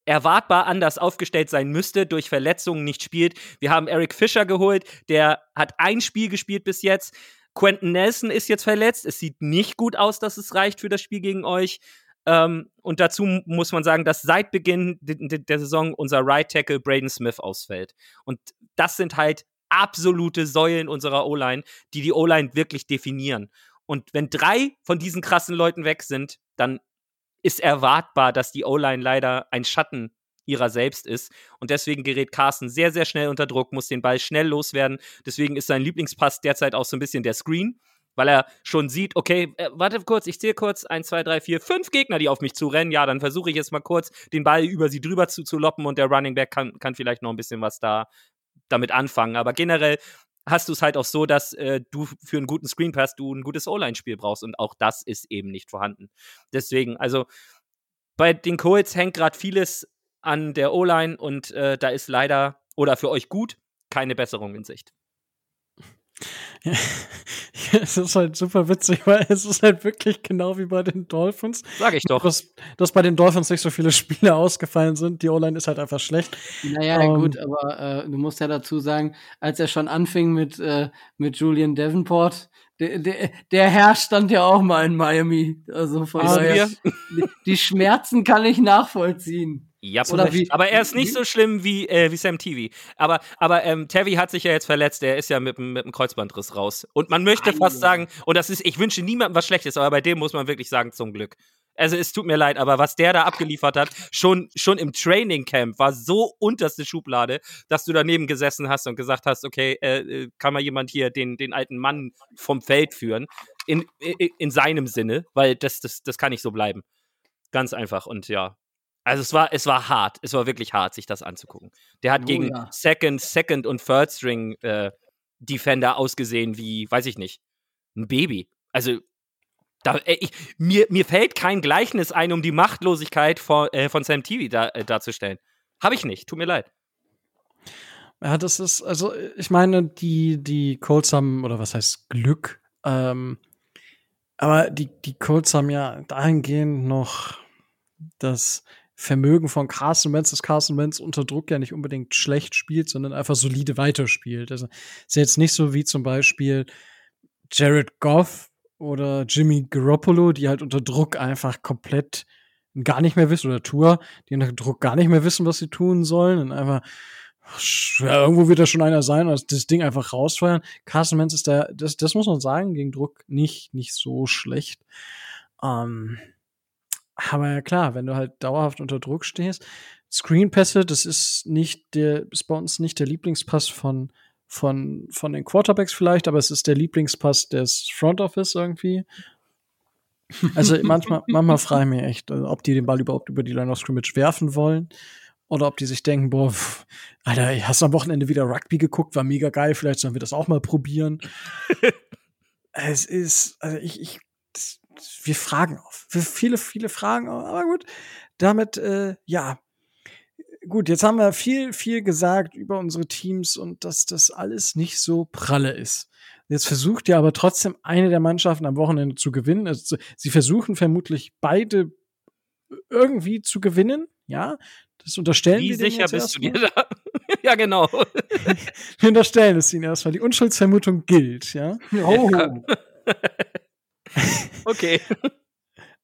erwartbar anders aufgestellt sein müsste, durch Verletzungen nicht spielt. Wir haben Eric Fischer geholt, der hat ein Spiel gespielt bis jetzt. Quentin Nelson ist jetzt verletzt. Es sieht nicht gut aus, dass es reicht für das Spiel gegen euch. Ähm, und dazu muss man sagen, dass seit Beginn der Saison unser Right Tackle Braden Smith ausfällt. Und das sind halt absolute Säulen unserer O-Line, die die O-Line wirklich definieren. Und wenn drei von diesen krassen Leuten weg sind, dann ist erwartbar, dass die O-Line leider ein Schatten ihrer selbst ist. Und deswegen gerät Carsten sehr, sehr schnell unter Druck, muss den Ball schnell loswerden. Deswegen ist sein Lieblingspass derzeit auch so ein bisschen der Screen weil er schon sieht, okay, äh, warte kurz, ich zähle kurz, eins, zwei, drei, vier, fünf Gegner, die auf mich zurennen. Ja, dann versuche ich jetzt mal kurz, den Ball über sie drüber zu, zu loppen und der Running Back kann, kann vielleicht noch ein bisschen was da damit anfangen. Aber generell hast du es halt auch so, dass äh, du für einen guten Screen Pass du ein gutes O-Line-Spiel brauchst und auch das ist eben nicht vorhanden. Deswegen, also bei den Colts hängt gerade vieles an der O-Line und äh, da ist leider oder für euch gut keine Besserung in Sicht. Ja, [laughs] es ist halt super witzig, weil es ist halt wirklich genau wie bei den Dolphins. Sag ich doch. Dass, dass bei den Dolphins nicht so viele [laughs] Spiele ausgefallen sind. Die O-Line ist halt einfach schlecht. Naja, ähm, gut, aber äh, du musst ja dazu sagen, als er schon anfing mit, äh, mit Julian Davenport, der, der, der Herr stand ja auch mal in Miami. Also von daher, [laughs] die, Schmerzen kann ich nachvollziehen. Ja, Oder wie, aber er ist nicht wie? so schlimm wie, äh, wie Sam Tevi. Aber, aber ähm, Tevi hat sich ja jetzt verletzt, er ist ja mit, mit einem Kreuzbandriss raus. Und man möchte fast sagen, und das ist, ich wünsche niemandem was Schlechtes, aber bei dem muss man wirklich sagen, zum Glück. Also es tut mir leid, aber was der da abgeliefert hat, schon, schon im Training Camp, war so unterste Schublade, dass du daneben gesessen hast und gesagt hast, okay, äh, äh kann mal jemand hier den, den alten Mann vom Feld führen? In, in, in seinem Sinne, weil das, das, das kann nicht so bleiben. Ganz einfach. Und ja, Also es war, es war hart. Es war wirklich hart, sich das anzugucken. Der hat Oh gegen ja. Second, Second und Third String äh, Defender ausgesehen wie, weiß ich nicht, ein Baby. Also da, äh, ich, mir, mir fällt kein Gleichnis ein, um die Machtlosigkeit von, äh, von Sam TV da, äh, darzustellen. Habe ich nicht. Tut mir leid. Ja, das ist, also ich meine, die, die Colts haben, oder was heißt Glück, ähm, aber die, die Colts haben ja dahingehend noch das Vermögen von Carson Wentz, dass Carson Wentz unter Druck ja nicht unbedingt schlecht spielt, sondern einfach solide weiterspielt. Also ist jetzt nicht so wie zum Beispiel Jared Goff oder Jimmy Garoppolo, die halt unter Druck einfach komplett gar nicht mehr wissen, oder Tour, die unter Druck gar nicht mehr wissen, was sie tun sollen und einfach ja, irgendwo wird da schon einer sein, also das Ding einfach rausfeuern. Carson Wentz ist da, das, das muss man sagen, gegen Druck nicht, nicht so schlecht. Ähm, aber ja klar, wenn du halt dauerhaft unter Druck stehst, Screenpässe, das ist nicht der, ist bei uns nicht der Lieblingspass von, von, von den Quarterbacks vielleicht, aber es ist der Lieblingspass des Front Office irgendwie. Also [laughs] manchmal, manchmal frage ich mich echt, also, ob die den Ball überhaupt über die Line of Scrimmage werfen wollen. Oder ob die sich denken, boah, pff, Alter, hast du am Wochenende wieder Rugby geguckt, war mega geil, vielleicht sollen wir das auch mal probieren. [laughs] es ist, also ich, ich, das, wir fragen auf. Wir viele, viele Fragen aber gut. Damit, äh, ja. Gut, jetzt haben wir viel, viel gesagt über unsere Teams und dass das alles nicht so pralle ist. Jetzt versucht ja aber trotzdem eine der Mannschaften am Wochenende zu gewinnen. Also, sie versuchen vermutlich beide irgendwie zu gewinnen, ja. Das unterstellen Wie wir sicher jetzt bist du dir da? [laughs] ja, genau. [laughs] Wir unterstellen es ihnen erstmal. Die Unschuldsvermutung gilt, ja. Oh. [laughs] Okay.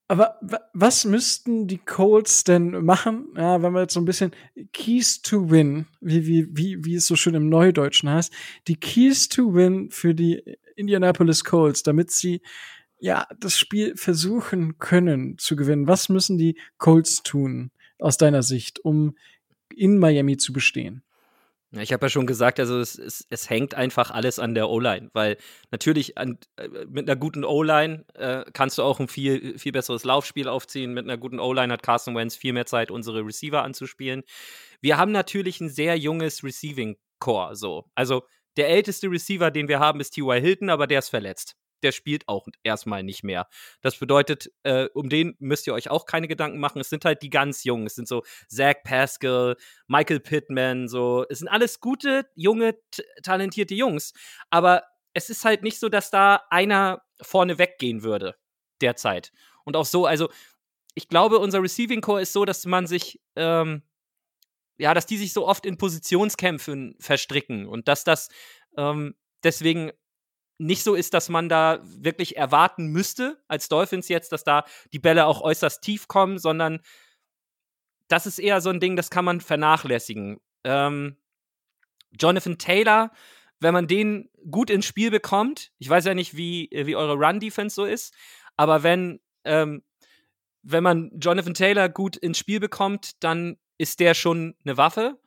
Aber wa- was müssten die Colts denn machen, ja, wenn wir jetzt so ein bisschen Keys to Win, wie, wie, wie, wie es so schön im Neudeutschen heißt, die Keys to Win für die Indianapolis Colts, damit sie ja das Spiel versuchen können zu gewinnen. Was müssen die Colts tun aus deiner Sicht, um in Miami zu bestehen? Ich habe ja schon gesagt, also es, es, es hängt einfach alles an der O-Line, weil natürlich an, äh, mit einer guten O-Line äh, kannst du auch ein viel, viel besseres Laufspiel aufziehen. Mit einer guten O-Line hat Carson Wentz viel mehr Zeit, unsere Receiver anzuspielen. Wir haben natürlich ein sehr junges Receiving Core, so. Also der älteste Receiver, den wir haben, ist T.Y. Hilton, aber der ist verletzt. Der spielt auch erstmal nicht mehr. Das bedeutet, äh, um den müsst ihr euch auch keine Gedanken machen. Es sind halt die ganz Jungen. Es sind so Zach Pascal, Michael Pittman, so. Es sind alles gute, junge, talentierte Jungs. Aber es ist halt nicht so, dass da einer vorne weggehen würde derzeit. Und auch so, also ich glaube, unser Receiving Core ist so, dass man sich, ähm, ja, dass die sich so oft in Positionskämpfen verstricken und dass das ähm, deswegen nicht so ist, dass man da wirklich erwarten müsste, als Dolphins jetzt, dass da die Bälle auch äußerst tief kommen, sondern das ist eher so ein Ding, das kann man vernachlässigen. Ähm, Jonathan Taylor, wenn man den gut ins Spiel bekommt, ich weiß ja nicht, wie, wie eure Run-Defense so ist, aber wenn, ähm, wenn man Jonathan Taylor gut ins Spiel bekommt, dann ist der schon eine Waffe.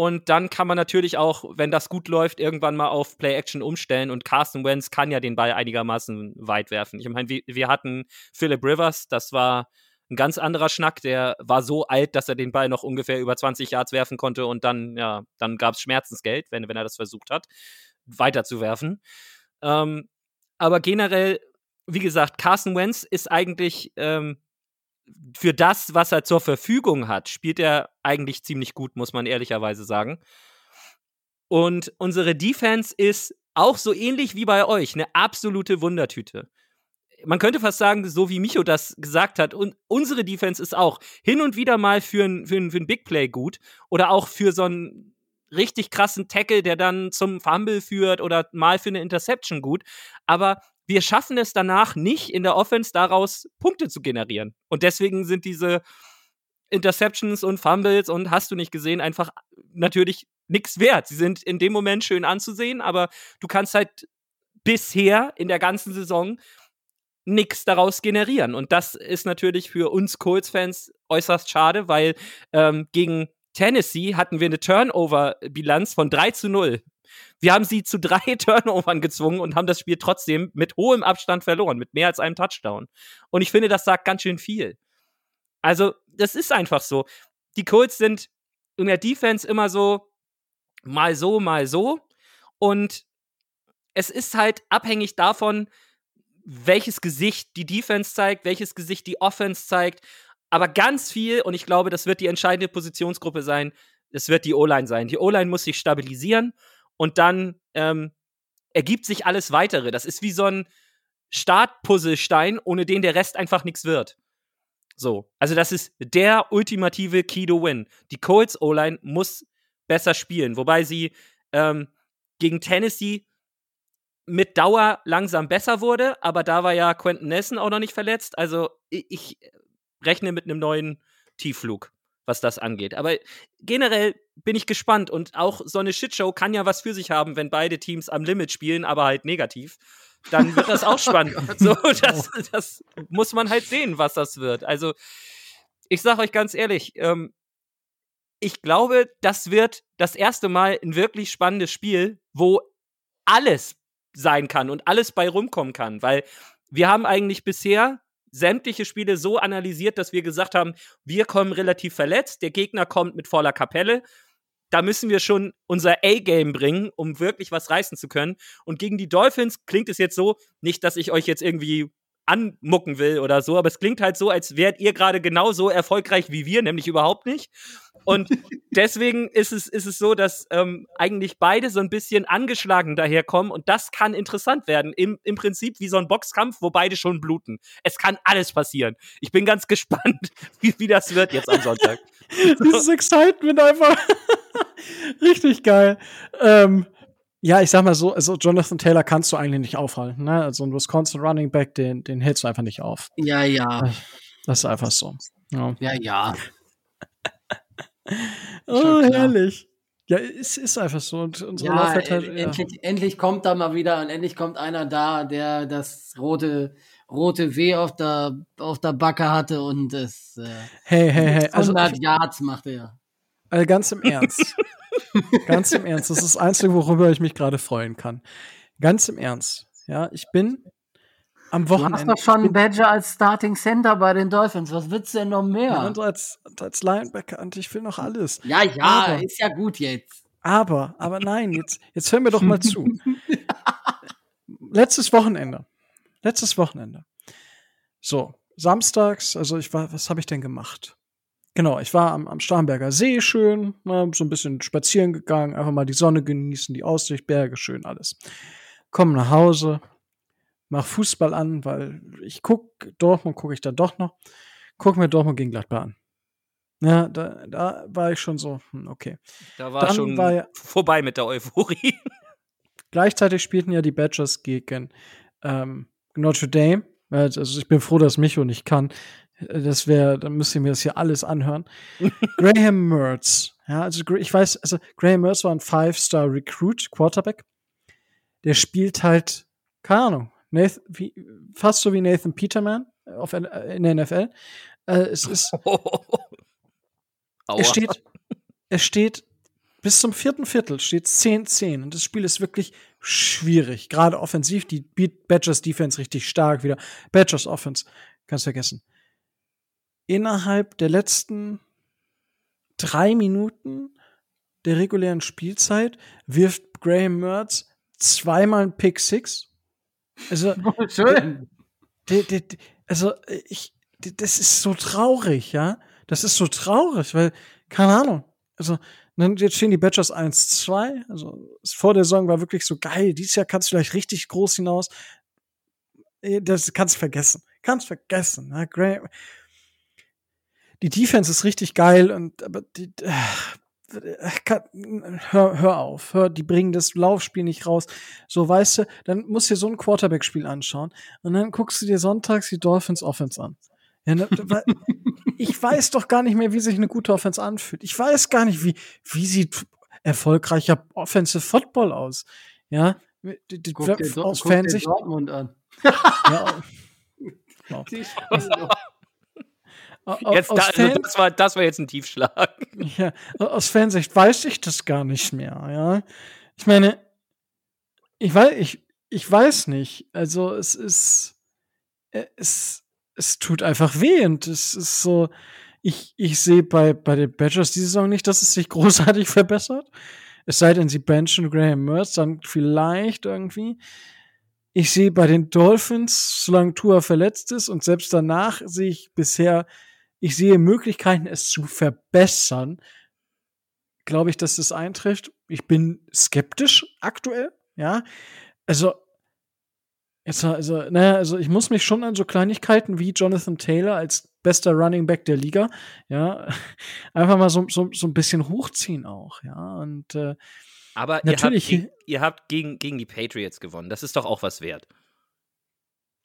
Und dann kann man natürlich auch, wenn das gut läuft, irgendwann mal auf Play-Action umstellen. Und Carson Wentz kann ja den Ball einigermaßen weit werfen. Ich meine, wir, hatten Philip Rivers, das war ein ganz anderer Schnack. Der war so alt, dass er den Ball noch ungefähr über 20 Yards werfen konnte. Und dann, ja, dann gab es Schmerzensgeld, wenn, wenn er das versucht hat, weiterzuwerfen. Ähm, aber generell, wie gesagt, Carson Wentz ist eigentlich ähm, für das, was er zur Verfügung hat, spielt er eigentlich ziemlich gut, muss man ehrlicherweise sagen. Und unsere Defense ist auch so ähnlich wie bei euch eine absolute Wundertüte. Man könnte fast sagen, so wie Micho das gesagt hat, und unsere Defense ist auch hin und wieder mal für ein, für ein, für ein Big Play gut oder auch für so einen richtig krassen Tackle, der dann zum Fumble führt oder mal für eine Interception gut. Aber wir schaffen es danach nicht in der Offense daraus Punkte zu generieren. Und deswegen sind diese Interceptions und Fumbles und hast du nicht gesehen einfach natürlich nichts wert. Sie sind in dem Moment schön anzusehen, aber du kannst halt bisher in der ganzen Saison nichts daraus generieren. Und das ist natürlich für uns Colts-Fans äußerst schade, weil ähm, gegen Tennessee hatten wir eine Turnover-Bilanz von 3 zu 0. Wir haben sie zu drei [laughs] Turnovern gezwungen und haben das Spiel trotzdem mit hohem Abstand verloren, mit mehr als einem Touchdown. Und ich finde, das sagt ganz schön viel. Also, das ist einfach so. Die Colts sind in der Defense immer so mal so, mal so. Und es ist halt abhängig davon, welches Gesicht die Defense zeigt, welches Gesicht die Offense zeigt. Aber ganz viel, und ich glaube, das wird die entscheidende Positionsgruppe sein, es wird die O-Line sein. Die O-Line muss sich stabilisieren und dann ähm, ergibt sich alles weitere. Das ist wie so ein Startpuzzlestein, ohne den der Rest einfach nichts wird. So, also das ist der ultimative Key to Win. Die Colts O-Line muss besser spielen, wobei sie ähm, gegen Tennessee mit Dauer langsam besser wurde, aber da war ja Quentin Nelson auch noch nicht verletzt. Also ich, ich rechne mit einem neuen Tiefflug, was das angeht. Aber generell bin ich gespannt und auch so eine Shitshow kann ja was für sich haben, wenn beide Teams am Limit spielen, aber halt negativ. Dann wird das auch [laughs] spannend. so, das, das muss man halt sehen, was das wird. Also, ich sag euch ganz ehrlich, ähm, ich glaube, das wird das erste Mal ein wirklich spannendes Spiel, wo alles sein kann und alles bei rumkommen kann, weil wir haben eigentlich bisher sämtliche Spiele so analysiert, dass wir gesagt haben, wir kommen relativ verletzt, der Gegner kommt mit voller Kapelle. Da müssen wir schon unser A-Game bringen, um wirklich was reißen zu können. Und gegen die Dolphins klingt es jetzt so, nicht, dass ich euch jetzt irgendwie anmucken will oder so, aber es klingt halt so, als wärt ihr gerade genauso erfolgreich wie wir, nämlich überhaupt nicht. Und [laughs] deswegen ist es, ist es so, dass ähm, eigentlich beide so ein bisschen angeschlagen daherkommen und das kann interessant werden. Im, Im Prinzip wie so ein Boxkampf, wo beide schon bluten. Es kann alles passieren. Ich bin ganz [laughs] gespannt, wie, wie das wird jetzt am Sonntag. [laughs] Dieses Excitement einfach. Richtig geil. Ähm, ja, ich sag mal so, also Jonathan Taylor kannst du eigentlich nicht aufhalten. Ne? Also ein Wisconsin Running Back, den, den hältst du einfach nicht auf. Ja, ja. Das ist einfach so. Ja, Ja, ja. [laughs] oh, herrlich. Ja, es ist einfach so. Und unsere Ja, en- ja. endlich, endlich kommt da mal wieder und endlich kommt einer da, der das rote, rote W auf der, auf der Backe hatte und es äh, Hey, hey, hey. Also, 100 Yards macht er. also ganz im [laughs] Ernst. Ganz im Ernst. Das ist das Einzige, worüber ich mich gerade freuen kann. Ganz im Ernst. Ja, ich bin am Du hast Wochenende. doch schon Badger als Starting Center bei den Dolphins. Was willst du denn noch ja. mehr? und als, als Linebacker und ich will noch alles. Ja, ja, Aber- ist ja gut jetzt. Aber, aber nein, jetzt, jetzt hör mir doch mal zu. [laughs] Letztes Wochenende. Letztes Wochenende. So, samstags, also ich war, was habe ich denn gemacht? Genau, ich war am, am Starnberger See schön, ne, so ein bisschen spazieren gegangen, einfach mal die Sonne genießen, die Aussicht, Berge, schön alles. Komm nach Hause, mach Fußball an, weil ich guck, Dortmund gucke ich dann doch noch, guck mir Dortmund gegen Gladbach an. Ja, da, da war ich schon so, hm, okay. Da war Dann schon war ja- vorbei mit der Euphorie. [laughs] Gleichzeitig spielten ja die Badgers gegen ähm, Notre Dame. Also ich bin froh, dass Micho nicht kann. Das wäre, dann müsst ihr mir das hier alles anhören. [laughs] Graham Mertz. Ja, also ich weiß, also Graham Mertz war ein Five-Star Recruit, Quarterback. Der spielt halt, keine Ahnung, Nathan, wie, fast so wie Nathan Peterman auf, äh, in der NFL. Äh, es ist, [laughs] Aua. es steht, es steht bis zum vierten Viertel steht 10-10 und das Spiel ist wirklich schwierig. Gerade offensiv, die Beat Badgers Defense richtig stark wieder. Badgers Offense, kannst vergessen. Innerhalb der letzten drei Minuten der regulären Spielzeit wirft Graham Mertz zweimal ein Pick Six. Also, [laughs] Schön. der, der, der, also ich, das ist so traurig, ja. Das ist so traurig, weil, keine Ahnung. Also, jetzt stehen die Badgers 1-2. Also, vor der Saison war wirklich so geil. Dieses Jahr kannst du vielleicht richtig groß hinaus. Eh, Das kannst du vergessen. Kannst vergessen. Ne? Graham. Die Defense ist richtig geil und aber die, äh, kann, hör, hör auf, hör, die bringen das Laufspiel nicht raus. So, weißt du, dann musst du dir so ein Quarterback-Spiel anschauen und dann guckst du dir sonntags die Dolphins Offense an. Ja, ne, ich weiß doch gar nicht mehr, wie sich eine gute Offense anfühlt. Ich weiß gar nicht, wie, wie sieht erfolgreicher Offensive Football aus. Ja, die, die, Guck aus Fansicht. Dortmund an. Ja, [laughs] Die au- Jetzt, aus, da, also das, war, das war jetzt ein Tiefschlag. [laughs] ja, aus Fansicht weiß ich das gar nicht mehr. Ja, ich meine, ich weiß, ich, ich weiß nicht. Also es ist, äh, es, es tut einfach weh und es ist so, ich, ich sehe bei, bei den Badgers die Saison nicht, dass es sich [laughs] großartig verbessert. Es sei denn, sie benchen Graham Mertz, dann vielleicht irgendwie. Ich sehe bei den Dolphins, solange Tua verletzt ist und selbst danach sehe ich bisher, ich sehe Möglichkeiten, es zu verbessern. Glaube ich, dass das eintrifft. Ich bin skeptisch aktuell, ja. Also, jetzt, also, naja, also ich muss mich schon an so Kleinigkeiten wie Jonathan Taylor als bester Running Back der Liga, ja, [laughs] einfach mal so, so, so ein bisschen hochziehen auch, ja. Und äh, Aber Natürlich. Ihr habt, ihr habt gegen, gegen die Patriots gewonnen. Das ist doch auch was wert.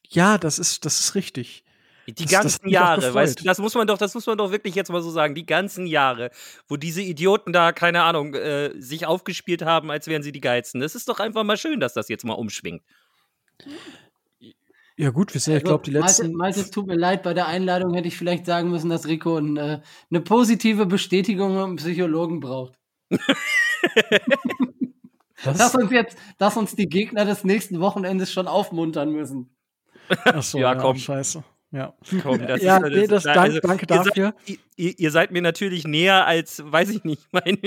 ja, das ist, das ist richtig. Die ganzen Jahre, weißt du, das muss man doch, das muss man doch wirklich jetzt mal so sagen, die ganzen Jahre, wo diese Idioten da, keine Ahnung, äh, sich aufgespielt haben, als wären sie die Geilsten. Das ist doch einfach mal schön, dass das jetzt mal umschwingt. Ja, gut, wir sind, ich glaube, die letzten. Malte, Malte, es tut mir leid, bei der Einladung hätte ich vielleicht sagen müssen, dass Rico ein, äh, eine positive Bestätigung im Psychologen braucht. [laughs] Dass uns jetzt, dass uns die Gegner des nächsten Wochenendes schon aufmuntern müssen. Ach so, Ja, ja, komm. Scheiße. Ja. Komm, das [laughs] Ja, ist, nee, das- na, dank- danke dafür. Seid, ihr, ihr seid mir natürlich näher als, weiß ich nicht, [laughs] meine,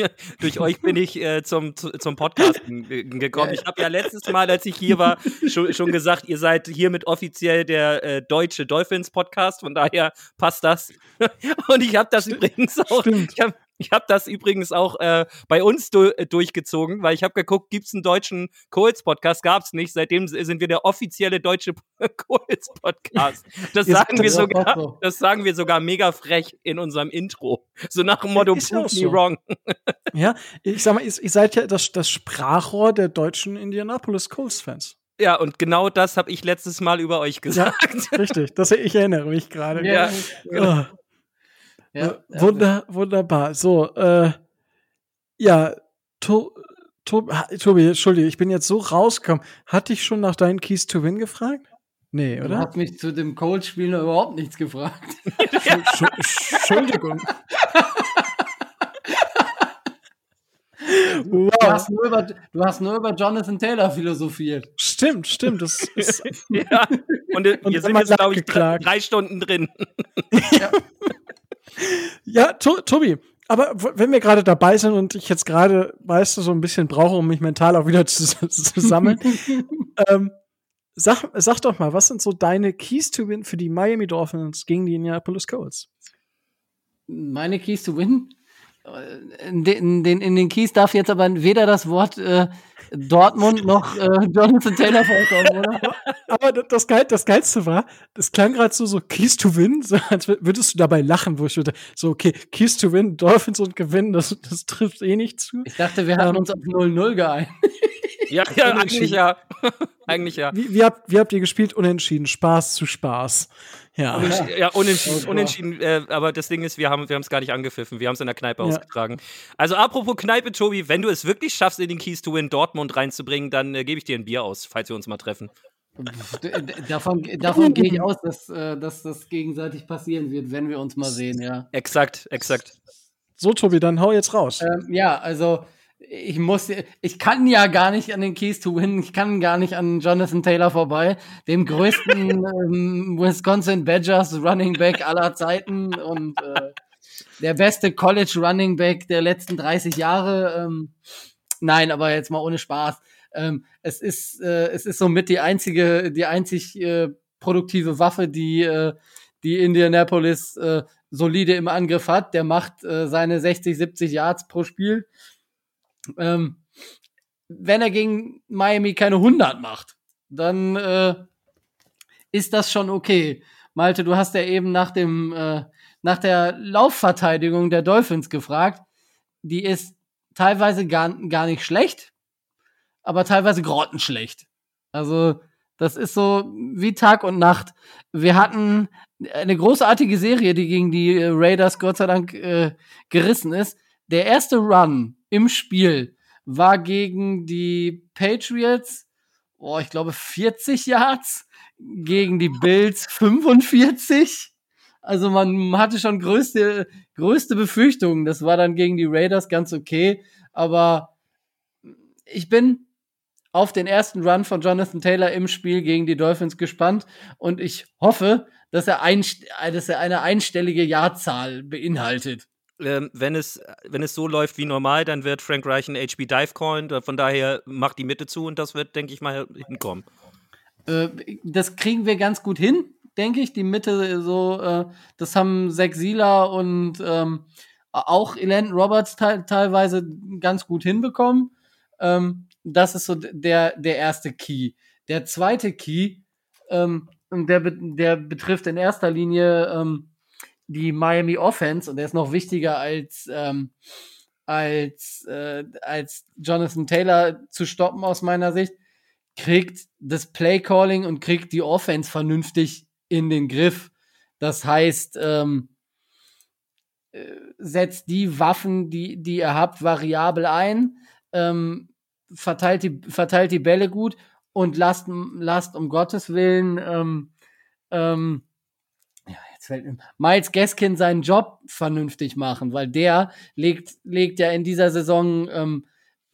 durch euch bin ich äh, zum, zu- zum Podcasten äh, gekommen. Ich habe ja letztes Mal, als ich hier war, schon, schon gesagt, ihr seid hiermit offiziell der äh, deutsche Dolphins Podcast, von daher passt das. [laughs] Und ich habe das übrigens auch, Stimmt. ich habe ich hab das übrigens auch äh, bei uns du, äh, durchgezogen, weil ich habe geguckt, gibt's einen deutschen Coles Podcast? Gab's nicht. Seitdem sind wir der offizielle deutsche [laughs] Coles Podcast. Das sagen wir sogar, so. das sagen wir sogar mega frech in unserem Intro. So nach dem Motto, Ist ja prove auch me so. wrong. Ja, ich sag mal, ihr, ihr seid ja das, das Sprachrohr der deutschen Indianapolis Colts-Fans. Ja, und genau das habe ich letztes Mal über euch gesagt. Richtig, das, ich erinnere mich gerade. Ja. Ah, ja, äh, Wunder, wunderbar. So, äh, ja, to, to, Tobi, entschuldige, ich bin jetzt so rausgekommen. Hatte ich schon nach deinen Keys to Win gefragt? Nee, Du oder? hast mich zu dem Cold-Spiel noch überhaupt nichts gefragt. Entschu- Entschuldigung. Du wow. hast, nur über, du hast nur über Jonathan Taylor philosophiert. Stimmt, stimmt. Das [laughs] ist, ja. Und, äh, Und wir sind jetzt, glaube ich, drei, drei Stunden drin. [laughs] ja, to Tobi, aber wenn wir gerade dabei sind und ich jetzt gerade, weißt du, so ein bisschen brauche, um mich mental auch wieder [laughs] zu, zu sammeln, [laughs] ähm, sag, sag doch mal, was sind so deine Keys to Win für die Miami Dolphins gegen die Indianapolis Colts? Meine Keys to Win? In den, in den, in den Keys darf jetzt aber weder das Wort äh, Dortmund noch äh, Jonathan Taylor vorkommen, oder? [laughs] Aber das, das, Geil, das Geilste war, das klang gerade so, so Keys to Win, so, als wür- würdest du dabei lachen, wo ich würde, so, okay, Keys to Win, Dolphins und gewinnen, das, das trifft eh nicht zu. Ich dachte, wir hatten Ähm. uns auf 0-0 geeinigt. [laughs] Ja, ja, eigentlich ja. [laughs] eigentlich ja. Wie, wie, habt, wie habt ihr gespielt? Unentschieden, Spaß zu Spaß. Ja. Ja, unentschieden, [laughs] Oh unentschieden. Äh, aber das Ding ist, wir haben wir es gar nicht angepfiffen. Wir haben es in der Kneipe Ja. ausgetragen. Also apropos Kneipe, Tobi, wenn du es wirklich schaffst, in den Keys to Win Dortmund reinzubringen, dann äh, gebe ich dir ein Bier aus, falls wir uns mal treffen. Davon davon gehe ich aus, dass, äh, dass das gegenseitig passieren wird, wenn wir uns mal sehen, ja. Exakt, exakt. So, Tobi, dann hau jetzt raus. Ähm, ja, also ich muss, ich kann ja gar nicht an den Keys to Win, ich kann gar nicht an Jonathan Taylor vorbei, dem größten [laughs] ähm, Wisconsin Badgers Running Back aller Zeiten und äh, der beste College Running Back der letzten 30 Jahre. Ähm, nein, aber jetzt mal ohne Spaß. Ähm, es ist, äh, es ist somit die einzige, die einzig äh, produktive Waffe, die äh, die Indianapolis äh, solide im Angriff hat. Der macht äh, seine 60, 70 Yards pro Spiel. Ähm, wenn er gegen Miami keine 100 macht, dann äh, ist das schon okay. Malte, du hast ja eben nach dem äh, nach der Laufverteidigung der Dolphins gefragt. Die ist teilweise gar, gar nicht schlecht, aber teilweise grottenschlecht. Also das ist so wie Tag und Nacht. Wir hatten eine großartige Serie, die gegen die äh, Raiders Gott sei Dank äh, gerissen ist. Der erste Run im Spiel war gegen die Patriots, oh, ich glaube 40 Yards, gegen die Bills 45. Also man hatte schon größte, größte Befürchtungen. Das war dann gegen die Raiders ganz okay. Aber ich bin auf den ersten Run von Jonathan Taylor im Spiel gegen die Dolphins gespannt und ich hoffe, dass er, ein, dass er eine einstellige Jahrzahl beinhaltet. Ähm, wenn, es, wenn es so läuft wie normal, dann wird Frank Reich ein HB Dive Coin. Von daher macht die Mitte zu und das wird, denke ich mal, hinkommen. Äh, das kriegen wir ganz gut hin, denke ich. Die Mitte so, äh, das haben Zach Sila und ähm, auch Elan Roberts te teilweise ganz gut hinbekommen. Ähm, das ist so der, der erste Key. Der zweite Key, ähm, der, der betrifft in erster Linie ähm, die Miami Offense und der ist noch wichtiger als, ähm, als, äh, als Jonathan Taylor zu stoppen aus meiner Sicht. Kriegt das Play Calling und kriegt die Offense vernünftig in den Griff. Das heißt, ähm, äh, setzt die Waffen, die, die ihr habt, variabel ein, ähm, verteilt, die, verteilt die Bälle gut und lasst, lasst um Gottes Willen ähm, ähm, ja, jetzt fällt mir Miles Gaskin seinen Job vernünftig machen, weil der legt, legt ja in dieser Saison ähm,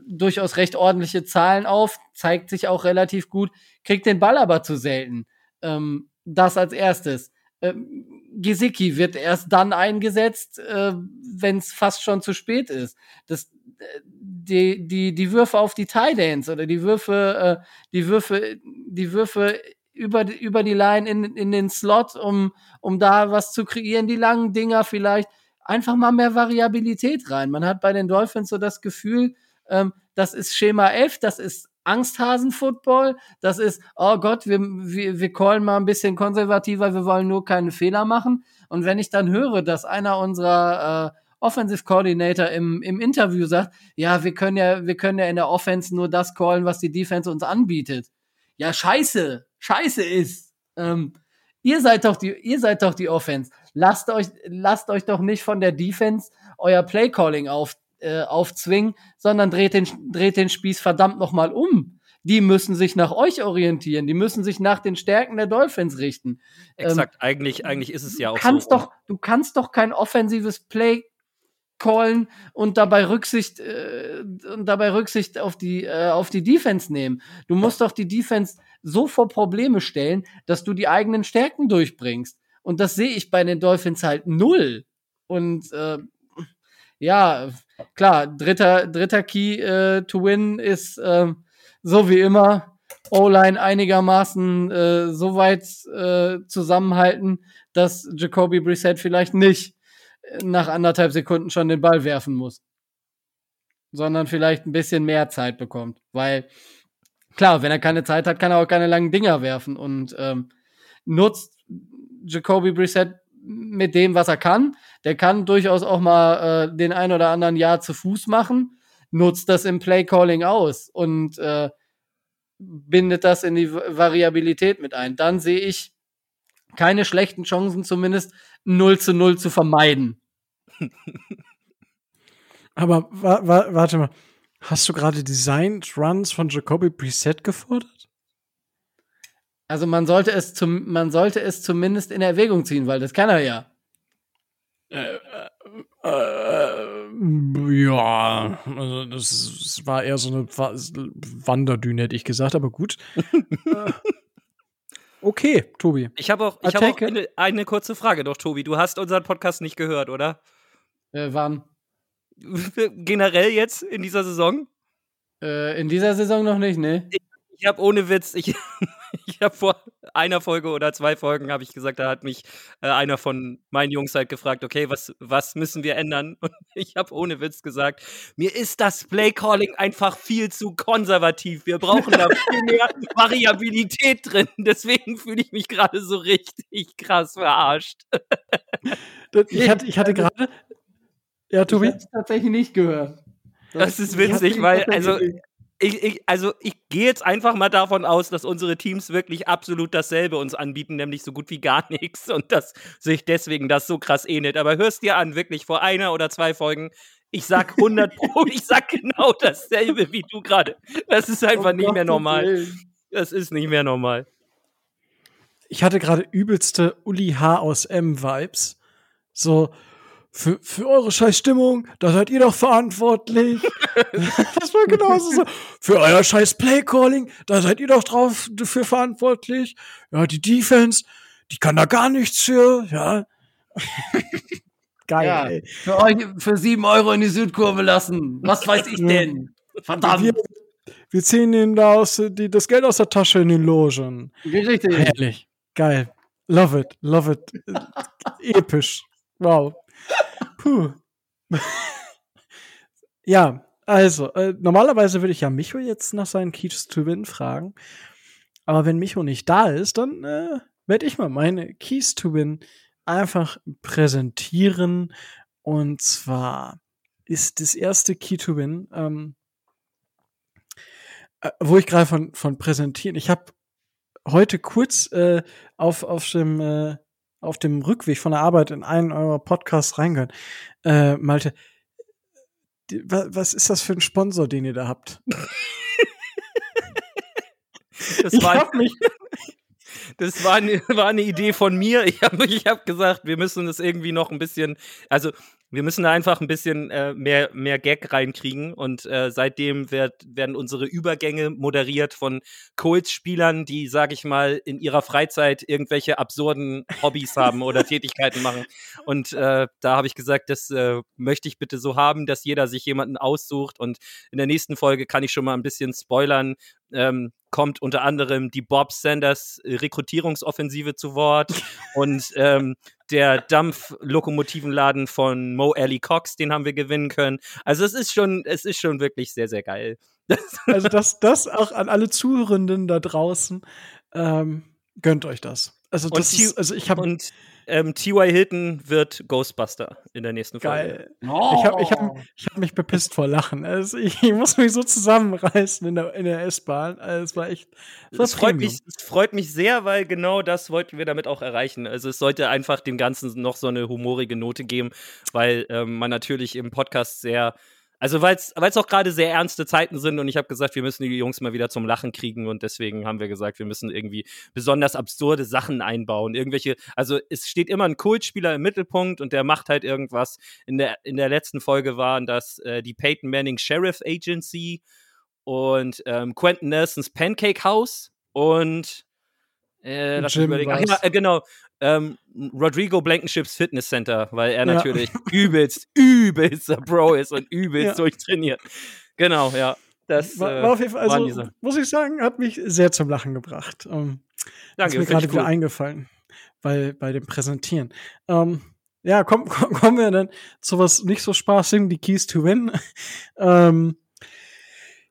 durchaus recht ordentliche Zahlen auf, zeigt sich auch relativ gut, kriegt den Ball aber zu selten. Ähm, das als erstes. Ähm, Gesicki wird erst dann eingesetzt, äh, wenn es fast schon zu spät ist. Das, äh, die, die, die Würfe auf die Tidance oder die Würfe, äh, die Würfe, die Würfe über, über die Line in, in den Slot, um, um da was zu kreieren, die langen Dinger vielleicht. Einfach mal mehr Variabilität rein. Man hat bei den Dolphins so das Gefühl, ähm, das ist Schema F, das ist Angsthasen-Football, das ist, oh Gott, wir, wir, wir callen mal ein bisschen konservativer, wir wollen nur keine Fehler machen. Und wenn ich dann höre, dass einer unserer äh, Offensive Coordinator im, im Interview sagt, ja, wir können ja, wir können ja in der Offense nur das callen, was die Defense uns anbietet. Ja, scheiße, scheiße ist. Ähm, ihr seid doch die, ihr seid doch die Offense. Lasst euch, lasst euch doch nicht von der Defense euer Playcalling auf, äh, aufzwingen, sondern dreht den, dreht den Spieß verdammt nochmal um. Die müssen sich nach euch orientieren. Die müssen sich nach den Stärken der Dolphins richten. Exakt. Ähm, eigentlich, eigentlich ist es ja auch kannst so. Doch, du kannst doch kein offensives Play callen und dabei Rücksicht äh, und dabei Rücksicht auf die äh, auf die Defense nehmen. Du musst doch die Defense so vor Probleme stellen, dass du die eigenen Stärken durchbringst. Und das sehe ich bei den Dolphins halt null. Und äh, ja, klar, dritter dritter Key äh, to win ist äh, so wie immer O-Line einigermaßen äh, so weit äh, zusammenhalten, dass Jacoby Brissett vielleicht nicht nach anderthalb Sekunden schon den Ball werfen muss. Sondern vielleicht ein bisschen mehr Zeit bekommt. Weil, klar, wenn er keine Zeit hat, kann er auch keine langen Dinger werfen. Und ähm, nutzt Jacoby Brissett mit dem, was er kann. Der kann durchaus auch mal äh, den ein oder anderen Jahr zu Fuß machen. Nutzt das im Play-Calling aus und äh, bindet das in die Variabilität mit ein. Dann sehe ich keine schlechten Chancen, zumindest 0 zu 0 zu vermeiden. [laughs] Aber wa wa warte mal, hast du gerade Designed Runs von Jacoby Preset gefordert? Also man sollte es zum, man sollte es zumindest in Erwägung ziehen, weil das kann er ja. Äh, äh, äh, ja, also das, das, war eher so eine Wanderdüne, hätte ich gesagt, aber gut. [laughs] Okay, Tobi. Ich habe auch, ich hab auch eine, eine, kurze Frage noch, Tobi. Du hast unseren Podcast nicht gehört, oder? Äh, wann? [laughs] Generell jetzt in dieser Saison? Äh, in dieser Saison noch nicht, ne? Ich, habe ohne Witz, ich, [laughs] ich habe vor einer Folge oder zwei Folgen habe ich gesagt, da hat mich äh, einer von meinen Jungs halt gefragt, okay, was, was müssen wir ändern? [laughs] Und ich habe ohne Witz gesagt, mir ist das Playcalling einfach viel zu konservativ. Wir brauchen da viel mehr [laughs] Variabilität drin. Deswegen fühle ich mich gerade so richtig krass verarscht. ich hatte, ich hatte gerade. Ja, Tobi? Ich tatsächlich nicht gehört. Das, das ist witzig, weil, also, ich, ich, also ich gehe jetzt einfach mal davon aus, dass unsere Teams wirklich absolut dasselbe uns anbieten, nämlich so gut wie gar [laughs] nichts und dass sich deswegen das so krass ähnelt. Aber hörst dir an, wirklich vor einer oder zwei Folgen, ich sag [laughs] 100 Pro, ich sag genau dasselbe wie du gerade. Das ist einfach oh nicht mehr normal. Das ist nicht mehr normal. Ich hatte gerade übelste Uli H aus M Vibes. So, für, für eure scheiß Stimmung, da seid ihr doch verantwortlich. [laughs] das war genauso so. Für euer scheiß Playcalling, da seid ihr doch drauf dafür verantwortlich. Ja, die Defense, die kann da gar nichts für, ja. [laughs] Geil, Ja. ey. Für euch für sieben Euro in die Südkurve lassen. Was weiß ich denn? Verdammt. Wir, wir ziehen ihnen da aus, die, das Geld aus der Tasche in den Logen. Richtig. Herrlich. Geil. Love it. Love it. Episch. Wow. Puh. ja, also, äh, normalerweise würde ich ja Micho jetzt nach seinen Keys to Win fragen. Aber wenn Micho nicht da ist, dann äh, werde ich mal meine Keys to Win einfach präsentieren. Und zwar ist das erste Key to Win, ähm, äh, wo ich gerade von, von präsentieren. Ich habe heute kurz äh, auf, auf, dem, äh, auf dem Rückweg von der Arbeit in einen eurer Podcasts reingehört. Äh, Malte, die, wa, was ist das für ein Sponsor, den ihr da habt? [laughs] Das Ich war, hab mich, [laughs] das war, eine, [laughs] war eine Idee von mir. Ich habe ich hab gesagt, wir müssen das irgendwie noch ein bisschen, also wir müssen da einfach ein bisschen äh, mehr, mehr Gag reinkriegen. Und äh, seitdem wird, werden unsere Übergänge moderiert von Colts-Spielern, die, sag ich mal, in ihrer Freizeit irgendwelche absurden Hobbys haben oder [laughs] Tätigkeiten machen. Und äh, da habe ich gesagt, das äh, möchte ich bitte so haben, dass jeder sich jemanden aussucht. Und in der nächsten Folge kann ich schon mal ein bisschen spoilern. Ähm, kommt unter anderem die Bob Sanders äh, Rekrutierungsoffensive zu Wort [laughs] und ähm, der Dampflokomotivenladen von Mo Alley Cox, den haben wir gewinnen können. Also es ist schon, es ist schon wirklich sehr, sehr geil. [laughs] also das, das auch an alle Zuhörenden da draußen, ähm, gönnt euch das. Also das ist, also ich habe ähm, T.Y. Hilton wird Ghostbuster in der nächsten Folge. geil. Oh. Ich habe ich hab, ich hab mich bepisst vor Lachen. Also ich, ich muss mich so zusammenreißen in der, in der S-Bahn. Also es war echt. Es war Es freut, mich, es freut mich sehr, weil genau das wollten wir damit auch erreichen. Also es sollte einfach dem Ganzen noch so eine humorige Note geben, weil ähm, man natürlich im Podcast sehr, also weil es auch gerade sehr ernste Zeiten sind und ich habe gesagt, wir müssen die Jungs mal wieder zum Lachen kriegen und deswegen haben wir gesagt, wir müssen irgendwie besonders absurde Sachen einbauen. Irgendwelche, also es steht immer ein Kultspieler im Mittelpunkt und der macht halt irgendwas. In der, in der letzten Folge waren das äh, die Peyton Manning Sheriff Agency und ähm, Quentin Nelsons Pancake House und äh, lass mich Jim überlegen. Ach, ja, äh, genau. Ähm, Rodrigo Blankenships Fitness Center, weil er Ja. natürlich [laughs] übelst, übelster Bro ist und übelst Ja. durchtrainiert. Genau, ja. Das war, äh, war auf jeden Fall, also muss ich sagen, hat mich sehr zum Lachen gebracht. Ähm, Danke, ist mir gerade ich wieder cool. eingefallen bei, bei dem Präsentieren. Ähm, ja, komm, komm, [laughs] kommen wir dann zu was nicht so spaßigem, die Keys to Win. [laughs] ähm,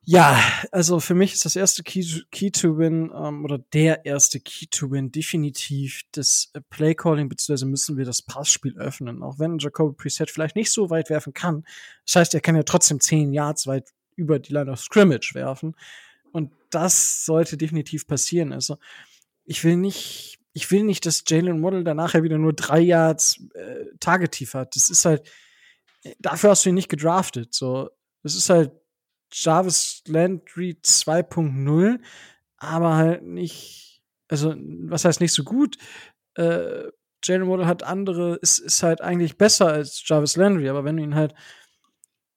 ja, also für mich ist das erste Key, Key to Win ähm, oder der erste Key to Win definitiv das äh, Play Calling, beziehungsweise müssen wir das Passspiel öffnen, auch wenn Jacoby Preset vielleicht nicht so weit werfen kann. Das heißt, er kann ja trotzdem zehn Yards weit über die Line of Scrimmage werfen. Und das sollte definitiv passieren. Also, ich will nicht, ich will nicht, dass Jalen Waddle danach ja wieder nur drei Yards äh, Target-Tief hat. Das ist halt, dafür hast du ihn nicht gedraftet. So, das ist halt Jarvis Landry 2.0, aber halt nicht, also, was heißt nicht so gut? Äh, Jalen Waddle hat andere, ist, ist halt eigentlich besser als Jarvis Landry, aber wenn du ihn halt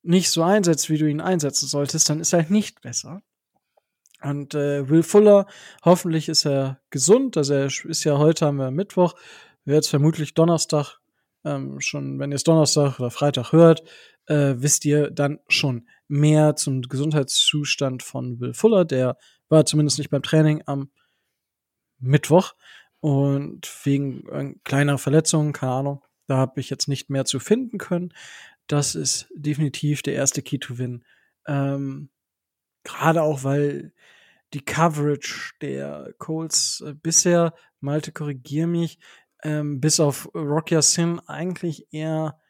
nicht so einsetzt, wie du ihn einsetzen solltest, dann ist er halt nicht besser. Und äh, Will Fuller, hoffentlich ist er gesund. Also er ist ja heute haben wir Mittwoch, wird vermutlich Donnerstag, ähm, schon, wenn ihr es Donnerstag oder Freitag hört, äh, wisst ihr dann schon mehr zum Gesundheitszustand von Will Fuller. Der war zumindest nicht beim Training am Mittwoch und wegen äh, kleiner Verletzungen, keine Ahnung, da habe ich jetzt nicht mehr zu finden können. Das ist definitiv der erste Key to Win. Ähm, Gerade auch, weil die Coverage der Colts äh, bisher, Malte, korrigier mich, ähm, bis auf Rocky Sin eigentlich eher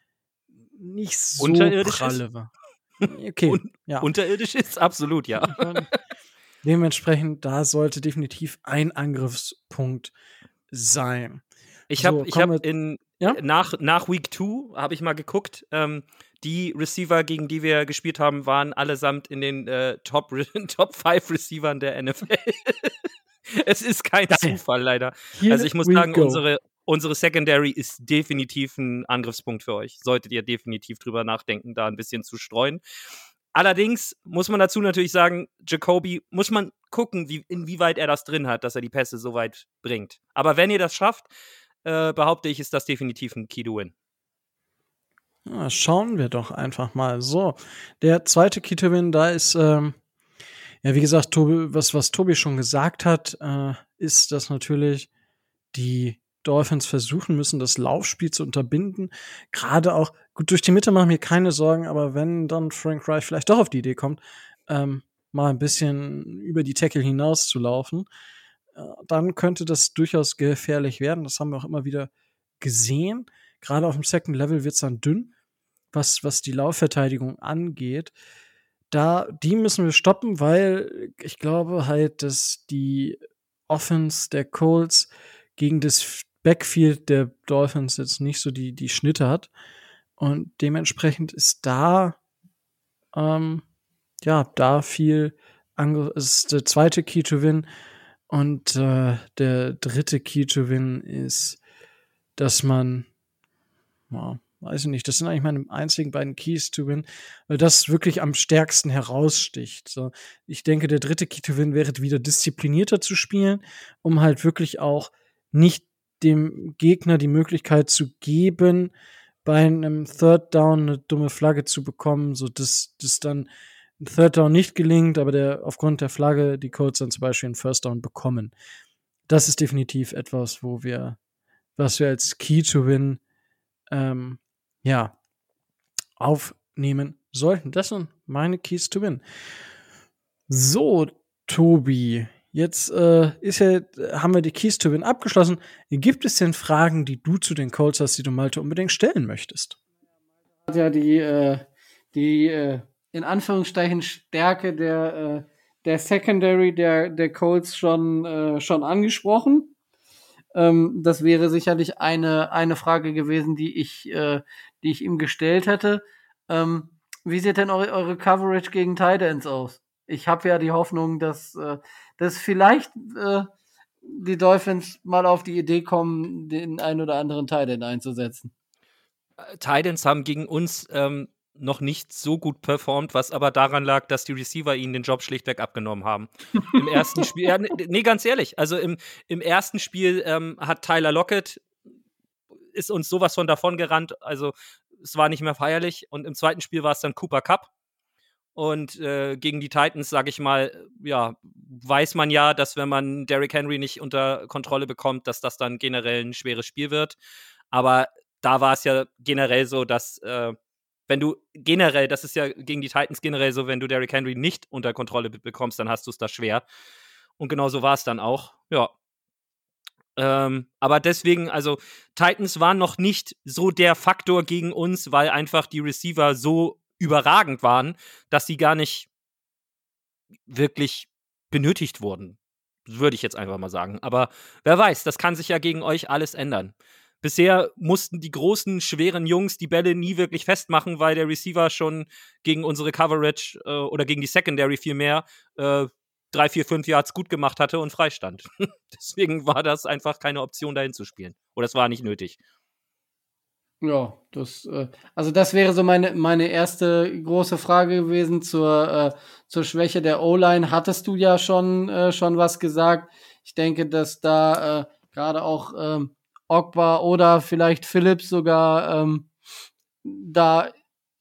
nicht so pralle war. [laughs] Okay, Un- ja. Unterirdisch ist absolut, [laughs] ja. Dementsprechend, da sollte definitiv ein Angriffspunkt sein. Ich So, habe ich kommen hab in Ja? nach, nach Week 2 habe ich mal geguckt. Ähm, die Receiver, gegen die wir gespielt haben, waren allesamt in den äh, Top, [laughs] Top 5 Receivern der NFL. es ist kein Geil. Zufall, leider. Here also ich muss sagen, go. unsere, unsere Secondary ist definitiv ein Angriffspunkt für euch. Solltet ihr definitiv drüber nachdenken, da ein bisschen zu streuen. Allerdings muss man dazu natürlich sagen, Jacoby muss man gucken, wie, inwieweit er das drin hat, dass er die Pässe so weit bringt. Aber wenn ihr das schafft, äh, behaupte ich, ist das definitiv ein Key-to-Win. Ja, schauen wir doch einfach mal. So, der zweite Key-to-Win, da ist, ähm, ja, wie gesagt, Tobi, was, was Tobi schon gesagt hat, äh, ist, dass natürlich die Dolphins versuchen müssen, das Laufspiel zu unterbinden. Gerade auch, gut, durch die Mitte machen mir keine Sorgen, aber wenn dann Frank Reich vielleicht doch auf die Idee kommt, ähm, mal ein bisschen über die Tackle hinaus zu laufen, äh, dann könnte das durchaus gefährlich werden. Das haben wir auch immer wieder gesehen. Gerade auf dem Second Level wird es dann dünn, was, was die Laufverteidigung angeht. Da, die müssen wir stoppen, weil ich glaube halt, dass die Offense der Colts gegen das Backfield der Dolphins jetzt nicht so die, die Schnitte hat. Und dementsprechend ist da, ähm, ja, da viel, Ange ist der zweite Key to Win. Und äh, der dritte Key to Win ist, dass man, ja, weiß ich nicht, das sind eigentlich meine einzigen beiden Keys to Win, weil das wirklich am stärksten heraussticht. So, ich denke, der dritte Key to Win wäre wieder disziplinierter zu spielen, um halt wirklich auch nicht dem Gegner die Möglichkeit zu geben, bei einem Third Down eine dumme Flagge zu bekommen, so dass das dann ein Third Down nicht gelingt, aber der aufgrund der Flagge die Colts dann zum Beispiel einen First Down bekommen. Das ist definitiv etwas, wo wir, was wir als Key to Win, ähm, ja, aufnehmen sollten. Das sind meine Keys to Win. So, Tobi, Jetzt äh, ist ja, haben wir die Keys to Win abgeschlossen. Gibt es denn Fragen, die du zu den Colts hast, die du Malte unbedingt stellen möchtest? Hat ja die, äh, die äh, in Anführungszeichen Stärke der, äh, der Secondary der, der Colts schon, äh, schon angesprochen. Ähm, das wäre sicherlich eine, eine Frage gewesen, die ich, äh, die ich ihm gestellt hätte. Ähm, wie sieht denn eure, eure Coverage gegen Titans aus? Ich habe ja die Hoffnung, dass dass vielleicht äh, die Dolphins mal auf die Idee kommen, den ein oder anderen Titan einzusetzen. Titans haben gegen uns ähm, noch nicht so gut performt, was aber daran lag, dass die Receiver ihnen den Job schlichtweg abgenommen haben. Im [laughs] ersten Spiel, ja, nee, ganz ehrlich, also im, im ersten Spiel ähm, hat Tyler Lockett ist uns sowas von davon gerannt, also es war nicht mehr feierlich und im zweiten Spiel war es dann Cooper Cup, und äh, gegen die Titans, sage ich mal, ja, weiß man ja, dass wenn man Derrick Henry nicht unter Kontrolle bekommt, dass das dann generell ein schweres Spiel wird. Aber da war es ja generell so, dass äh, wenn du generell, das ist ja gegen die Titans generell so, wenn du Derrick Henry nicht unter Kontrolle bekommst, dann hast du es da schwer. Und genau so war es dann auch. Ja. Ähm, aber deswegen, also Titans waren noch nicht so der Faktor gegen uns, weil einfach die Receiver so überragend waren, dass sie gar nicht wirklich benötigt wurden. Würde ich jetzt einfach mal sagen. Aber wer weiß, das kann sich ja gegen euch alles ändern. Bisher mussten die großen, schweren Jungs die Bälle nie wirklich festmachen, weil der Receiver schon gegen unsere Coverage äh, oder gegen die Secondary vielmehr äh, drei, vier, fünf Yards gut gemacht hatte und freistand. [laughs] Deswegen war das einfach keine Option, dahin zu spielen. Oder es war nicht nötig. Ja, das, äh, also das wäre so meine, meine erste große Frage gewesen zur, äh, zur Schwäche der O-Line. Hattest du ja schon, äh, schon was gesagt. Ich denke, dass da äh, gerade auch ähm, Ogba oder vielleicht Phillips sogar ähm, da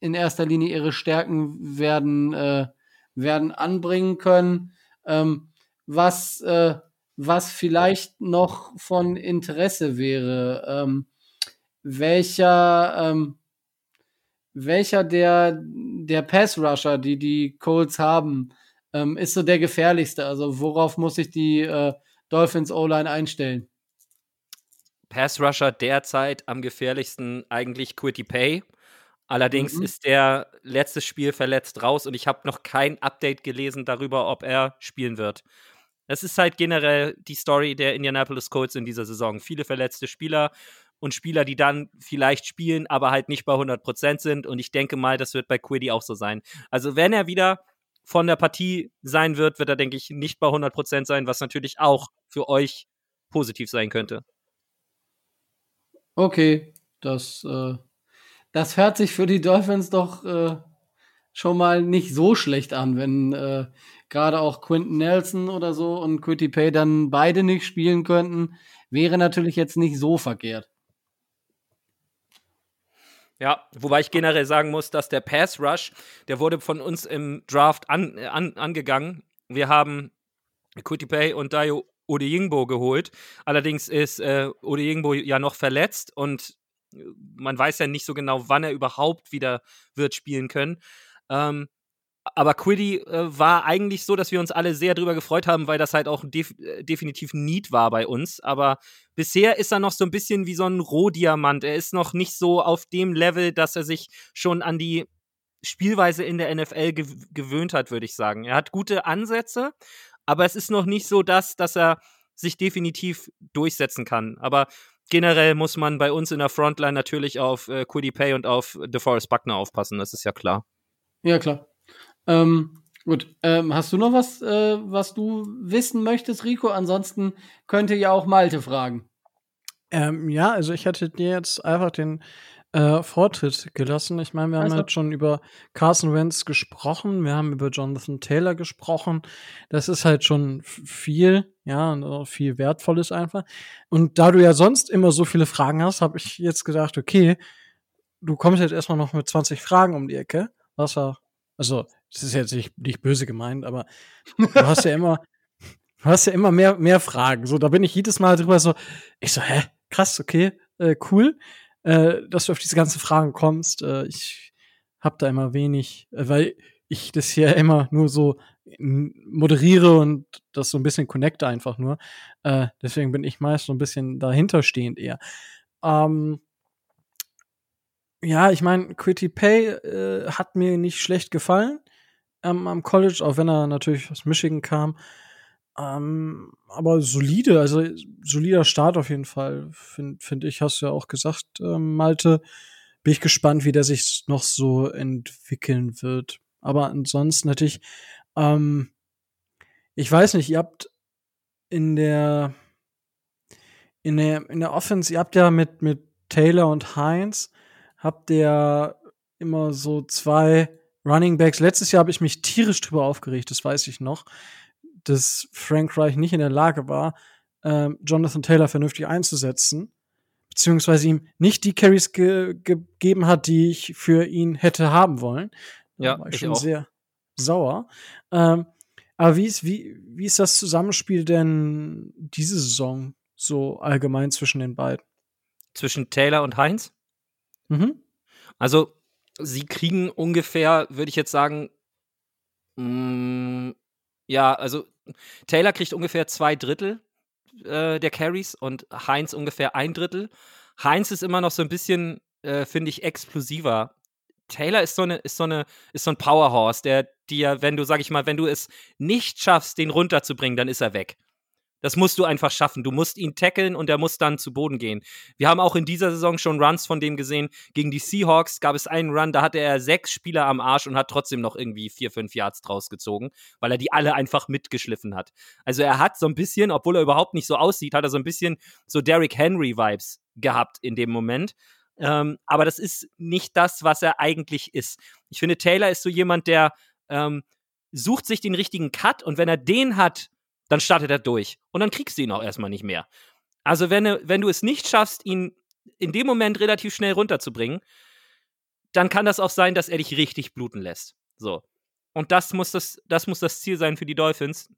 in erster Linie ihre Stärken werden, äh, werden anbringen können. Ähm, was, äh, was vielleicht noch von Interesse wäre. Ähm, welcher, ähm, welcher der, der Pass-Rusher, die die Colts haben, ähm, ist so der gefährlichste? Also worauf muss sich die äh, Dolphins O-Line einstellen? Pass-Rusher derzeit am gefährlichsten eigentlich Quitty Pay. Allerdings mhm. ist der letztes Spiel verletzt raus und ich habe noch kein Update gelesen darüber, ob er spielen wird. Das ist halt generell die Story der Indianapolis Colts in dieser Saison. Viele verletzte Spieler, und Spieler, die dann vielleicht spielen, aber halt nicht bei 100% sind. Und ich denke mal, das wird bei Quiddy auch so sein. Also wenn er wieder von der Partie sein wird, wird er, denke ich, nicht bei 100% sein, was natürlich auch für euch positiv sein könnte. Okay, das, äh, das hört sich für die Dolphins doch äh, schon mal nicht so schlecht an, wenn äh, gerade auch Quinton Nelson oder so und Quitty Pay dann beide nicht spielen könnten, wäre natürlich jetzt nicht so verkehrt. Ja, wobei ich generell sagen muss, dass der Pass Rush, der wurde von uns im Draft an, an, angegangen. Wir haben Quitty Pay und Dayo Odeyingbo geholt. Allerdings ist äh, Odeyingbo ja noch verletzt und äh, man weiß ja nicht so genau, wann er überhaupt wieder wird spielen können. Ähm, aber Quiddy äh, war eigentlich so, dass wir uns alle sehr drüber gefreut haben, weil das halt auch def äh, definitiv Need war bei uns. Aber bisher ist er noch so ein bisschen wie so ein Rohdiamant. Er ist noch nicht so auf dem Level, dass er sich schon an die Spielweise in der NFL gew gewöhnt hat, würde ich sagen. Er hat gute Ansätze, aber es ist noch nicht so das, dass er sich definitiv durchsetzen kann. Aber generell muss man bei uns in der Frontline natürlich auf äh, Quiddy Pay und auf DeForest Buckner aufpassen, das ist ja klar. Ja, klar. Ähm, gut, ähm, hast du noch was, äh, was du wissen möchtest, Rico? Ansonsten könnte ja auch Malte fragen. Ähm, ja, also ich hätte dir jetzt einfach den äh, Vortritt gelassen. Ich meine, wir haben Also. jetzt schon über Carson Wentz gesprochen, wir haben über Jonathan Taylor gesprochen. Das ist halt schon viel, ja, und auch viel Wertvolles einfach. Und da du ja sonst immer so viele Fragen hast, habe ich jetzt gedacht, okay, du kommst jetzt erstmal noch mit 20 Fragen um die Ecke. Was ja, also, das ist jetzt nicht, nicht böse gemeint, aber du hast ja immer, du hast ja immer mehr, mehr Fragen. So, da bin ich jedes Mal drüber so, ich so, hä, krass, okay, äh, cool, äh, dass du auf diese ganzen Fragen kommst. Äh, ich hab da immer wenig, äh, weil ich das hier [laughs] immer nur so moderiere und das so ein bisschen connecte einfach nur. Äh, deswegen bin ich meist so ein bisschen dahinterstehend eher. Ähm, ja, ich meine, Quitty Pay äh, hat mir nicht schlecht gefallen ähm, am College, auch wenn er natürlich aus Michigan kam. Ähm, aber solide, also solider Start auf jeden Fall, finde find ich, hast du ja auch gesagt, ähm, Malte. Bin ich gespannt, wie der sich noch so entwickeln wird. Aber ansonsten natürlich, ähm, ich weiß nicht, ihr habt in der in der in der Offense, ihr habt ja mit mit Taylor und Heinz habt ihr immer so zwei Running Backs. Letztes Jahr habe ich mich tierisch drüber aufgeregt, das weiß ich noch, dass Frank Reich nicht in der Lage war, ähm, Jonathan Taylor vernünftig einzusetzen, beziehungsweise ihm nicht die Carries ge gegeben hat, die ich für ihn hätte haben wollen. Da Ja, war ich ich schon auch. sehr sauer. Ähm, aber wie ist, wie, wie ist das Zusammenspiel denn diese Saison so allgemein zwischen den beiden? Zwischen Taylor und Heinz? Mhm. Also, sie kriegen ungefähr, würde ich jetzt sagen, mh, ja, also Taylor kriegt ungefähr zwei Drittel äh, der Carries und Heinz ungefähr ein Drittel. Heinz ist immer noch so ein bisschen, äh, finde ich, explosiver. Taylor ist so eine, ist so eine, ist so ein Powerhorse, der dir, wenn du, sag ich mal, wenn du es nicht schaffst, den runterzubringen, dann ist er weg. Das musst du einfach schaffen. Du musst ihn tackeln und er muss dann zu Boden gehen. Wir haben auch in dieser Saison schon Runs von dem gesehen. Gegen die Seahawks gab es einen Run, da hatte er sechs Spieler am Arsch und hat trotzdem noch irgendwie vier, fünf Yards draus gezogen, weil er die alle einfach mitgeschliffen hat. Also er hat so ein bisschen, obwohl er überhaupt nicht so aussieht, hat er so ein bisschen so Derrick Henry-Vibes gehabt in dem Moment. Ähm, aber das ist nicht das, was er eigentlich ist. Ich finde, Taylor ist so jemand, der ähm, sucht sich den richtigen Cut und wenn er den hat, dann startet er durch. Und dann kriegst du ihn auch erstmal nicht mehr. Also, wenn, du- wenn du es nicht schaffst, ihn in dem Moment relativ schnell runterzubringen, dann kann das auch sein, dass er dich richtig bluten lässt. So. Und das muss das, das muss das Ziel sein für die Dolphins.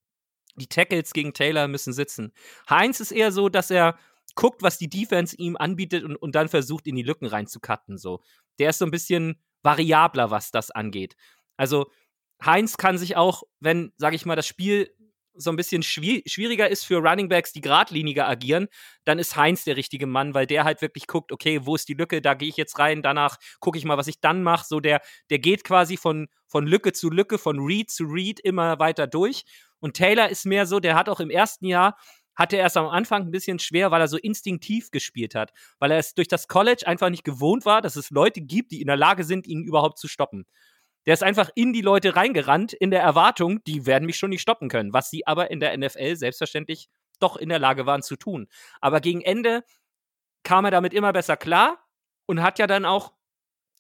Die Tackles gegen Taylor müssen sitzen. Heinz ist eher so, dass er guckt, was die Defense ihm anbietet und, und dann versucht, in die Lücken reinzucutten. So. Der ist so ein bisschen variabler, was das angeht. Also, Heinz kann sich auch, wenn, sage ich mal, das Spiel so ein bisschen schwi schwieriger ist für Running Backs, die geradliniger agieren, dann ist Heinz der richtige Mann, weil der halt wirklich guckt, okay, wo ist die Lücke, da gehe ich jetzt rein, danach gucke ich mal, was ich dann mache. So, der, der geht quasi von, von Lücke zu Lücke, von Read zu Read immer weiter durch. Und Taylor ist mehr so, der hat auch im ersten Jahr, hatte er erst am Anfang ein bisschen schwer, weil er so instinktiv gespielt hat, weil er es durch das College einfach nicht gewohnt war, dass es Leute gibt, die in der Lage sind, ihn überhaupt zu stoppen. Der ist einfach in die Leute reingerannt, in der Erwartung, die werden mich schon nicht stoppen können, was sie aber in der NFL selbstverständlich doch in der Lage waren zu tun. Aber gegen Ende kam er damit immer besser klar und hat ja dann auch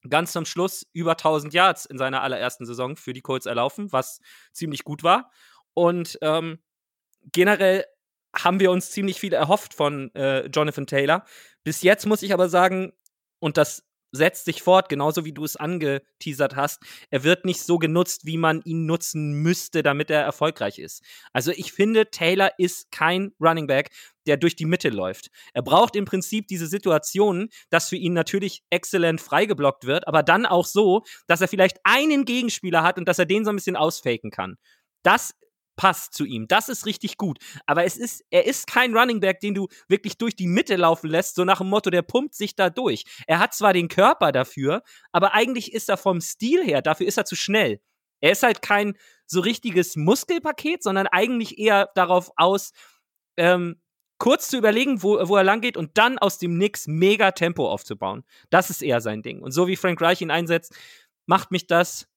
ganz zum Schluss über 1000 Yards in seiner allerersten Saison für die Colts erlaufen, was ziemlich gut war. Und ähm, generell haben wir uns ziemlich viel erhofft von äh, Jonathan Taylor. Bis jetzt muss ich aber sagen, und das setzt sich fort, genauso wie du es angeteasert hast. Er wird nicht so genutzt, wie man ihn nutzen müsste, damit er erfolgreich ist. Also ich finde, Taylor ist kein Running Back, der durch die Mitte läuft. Er braucht im Prinzip diese Situationen, dass für ihn natürlich exzellent freigeblockt wird, aber dann auch so, dass er vielleicht einen Gegenspieler hat und dass er den so ein bisschen ausfaken kann. Das passt zu ihm. Das ist richtig gut. Aber es ist, er ist kein Running Back, den du wirklich durch die Mitte laufen lässt, so nach dem Motto, der pumpt sich da durch. Er hat zwar den Körper dafür, aber eigentlich ist er vom Stil her, dafür ist er zu schnell. Er ist halt kein so richtiges Muskelpaket, sondern eigentlich eher darauf aus, ähm, kurz zu überlegen, wo, wo er lang geht und dann aus dem Nix mega Tempo aufzubauen. Das ist eher sein Ding. Und so wie Frank Reich ihn einsetzt, macht mich das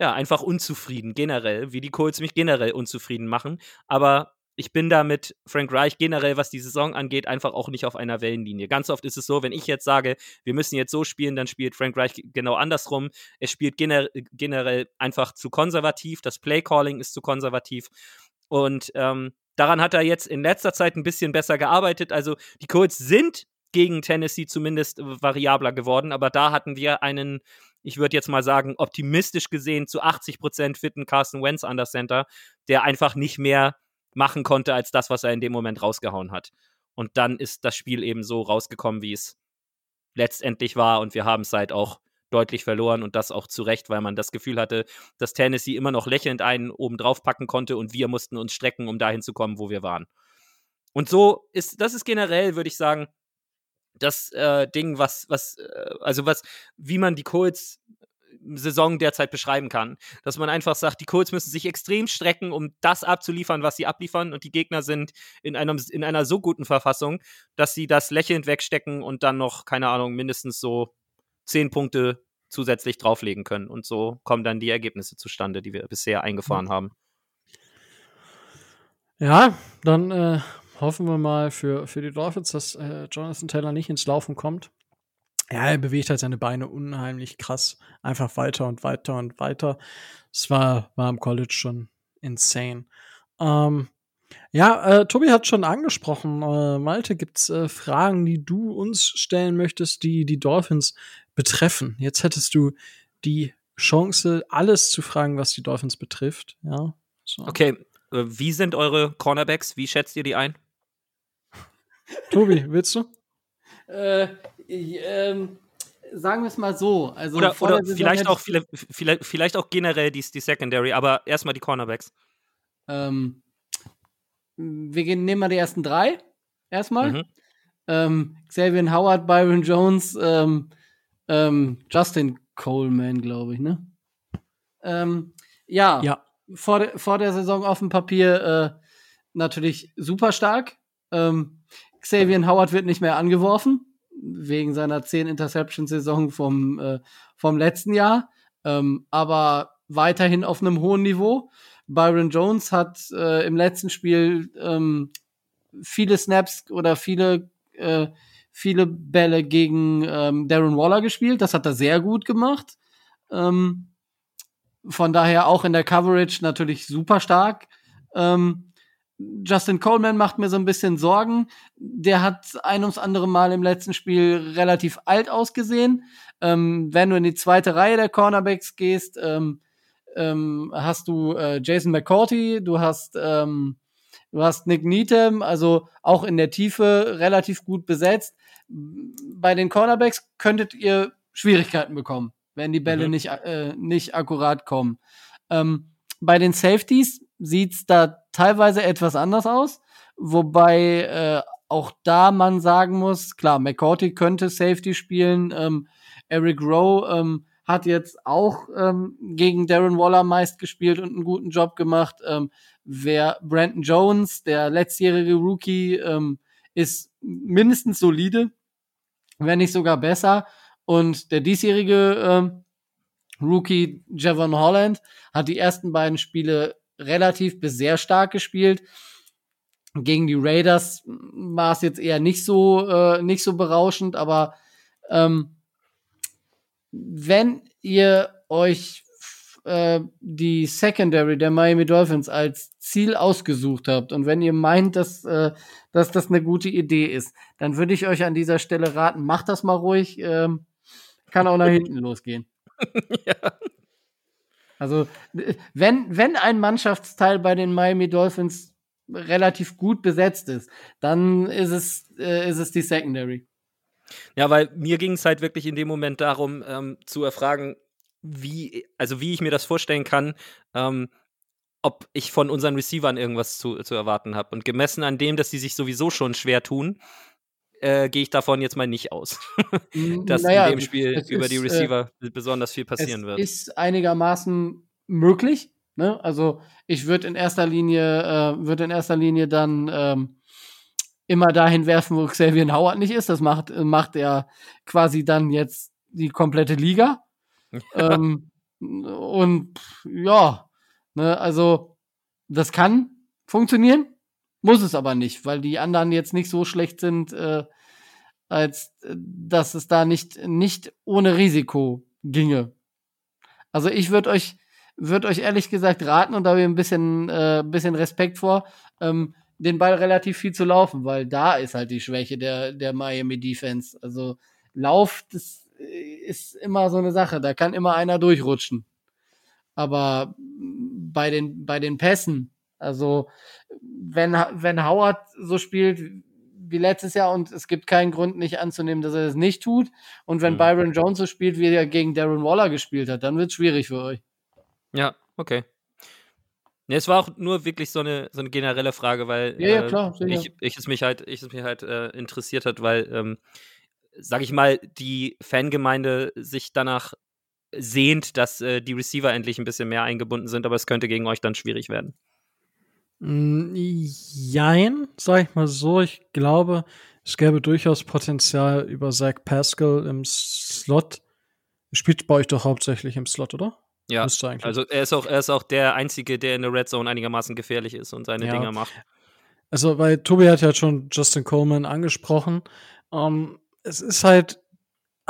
ja, einfach unzufrieden, generell, wie die Colts mich generell unzufrieden machen. Aber ich bin da mit Frank Reich generell, was die Saison angeht, einfach auch nicht auf einer Wellenlinie. Ganz oft ist es so, wenn ich jetzt sage, wir müssen jetzt so spielen, dann spielt Frank Reich genau andersrum. Er spielt gener generell einfach zu konservativ. Das Playcalling ist zu konservativ. Und ähm, daran hat er jetzt in letzter Zeit ein bisschen besser gearbeitet. Also die Colts sind gegen Tennessee zumindest variabler geworden, aber da hatten wir einen ich würde jetzt mal sagen, optimistisch gesehen zu 80 Prozent fitten Carson Wentz an der Center, der einfach nicht mehr machen konnte als das, was er in dem Moment rausgehauen hat. Und dann ist das Spiel eben so rausgekommen, wie es letztendlich war. Und wir haben es halt auch deutlich verloren und das auch zu Recht, weil man das Gefühl hatte, dass Tennessee immer noch lächelnd einen oben drauf packen konnte und wir mussten uns strecken, um dahin zu kommen, wo wir waren. Und so ist, das ist generell, würde ich sagen, das äh, Ding, was, was, äh, also was, wie man die Colts Saison derzeit beschreiben kann. Dass man einfach sagt, die Colts müssen sich extrem strecken, um das abzuliefern, was sie abliefern, und die Gegner sind in, einem, in einer so guten Verfassung, dass sie das lächelnd wegstecken und dann noch, keine Ahnung, mindestens so zehn Punkte zusätzlich drauflegen können. Und so kommen dann die Ergebnisse zustande, die wir bisher eingefahren mhm. haben. Ja, dann äh, hoffen wir mal für, für die Dolphins, dass äh, Jonathan Taylor nicht ins Laufen kommt. Ja, er bewegt halt seine Beine unheimlich krass. Einfach weiter und weiter und weiter. Es war, war im College schon insane. Ähm, ja, äh, Tobi hat schon angesprochen. Äh, Malte, gibt's äh, Fragen, die du uns stellen möchtest, die die Dolphins betreffen? Jetzt hättest du die Chance, alles zu fragen, was die Dolphins betrifft. Ja. So. Okay, äh, wie sind eure Cornerbacks? Wie schätzt ihr die ein? Tobi, willst du? äh, ähm, sagen wir es mal so. Also oder, oder vielleicht, auch, vielleicht, vielleicht auch generell die, die Secondary, aber erstmal die Cornerbacks. Ähm, wir gehen, nehmen mal die ersten drei. Erstmal. Mhm. Ähm, Xavier Howard, Byron Jones, ähm, ähm, Justin Coleman, glaube ich, ne? Ähm, ja, ja. Vor, de, vor der Saison auf dem Papier äh, natürlich super stark. Ähm, Xavier Howard wird nicht mehr angeworfen, wegen seiner 10 Interception-Saison vom, äh, vom letzten Jahr, ähm, aber weiterhin auf einem hohen Niveau. Byron Jones hat äh, im letzten Spiel ähm, viele Snaps oder viele, äh, viele Bälle gegen ähm, Darren Waller gespielt. Das hat er sehr gut gemacht. Ähm, von daher auch in der Coverage natürlich super stark. Ähm, Justin Coleman macht mir so ein bisschen Sorgen. Der hat ein ums andere Mal im letzten Spiel relativ alt ausgesehen. Ähm, wenn du in die zweite Reihe der Cornerbacks gehst, ähm, ähm, hast du äh, Jason McCourty, du hast, ähm, du hast Nick Needham, also auch in der Tiefe relativ gut besetzt. Bei den Cornerbacks könntet ihr Schwierigkeiten bekommen, wenn die Bälle mhm. nicht, äh, nicht akkurat kommen. Ähm, bei den Safeties sieht's da teilweise etwas anders aus, wobei äh, auch da man sagen muss, klar, McCourty könnte Safety spielen, ähm, Eric Rowe ähm, hat jetzt auch ähm, gegen Darren Waller meist gespielt und einen guten Job gemacht. Ähm, wer Brandon Jones, der letztjährige Rookie, ähm, ist mindestens solide, wenn nicht sogar besser. Und der diesjährige ähm, Rookie Javon Holland hat die ersten beiden Spiele relativ bis sehr stark gespielt. gegen die Raiders war es jetzt eher nicht so, äh, nicht so berauschend, aber ähm, wenn ihr euch äh, die Secondary der Miami Dolphins als Ziel ausgesucht habt und wenn ihr meint, dass, äh, dass das eine gute Idee ist, dann würde ich euch an dieser Stelle raten, macht das mal ruhig. Ähm, kann auch nach hinten losgehen. [laughs] ja. Also, wenn, wenn ein Mannschaftsteil bei den Miami Dolphins relativ gut besetzt ist, dann ist es, äh, ist es die Secondary. Ja, weil mir ging es halt wirklich in dem Moment darum, ähm, zu erfragen, wie, also wie ich mir das vorstellen kann, ähm, ob ich von unseren Receivern irgendwas zu, zu erwarten habe. Und gemessen an dem, dass sie sich sowieso schon schwer tun, äh, gehe ich davon jetzt mal nicht aus, [laughs] dass Naja, in dem Spiel über ist, die äh, Receiver besonders viel passieren es wird. ist einigermaßen möglich. Ne? Also ich würde in erster Linie, äh, würde in erster Linie dann ähm, immer dahin werfen, wo Xavier Howard nicht ist. Das macht, macht er quasi dann jetzt die komplette Liga. [laughs] ähm, und ja, ne, also das kann funktionieren, muss es aber nicht, weil die anderen jetzt nicht so schlecht sind, äh, als äh, dass es da nicht, nicht ohne Risiko ginge. Also ich würde euch, würde euch ehrlich gesagt raten, und da habe ich ein bisschen, äh, bisschen Respekt vor, ähm, den Ball relativ viel zu laufen, weil da ist halt die Schwäche der, der Miami Defense. Also Lauf, das ist immer so eine Sache, da kann immer einer durchrutschen. Aber bei den, bei den Pässen, also wenn, wenn Howard so spielt wie letztes Jahr und es gibt keinen Grund nicht anzunehmen, dass er das nicht tut. Und wenn Mhm. Byron Jones so spielt, wie er gegen Darren Waller gespielt hat, dann wird es schwierig für euch. Ja, okay. Ne, es war auch nur wirklich so eine, so eine generelle Frage, weil Ja, ja, äh, klar, sicher. ich, ich es mich halt, ich es mich halt äh, interessiert hat, weil, ähm, sag ich mal, die Fangemeinde sich danach sehnt, dass äh, die Receiver endlich ein bisschen mehr eingebunden sind, aber es könnte gegen euch dann schwierig werden. Mm, Jein, sag ich mal so. Ich glaube, es gäbe durchaus Potenzial über Zach Pascal im Slot. Spielt bei euch doch hauptsächlich im Slot, oder? Ja, also er ist auch, er ist auch der Einzige, der in der Red Zone einigermaßen gefährlich ist und seine Ja. Dinger macht. Also, weil Tobi hat ja schon Justin Coleman angesprochen. Ähm, es ist halt,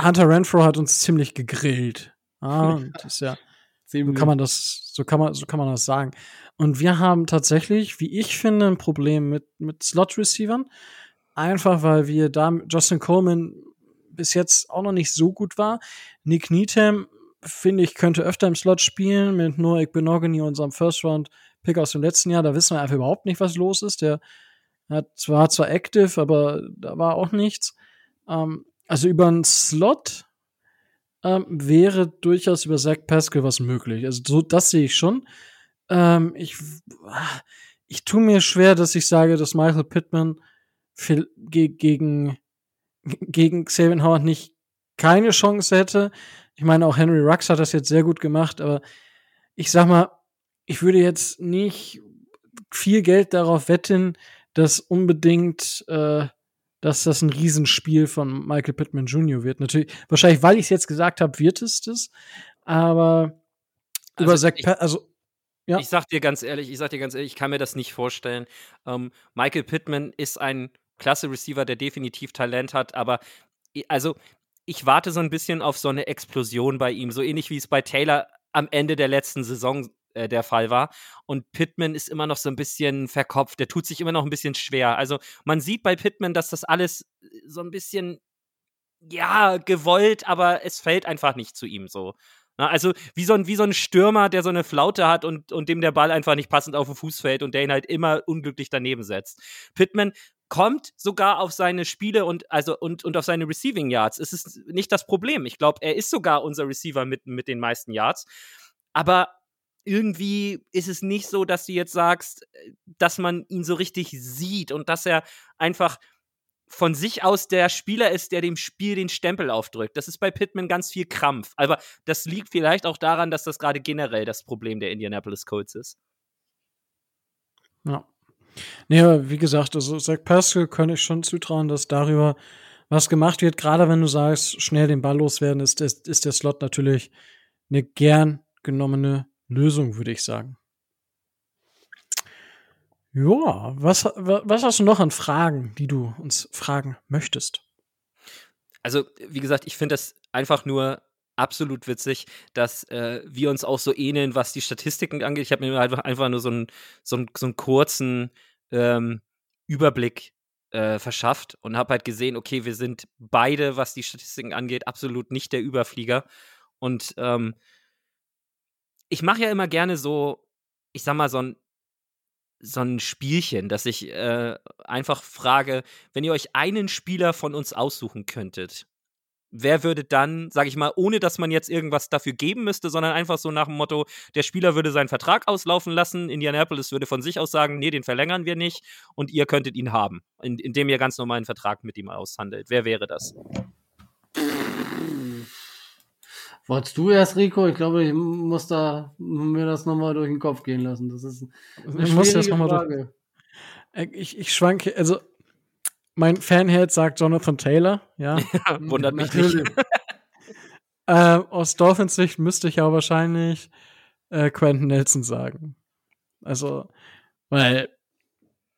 Hunter Renfro hat uns ziemlich gegrillt. Ja, und [laughs] das ist ja, so kann man das, so kann man, so kann man das sagen. Und wir haben tatsächlich, wie ich finde, ein Problem mit, mit Slot-Receivern. Einfach, weil wir da mit Justin Coleman bis jetzt auch noch nicht so gut war. Nick Needham, finde ich, könnte öfter im Slot spielen mit Noah Benogany, unserem First-Round-Pick aus dem letzten Jahr. Da wissen wir einfach überhaupt nicht, was los ist. Der hat zwar zwar active, aber da war auch nichts. Ähm, also über einen Slot ähm, wäre durchaus über Zach Pascal was möglich. Also so, das sehe ich schon. Ähm, ich, ich tue mir schwer, dass ich sage, dass Michael Pittman ge gegen, [laughs] gegen Xavier Howard nicht keine Chance hätte. Ich meine, auch Henry Rux hat das jetzt sehr gut gemacht, aber ich sag mal, ich würde jetzt nicht viel Geld darauf wetten, dass unbedingt, äh, dass das ein Riesenspiel von Michael Pittman Jr. wird. Natürlich, wahrscheinlich, weil ich es jetzt gesagt habe, wird es das. Aber über Also Zach, ich- also Ja. Ich sag dir ganz ehrlich, ich sag dir ganz ehrlich, ich kann mir das nicht vorstellen. Ähm, Michael Pittman ist ein klasse Receiver, der definitiv Talent hat, aber also ich warte so ein bisschen auf so eine Explosion bei ihm, so ähnlich wie es bei Taylor am Ende der letzten Saison äh, der Fall war. Und Pittman ist immer noch so ein bisschen verkopft, der tut sich immer noch ein bisschen schwer. Also man sieht bei Pittman, dass das alles äh, so ein bisschen ja, gewollt, aber es fällt einfach nicht zu ihm so. Na, also wie so, ein, wie so ein Stürmer, der so eine Flaute hat und, und dem der Ball einfach nicht passend auf den Fuß fällt und der ihn halt immer unglücklich daneben setzt. Pittman kommt sogar auf seine Spiele und also und, und auf seine Receiving Yards. Es ist nicht das Problem. Ich glaube, er ist sogar unser Receiver mit, mit den meisten Yards. Aber irgendwie ist es nicht so, dass du jetzt sagst, dass man ihn so richtig sieht und dass er einfach von sich aus der Spieler ist, der dem Spiel den Stempel aufdrückt. Das ist bei Pittman ganz viel Krampf. Aber das liegt vielleicht auch daran, dass das gerade generell das Problem der Indianapolis Colts ist. Ja. Nee, aber wie gesagt, also Zach Pascal könnte ich schon zutrauen, dass darüber was gemacht wird. Gerade wenn du sagst, schnell den Ball loswerden, ist, ist, ist der Slot natürlich eine gern genommene Lösung, würde ich sagen. Ja, was, wa- was hast du noch an Fragen, die du uns fragen möchtest? Also, wie gesagt, ich finde das einfach nur absolut witzig, dass äh, wir uns auch so ähneln, was die Statistiken angeht. Ich habe mir einfach, einfach nur so einen, so so kurzen ähm, Überblick äh, verschafft und habe halt gesehen, okay, wir sind beide, was die Statistiken angeht, absolut nicht der Überflieger. Und ähm, ich mache ja immer gerne so, ich sag mal, so ein so ein Spielchen, dass ich äh, einfach frage, wenn ihr euch einen Spieler von uns aussuchen könntet, wer würde dann, sag ich mal, ohne dass man jetzt irgendwas dafür geben müsste, sondern einfach so nach dem Motto, der Spieler würde seinen Vertrag auslaufen lassen, Indianapolis würde von sich aus sagen, nee, den verlängern wir nicht und ihr könntet ihn haben, in- indem ihr ganz normalen Vertrag mit ihm aushandelt. Wer wäre das? Wolltest du erst, Rico? Ich glaube, ich muss da mir das nochmal durch den Kopf gehen lassen. Das ist eine Ich muss das schwierige noch mal durch- Frage. Äh, Ich, ich schwanke, also mein Fanherz sagt Jonathan Taylor, [laughs] ja. Wundert mich nicht. Natürlich. [laughs] äh, aus Dolphins Sicht müsste ich aber wahrscheinlich äh, Quentin Nelson sagen. Also, weil,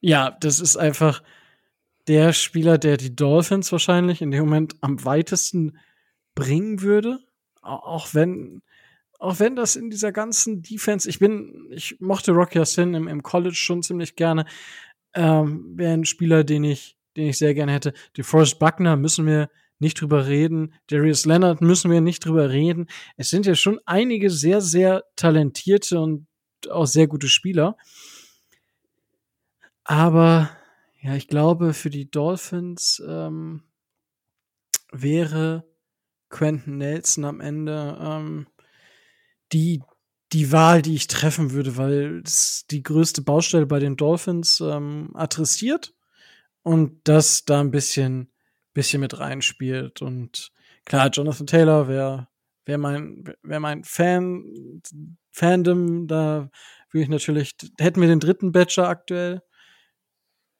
ja, das ist einfach der Spieler, der die Dolphins wahrscheinlich in dem Moment am weitesten bringen würde. Au- Auch wenn, auch wenn das in dieser ganzen Defense, ich bin, ich mochte Rocky Sin im, im College schon ziemlich gerne, ähm, wäre ein Spieler, den ich, den ich sehr gerne hätte. DeForest Buckner müssen wir nicht drüber reden. Darius Leonard müssen wir nicht drüber reden. Es sind ja schon einige sehr, sehr talentierte und auch sehr gute Spieler. Aber ja, ich glaube, für die Dolphins ähm, wäre Quentin Nelson am Ende ähm, die, die Wahl, die ich treffen würde, weil es die größte Baustelle bei den Dolphins ähm, adressiert und das da ein bisschen, bisschen mit reinspielt. Und klar, Jonathan Taylor wäre wär mein, wär mein Fan, Fandom, da würde ich natürlich, hätten wir den dritten Badger aktuell.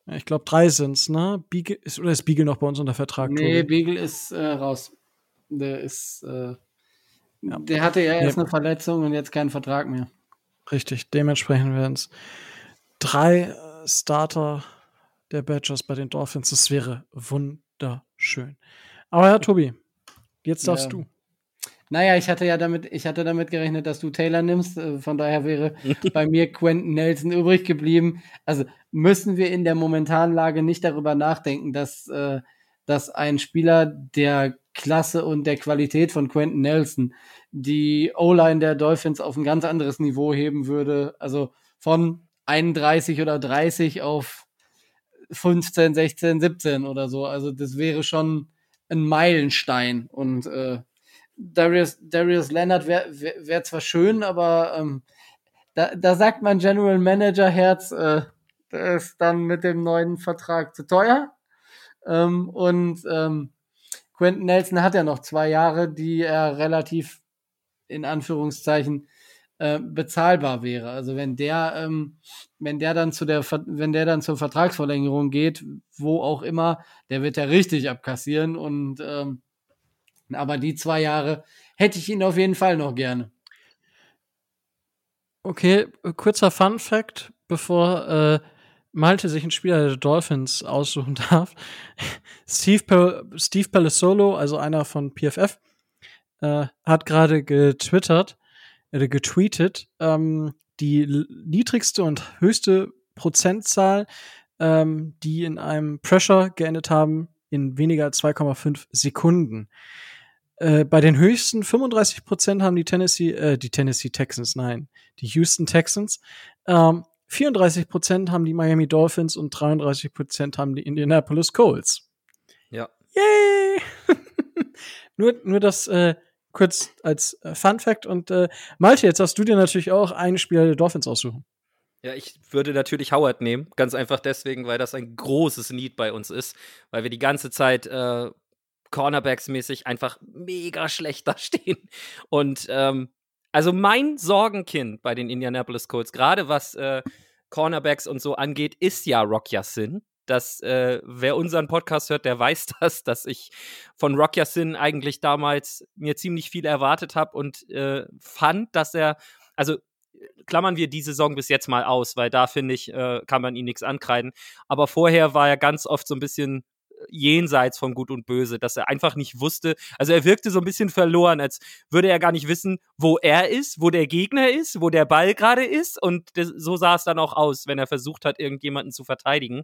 Ich glaube, drei sind's, ne? Beagle, ist, oder ist Beagle noch bei uns unter Vertrag? Nee, Tobi? Beagle ist äh, raus. Der ist, äh, Ja. der hatte ja erst Nee. eine Verletzung und jetzt keinen Vertrag mehr. Richtig, dementsprechend werden es drei äh, Starter der Badgers bei den Dolphins. Das wäre wunderschön. Aber ja, Tobi, jetzt darfst Ja. du. Naja, ich hatte ja damit, ich hatte damit gerechnet, dass du Taylor nimmst. äh, Von daher wäre [laughs] bei mir Quentin Nelson übrig geblieben. Also müssen wir in der momentanen Lage nicht darüber nachdenken, dass, äh, dass ein Spieler der Klasse und der Qualität von Quentin Nelson die O-Line der Dolphins auf ein ganz anderes Niveau heben würde. Also von 31 oder 30 auf 15, 16, 17 oder so. Also das wäre schon ein Meilenstein. Und äh, Darius, Darius Leonard wäre wär, wär zwar schön, aber ähm, da, da sagt mein General Manager Herz, äh, der ist dann mit dem neuen Vertrag zu teuer. Ähm, und ähm, Quentin Nelson hat ja noch zwei Jahre, die er relativ in Anführungszeichen äh, bezahlbar wäre. Also wenn der, ähm, wenn der dann zu der, wenn der dann zur Vertragsverlängerung geht, wo auch immer, der wird ja richtig abkassieren und ähm, aber die zwei Jahre hätte ich ihn auf jeden Fall noch gerne. Okay, kurzer Fun Fact, bevor äh, Malte sich einen Spieler der Dolphins aussuchen darf. Steve, Pel Steve Palazzolo, also einer von PFF, äh, hat gerade getwittert, äh, getweetet, ähm, die niedrigste und höchste Prozentzahl, ähm, die in einem Pressure geendet haben, in weniger als 2,5 Sekunden. Äh, bei den höchsten 35 Prozent haben die Tennessee, äh, die Tennessee Texans, nein, die Houston Texans. Ähm, 34 Prozent haben die Miami Dolphins und 33 Prozent haben die Indianapolis Colts. Ja. Yay! [laughs] nur, nur das äh, kurz als äh, Fun Fact. Und äh, Malte, jetzt darfst du dir natürlich auch einen Spieler der Dolphins aussuchen. Ja, ich würde natürlich Howard nehmen. Ganz einfach deswegen, weil das ein großes Need bei uns ist. Weil wir die ganze Zeit äh, Cornerbacks-mäßig einfach mega schlecht [laughs] da stehen. Und ähm, also mein Sorgenkind bei den Indianapolis Colts, gerade was äh, Cornerbacks und so angeht, ist ja Rock Yassin. Das, äh, wer unseren Podcast hört, der weiß [laughs] das, dass ich von Rock Yassin eigentlich damals mir ziemlich viel erwartet habe und äh, fand, dass er, also klammern wir die Saison bis jetzt mal aus, weil da finde ich, äh, kann man ihm nichts ankreiden. Aber vorher war er ganz oft so ein bisschen jenseits von Gut und Böse, dass er einfach nicht wusste, also er wirkte so ein bisschen verloren, als würde er gar nicht wissen, wo er ist, wo der Gegner ist, wo der Ball gerade ist und das, so sah es dann auch aus, wenn er versucht hat, irgendjemanden zu verteidigen.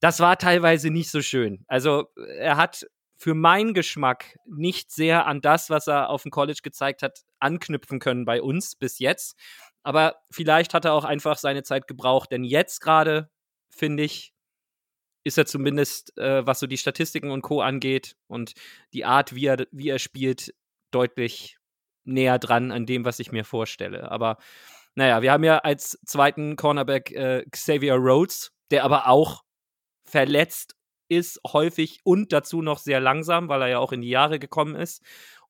Das war teilweise nicht so schön. Also er hat für meinen Geschmack nicht sehr an das, was er auf dem College gezeigt hat, anknüpfen können bei uns bis jetzt. Aber vielleicht hat er auch einfach seine Zeit gebraucht, denn jetzt gerade, finde ich, ist er zumindest, äh, was so die Statistiken und Co. angeht und die Art, wie er, wie er spielt, deutlich näher dran an dem, was ich mir vorstelle. Aber naja, wir haben ja als zweiten Cornerback äh, Xavier Rhodes, der aber auch verletzt ist, häufig und dazu noch sehr langsam, weil er ja auch in die Jahre gekommen ist.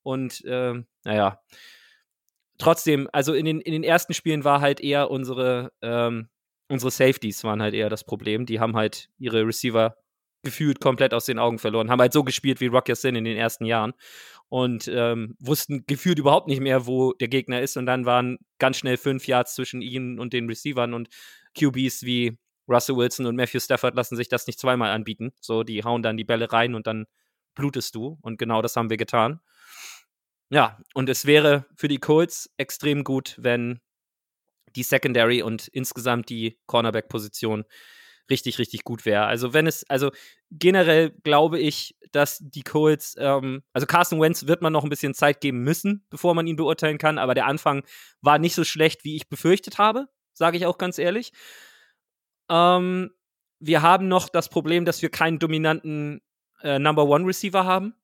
Und äh, naja, trotzdem, also in den, in den ersten Spielen war halt eher unsere ähm, unsere Safeties waren halt eher das Problem. Die haben halt ihre Receiver gefühlt komplett aus den Augen verloren, haben halt so gespielt wie Rock Sin in den ersten Jahren und ähm, wussten gefühlt überhaupt nicht mehr, wo der Gegner ist. Und dann waren ganz schnell fünf Yards zwischen ihnen und den Receivern und QBs wie Russell Wilson und Matthew Stafford lassen sich das nicht zweimal anbieten. So, die hauen dann die Bälle rein und dann blutest du. Und genau das haben wir getan. Ja, und es wäre für die Colts extrem gut, wenn die Secondary und insgesamt die Cornerback-Position richtig, richtig gut wäre. Also wenn es, also generell glaube ich, dass die Colts, ähm, also Carson Wentz wird man noch ein bisschen Zeit geben müssen, bevor man ihn beurteilen kann, aber der Anfang war nicht so schlecht, wie ich befürchtet habe, sage ich auch ganz ehrlich. Ähm, wir haben noch das Problem, dass wir keinen dominanten äh, Number One Receiver haben,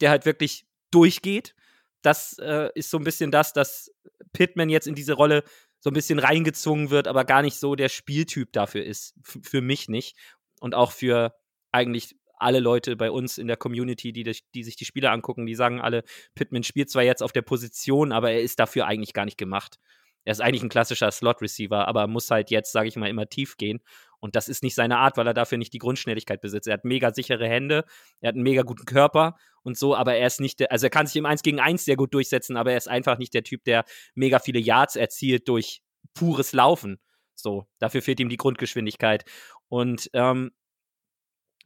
der halt wirklich durchgeht. Das äh, ist so ein bisschen das, dass Pittman jetzt in diese Rolle so ein bisschen reingezwungen wird, aber gar nicht so der Spieltyp dafür ist. F für mich nicht. Und auch für eigentlich alle Leute bei uns in der Community, die, die sich die Spiele angucken, die sagen alle, Pittman spielt zwar jetzt auf der Position, aber er ist dafür eigentlich gar nicht gemacht. Er ist eigentlich ein klassischer Slot-Receiver, aber muss halt jetzt, sage ich mal, immer tief gehen. Und das ist nicht seine Art, weil er dafür nicht die Grundschnelligkeit besitzt. Er hat mega sichere Hände, er hat einen mega guten Körper und so, aber er ist nicht der, also er kann sich im 1 gegen 1 sehr gut durchsetzen, aber er ist einfach nicht der Typ, der mega viele Yards erzielt durch pures Laufen. So, dafür fehlt ihm die Grundgeschwindigkeit. Und ähm,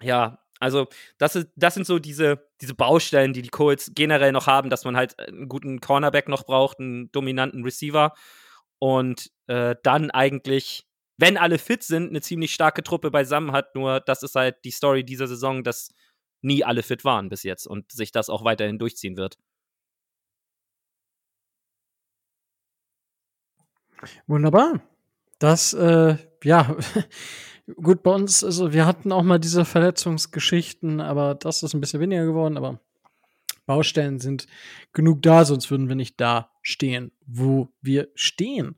ja, also das, ist, das sind so diese, diese Baustellen, die die Colts generell noch haben, dass man halt einen guten Cornerback noch braucht, einen dominanten Receiver und äh, dann eigentlich wenn alle fit sind, eine ziemlich starke Truppe beisammen hat. Nur das ist halt die Story dieser Saison, dass nie alle fit waren bis jetzt und sich das auch weiterhin durchziehen wird. Wunderbar. Das, äh, ja, [laughs] gut bei uns, also wir hatten auch mal diese Verletzungsgeschichten, aber das ist ein bisschen weniger geworden, aber Baustellen sind genug da, sonst würden wir nicht da stehen, wo wir stehen.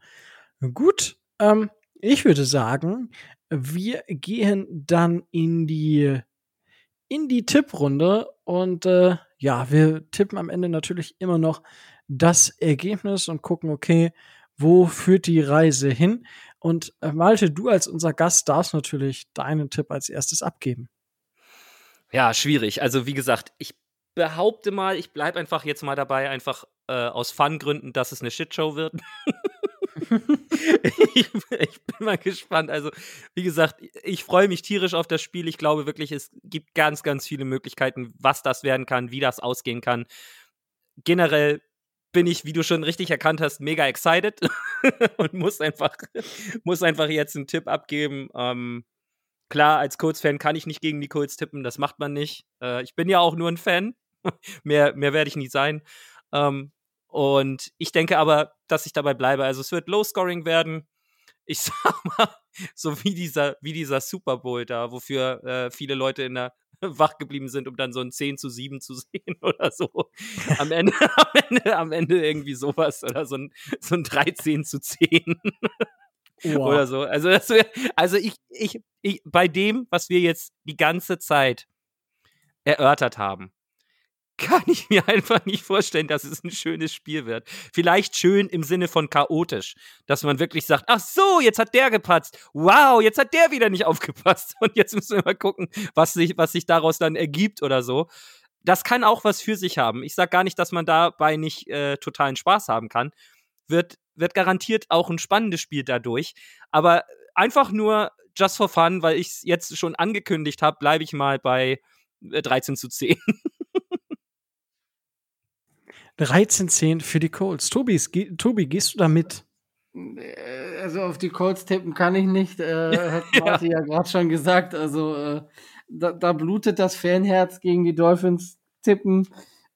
Gut, ähm, ich würde sagen, wir gehen dann in die in die Tipprunde und äh, ja, wir tippen am Ende natürlich immer noch das Ergebnis und gucken, okay, wo führt die Reise hin? Und äh, Malte, du als unser Gast darfst natürlich deinen Tipp als erstes abgeben. Ja, schwierig. Also wie gesagt, ich behaupte mal, ich bleibe einfach jetzt mal dabei, einfach äh, aus Fun-Gründen, dass es eine Shitshow wird. [laughs] [laughs] ich, ich, bin mal gespannt. Also, wie gesagt, ich freue mich tierisch auf das Spiel. Ich glaube wirklich, es gibt ganz, ganz viele Möglichkeiten, was das werden kann, wie das ausgehen kann. Generell bin ich, wie du schon richtig erkannt hast, mega excited [laughs] und muss einfach, muss einfach jetzt einen Tipp abgeben. Ähm, klar, als Colts-Fan kann ich nicht gegen die Colts tippen, das macht man nicht. Äh, ich bin ja auch nur ein Fan. [laughs] mehr, mehr werde ich nie sein. Ähm, und ich denke aber, dass ich dabei bleibe. Also es wird Low-Scoring werden. Ich [laughs] sag mal, so wie dieser, wie dieser Super Bowl da, wofür äh, viele Leute in der [laughs] wach geblieben sind, um dann so ein 10 zu 7 zu [laughs] sehen oder so. Am Ende, am Ende, am Ende irgendwie sowas oder so ein, so ein 13 zu 10. Wow. Oder so. Also, das wär, also ich, ich, ich, bei dem, was wir jetzt die ganze Zeit erörtert haben, kann ich mir einfach nicht vorstellen, dass es ein schönes Spiel wird. Vielleicht schön im Sinne von chaotisch, dass man wirklich sagt, ach so, jetzt hat der gepatzt. Wow, jetzt hat der wieder nicht aufgepasst. [laughs] Und jetzt müssen wir mal gucken, was sich, was sich daraus dann ergibt oder so. Das kann auch was für sich haben. Ich sage gar nicht, dass man dabei nicht äh, totalen Spaß haben kann. Wird wird garantiert auch ein spannendes Spiel dadurch. Aber einfach nur just for fun, weil ich es jetzt schon angekündigt habe, bleibe ich mal bei äh, 13 zu 10. [laughs] 13-10 für die Colts. Tobis, ge Tobi, gehst du da mit? Äh, Also auf die Colts tippen kann ich nicht, äh, [laughs] hat Marty ja, gerade schon gesagt. Also äh, da, da blutet das Fanherz gegen die Dolphins tippen.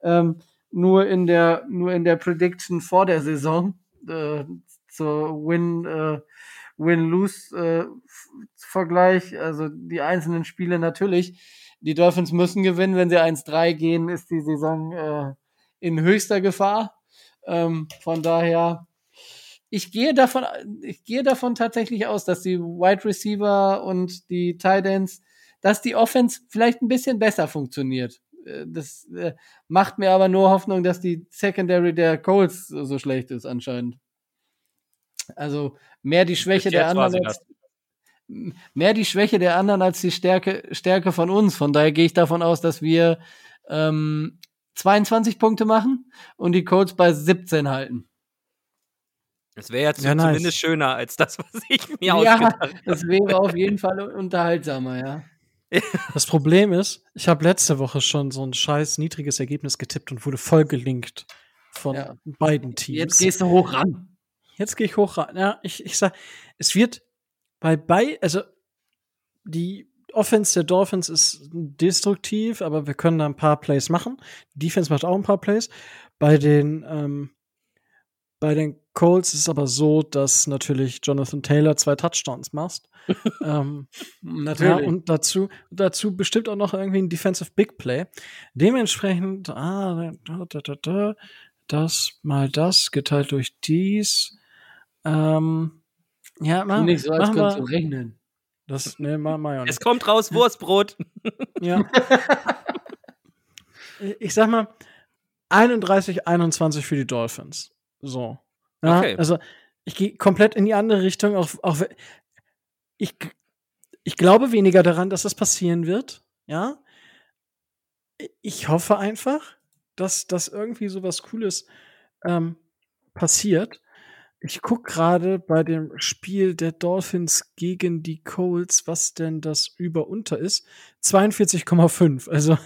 Ähm, nur in der nur in der Prediction vor der Saison äh, zur Win äh, Win-Lose äh, Vergleich. Also die einzelnen Spiele natürlich. Die Dolphins müssen gewinnen. Wenn sie 1-3 gehen, ist die Saison äh, in höchster Gefahr. Ähm, von daher, ich gehe davon, ich gehe davon tatsächlich aus, dass die Wide Receiver und die Tight Ends, dass die Offense vielleicht ein bisschen besser funktioniert. Äh, Das äh, macht mir aber nur Hoffnung, dass die Secondary der Colts so schlecht ist anscheinend. Also mehr die Schwäche der anderen als, mehr die Schwäche der anderen als die Stärke, Stärke von uns. Von daher gehe ich davon aus, dass wir ähm, 22 Punkte machen und die Colts bei 17 halten. Das wäre jetzt Ja, nice. zumindest schöner als das, was ich mir Ja, ausgedacht habe. das wäre auf jeden Fall unterhaltsamer, ja. [laughs] Das Problem ist, ich habe letzte Woche schon so ein scheiß niedriges Ergebnis getippt und wurde voll gelinkt von Ja. beiden Teams. Jetzt gehst du hoch ran. Jetzt gehe ich hoch ran. Ja, ich, ich sag, es wird bei bei, also die Offense der Dolphins ist destruktiv, aber wir können da ein paar Plays machen. Die Defense macht auch ein paar Plays. Bei den ähm, bei den Colts ist es aber so, dass natürlich Jonathan Taylor zwei Touchdowns macht. [laughs] ähm, ja, und dazu, dazu bestimmt auch noch irgendwie ein Defensive Big Play. Dementsprechend, ah, da, da, da, da, das mal das geteilt durch dies. Ähm, ja, mach, nicht so, als machen wir, rechnen. Das, ne, mach, mach auch Es kommt raus, Wurstbrot. [laughs] Ja. [laughs] ich sag mal, 31, 21 für die Dolphins. So. Ja, Okay. Also, ich gehe komplett in die andere Richtung. Auch, auch ich, ich glaube weniger daran, dass das passieren wird. Ja. Ich hoffe einfach, dass, dass irgendwie so was Cooles ähm, passiert. Ich gucke gerade bei dem Spiel der Dolphins gegen die Colts, was denn das Über-Unter ist. 42,5. Also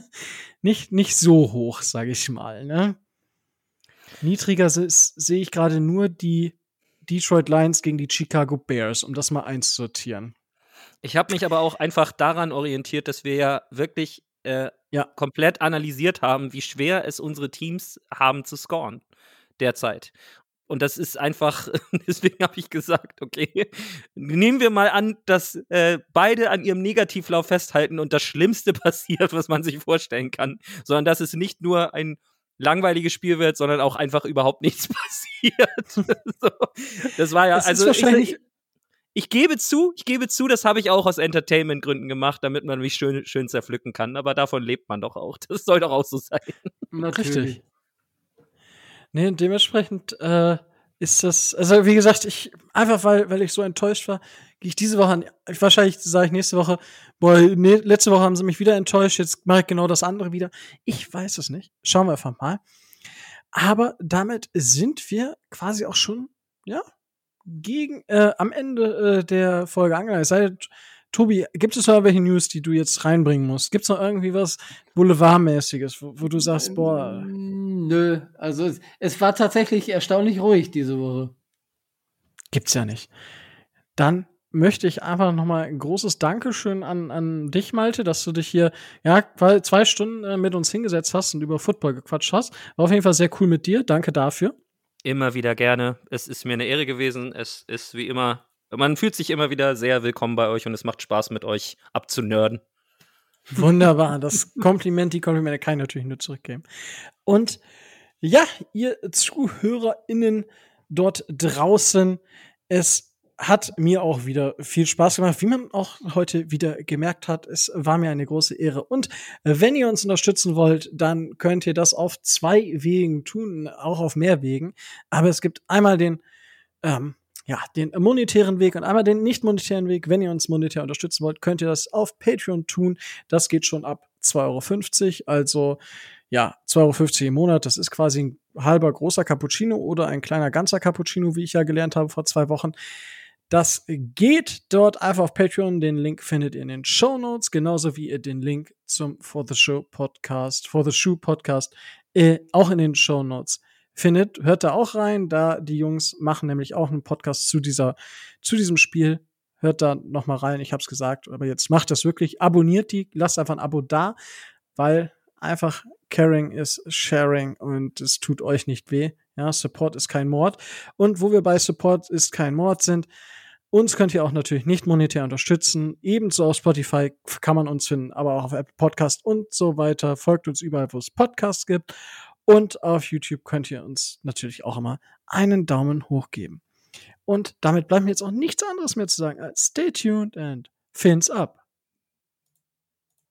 [laughs] nicht, nicht so hoch, sage ich mal. Ne? Niedriger se- sehe ich gerade nur die Detroit Lions gegen die Chicago Bears, um das mal einzusortieren. Ich habe mich aber auch einfach daran orientiert, dass wir ja wirklich äh, Ja. komplett analysiert haben, wie schwer es unsere Teams haben zu scoren derzeit. Und das ist einfach, [laughs] deswegen habe ich gesagt, okay, nehmen wir mal an, dass äh, beide an ihrem Negativlauf festhalten und das Schlimmste [laughs] passiert, was man sich vorstellen kann, sondern dass es nicht nur ein langweiliges Spiel wird, sondern auch einfach überhaupt nichts [laughs] passiert. so, das war ja, ist also wahrscheinlich- ich, ich gebe zu, ich gebe zu, das habe ich auch aus Entertainment-Gründen gemacht, damit man mich schön, schön zerpflücken kann. Aber davon lebt man doch auch. Das soll doch auch so sein. Richtig. Nee, dementsprechend äh, ist das, also wie gesagt, ich, einfach weil, weil ich so enttäuscht war, gehe ich diese Woche an, ich, wahrscheinlich sage ich nächste Woche, boah, nee, letzte Woche haben sie mich wieder enttäuscht, jetzt mache ich genau das andere wieder. Ich weiß es nicht. Schauen wir einfach mal. Aber damit sind wir quasi auch schon, ja, gegen, äh, am Ende äh, der Folge angelangt. Es sei denn, Tobi, gibt es noch welche News, die du jetzt reinbringen musst? Gibt es noch irgendwie was Boulevardmäßiges, wo, wo du sagst, boah, Nö, also es, es war tatsächlich erstaunlich ruhig diese Woche. Gibt's ja nicht. Dann möchte ich einfach nochmal ein großes Dankeschön an, an dich, Malte, dass du dich hier ja zwei Stunden äh, mit uns hingesetzt hast und über Football gequatscht hast. War auf jeden Fall sehr cool mit dir. Danke dafür. Immer wieder gerne. Es ist mir eine Ehre gewesen. Es ist wie immer, man fühlt sich immer wieder sehr willkommen bei euch und es macht Spaß mit euch abzunörden. Wunderbar. Das Kompliment, die Komplimente kann ich natürlich nur zurückgeben. Und ja, ihr ZuhörerInnen dort draußen, es hat mir auch wieder viel Spaß gemacht, wie man auch heute wieder gemerkt hat. Es war mir eine große Ehre. Und wenn ihr uns unterstützen wollt, dann könnt ihr das auf zwei Wegen tun, auch auf mehr Wegen. Aber es gibt einmal den ähm, ja, den monetären Weg und einmal den nicht monetären Weg. Wenn ihr uns monetär unterstützen wollt, könnt ihr das auf Patreon tun. Das geht schon ab 2,50 Euro. Also ja, 2,50 Euro im Monat. Das ist quasi ein halber großer Cappuccino oder ein kleiner ganzer Cappuccino, wie ich ja gelernt habe vor zwei Wochen. Das geht dort einfach auf Patreon. Den Link findet ihr in den Show Notes, genauso wie ihr den Link zum For the Show Podcast, For the Shoe Podcast, äh, auch in den Show Notes findet. Hört da auch rein, da die Jungs machen nämlich auch einen Podcast zu dieser, zu diesem Spiel. Hört da noch mal rein. Ich hab's gesagt, aber jetzt macht das wirklich. Abonniert die, lasst einfach ein Abo da, weil einfach Caring ist Sharing und es tut euch nicht weh. Ja, Support ist kein Mord. Und wo wir bei Support ist kein Mord sind, uns könnt ihr auch natürlich nicht monetär unterstützen. Ebenso auf Spotify kann man uns finden, aber auch auf Apple Podcast und so weiter. Folgt uns überall, wo es Podcasts gibt. Und auf YouTube könnt ihr uns natürlich auch immer einen Daumen hoch geben. Und damit bleibt mir jetzt auch nichts anderes mehr zu sagen als stay tuned and fins up.